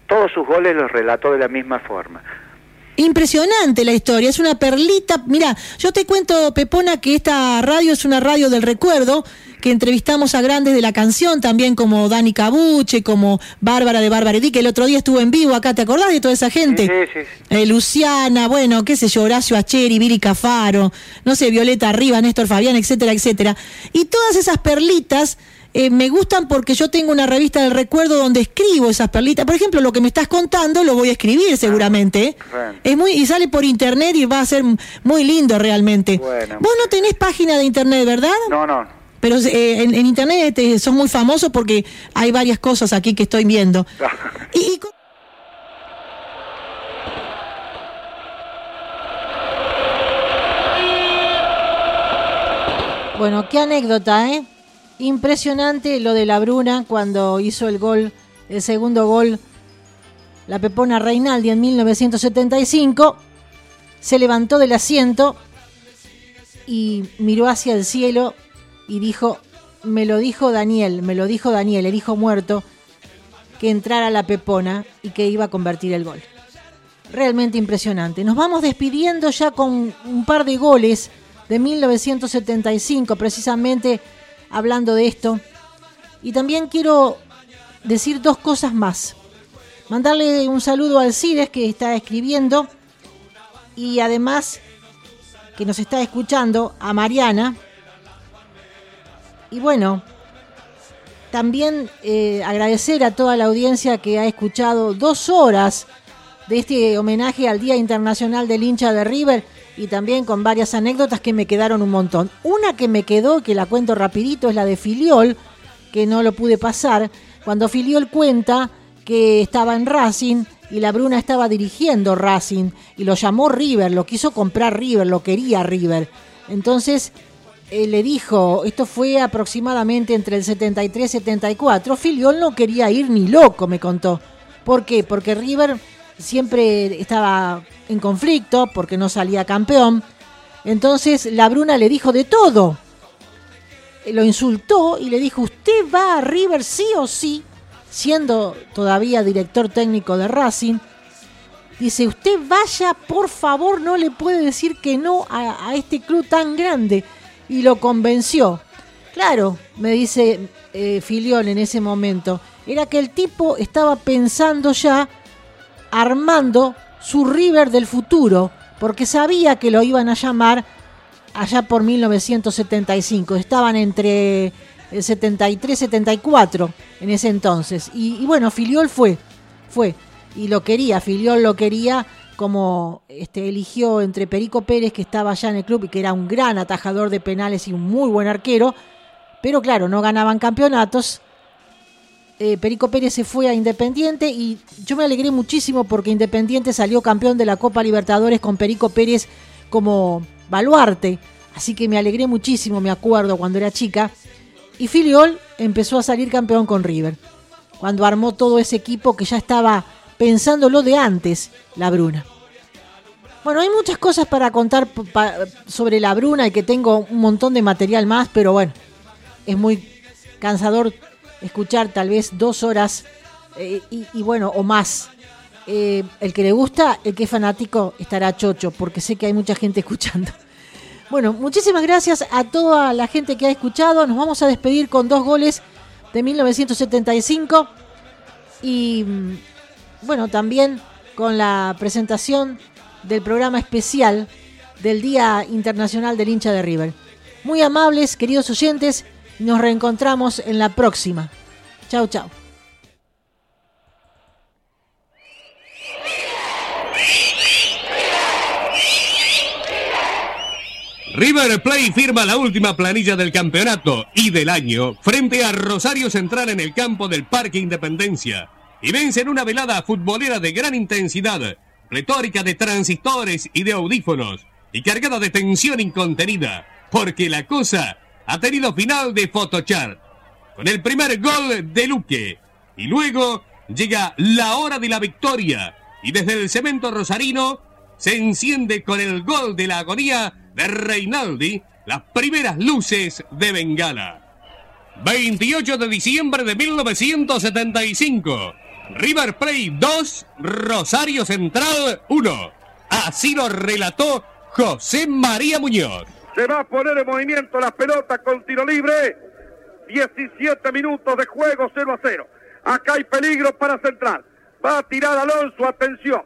todos sus goles los relató de la misma forma. Impresionante la historia, es una perlita. Mira, yo te cuento, Pepona, que esta radio es una radio del recuerdo, que entrevistamos a grandes de la canción, también como Dani Cabuche, como Bárbara de Bárbara Edí, que el otro día estuvo en vivo acá, ¿te acordás de toda esa gente? Sí, sí, sí. Eh, Luciana, bueno, qué sé yo, Horacio Acheri, Viri Cafaro, no sé, Violeta Arriba, Néstor Fabián, etcétera, etcétera. Y todas esas perlitas eh, me gustan porque yo tengo una revista del recuerdo donde escribo esas perlitas. Por ejemplo, lo que me estás contando lo voy a escribir seguramente. ¿eh? Bueno. Es muy y sale por internet y va a ser muy lindo realmente. Bueno. Vos no tenés página de internet, ¿verdad? No, no. Pero eh, en, en internet eh, sos muy famoso porque hay varias cosas aquí que estoy viendo. Y- Bueno, qué anécdota, ¿eh? Impresionante lo de la Bruna cuando hizo el gol, el segundo gol, la Pepona Reinaldi en 1975. Se levantó del asiento y miró hacia el cielo y dijo, me lo dijo Daniel, me lo dijo Daniel, el hijo muerto, que entrara la Pepona y que iba a convertir el gol. Realmente impresionante. Nos vamos despidiendo ya con un par de goles de 1975, precisamente hablando de esto. Y también quiero decir dos cosas más. Mandarle un saludo al Cires que está escribiendo y además que nos está escuchando, a Mariana. Y bueno, también eh, agradecer a toda la audiencia que ha escuchado dos horas de este homenaje al Día Internacional del hincha de River y también con varias anécdotas que me quedaron un montón. Una que me quedó, que la cuento rapidito, es la de Filiol, que no lo pude pasar, cuando Filiol cuenta que estaba en Racing y la Bruna estaba dirigiendo Racing y lo llamó River, lo quiso comprar River, lo quería River. Entonces eh, le dijo, esto fue aproximadamente entre el 73 y 74, Filiol no quería ir ni loco, me contó. ¿Por qué? Porque River siempre estaba en conflicto, porque no salía campeón. Entonces la Bruna le dijo de todo. Lo insultó y le dijo, usted va a River sí o sí siendo todavía director técnico de Racing, dice, usted vaya, por favor, no le puede decir que no a, este club tan grande. Y lo convenció. Claro, me dice eh, en ese momento, era que el tipo estaba pensando ya, armando su River del futuro, porque sabía que lo iban a llamar allá por 1975. Estaban entre el 73-74 en ese entonces. Y, bueno, Filiol fue, fue. Y lo quería, Filiol lo quería como este, eligió entre Perico Pérez, que estaba allá en el club y que era un gran atajador de penales y un muy buen arquero. Pero claro, no ganaban campeonatos. Eh, Perico Pérez se fue a Independiente y yo me alegré muchísimo porque Independiente salió campeón de la Copa Libertadores con Perico Pérez como baluarte. Así que me alegré muchísimo, me acuerdo, cuando era chica. Y Filiol empezó a salir campeón con River, cuando armó todo ese equipo que ya estaba pensándolo de antes, la Bruna. Bueno, hay muchas cosas para contar sobre la Bruna y que tengo un montón de material más, pero bueno, es muy cansador escuchar tal vez dos horas eh, y, bueno, o más. Eh, el que le gusta, el que es fanático, estará chocho, porque sé que hay mucha gente escuchando. Bueno, muchísimas gracias a toda la gente que ha escuchado. Nos vamos a despedir con dos goles de 1975 y mm, bueno, también con la presentación del programa especial del Día Internacional del Hincha de River. Muy amables, queridos oyentes, nos reencontramos en la próxima. Chau, chau. River Plate firma la última planilla del campeonato y del año frente a Rosario Central en el campo del Parque Independencia y vence en una velada futbolera de gran intensidad, retórica de transistores y de audífonos y cargada de tensión incontenida, porque la cosa ha tenido final de photochart con el primer gol de Luque y luego llega la hora de la victoria y desde el cemento rosarino se enciende con el gol de la agonía de Reinaldi las primeras luces de Bengala. 28 de diciembre de 1975. River Plate 2, Rosario Central 1. Así lo relató José María Muñoz. Se va a poner en movimiento la pelota con tiro libre. 17 minutos de juego 0 a 0. Acá hay peligro para Central. Va a tirar Alonso, atención.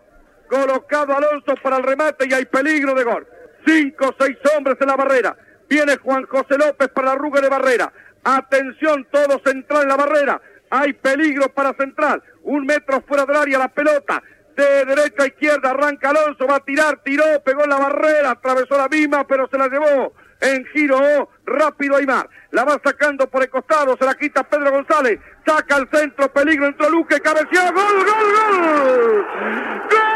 Colocado Alonso para el remate y hay peligro de gol. Cinco seis hombres en la barrera. Viene Juan José López para la ruga de barrera. Atención, todo central en la barrera. Hay peligro para central. Un metro fuera del área la pelota. De derecha a izquierda arranca Alonso, va a tirar, tiró, pegó la barrera, atravesó la misma, pero se la llevó en giro rápido Aymar. La va sacando por el costado, se la quita Pedro González, saca al centro, peligro, entró Luque, cabeció, gol, gol, gol. ¡Gol!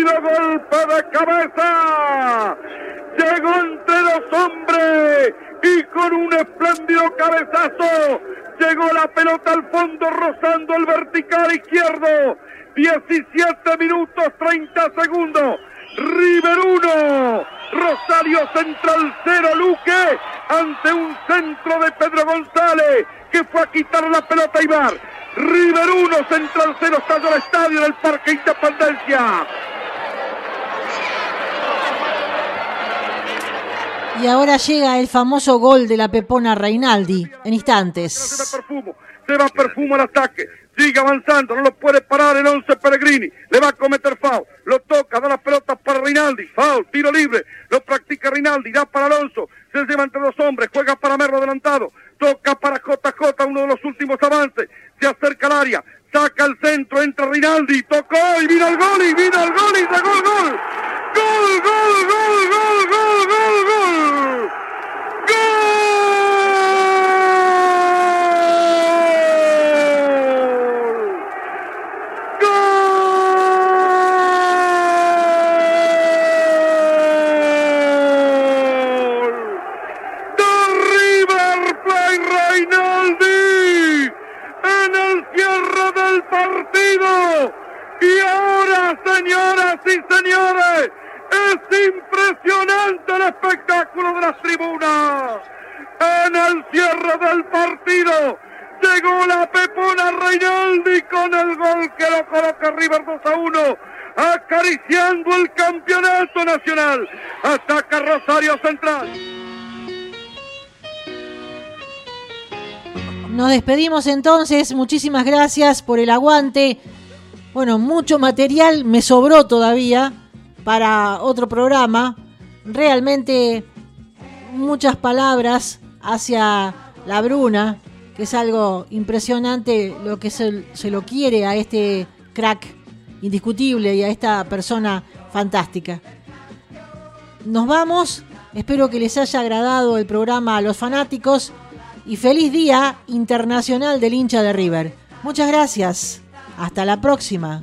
Espléndido golpe de cabeza. Llegó entre dos hombres y con un espléndido cabezazo llegó la pelota al fondo rozando el vertical izquierdo. 17 minutos 30 segundos. River 1, Rosario Central 0, Luque, ante un centro de Pedro González, que fue a quitar la pelota a Ibar. River 1, Central 0, estalló el estadio del Parque Independencia. Y ahora llega el famoso gol de la Pepona Reinaldi en instantes. Se va perfumo, al ataque. Sigue avanzando, no lo puede parar el 11 Peregrini. Le va a cometer foul. Lo toca, da la pelota para Rinaldi. Foul, tiro libre. Lo practica Rinaldi, da para Alonso. Se lleva entre dos hombres, juega para Merlo adelantado. Toca para JJ, uno de los últimos avances. Se acerca al área, saca el centro, entra Rinaldi, tocó y vino el gol y vino el gol y llegó el. Gol, gol, gol, gol, gol, gol, gol. River Plate Reinaldi en el cierre del partido. Y ahora, y señores, es impresionante el espectáculo de las tribunas. En el cierre del partido llegó la Pepona Reinaldi con el gol que lo coloca River 2 a 1 acariciando el campeonato nacional. Ataca Rosario Central. Nos despedimos entonces, muchísimas gracias por el aguante. Bueno, mucho material me sobró todavía para otro programa. Realmente muchas palabras hacia la Bruna, que es algo impresionante lo que se, lo quiere a este crack indiscutible y a esta persona fantástica. Nos vamos, espero que les haya agradado el programa a los fanáticos y feliz día internacional del hincha de River. Muchas gracias. Hasta la próxima.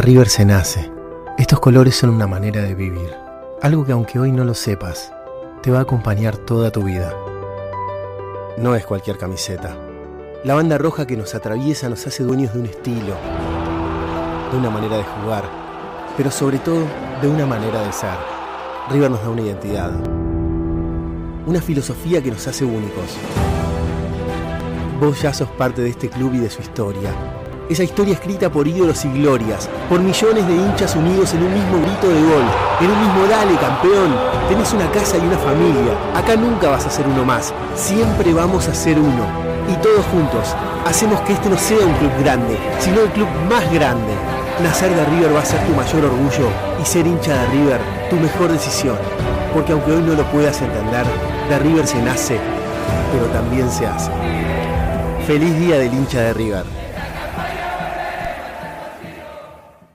River se nace. Estos colores son una manera de vivir. Algo que aunque hoy no lo sepas, te va a acompañar toda tu vida. No es cualquier camiseta. La banda roja que nos atraviesa nos hace dueños de un estilo, de una manera de jugar, pero sobre todo de una manera de ser. River nos da una identidad, una filosofía que nos hace únicos. Vos ya sos parte de este club y de su historia. Esa historia escrita por ídolos y glorias, por millones de hinchas unidos en un mismo grito de gol, en un mismo dale campeón. Tenés una casa y una familia. Acá nunca vas a ser uno más. Siempre vamos a ser uno. Y todos juntos hacemos que este no sea un club grande, sino el club más grande. Nacer de River va a ser tu mayor orgullo y ser hincha de River tu mejor decisión. Porque aunque hoy no lo puedas entender, de River se nace, pero también se hace. Feliz día del hincha de River.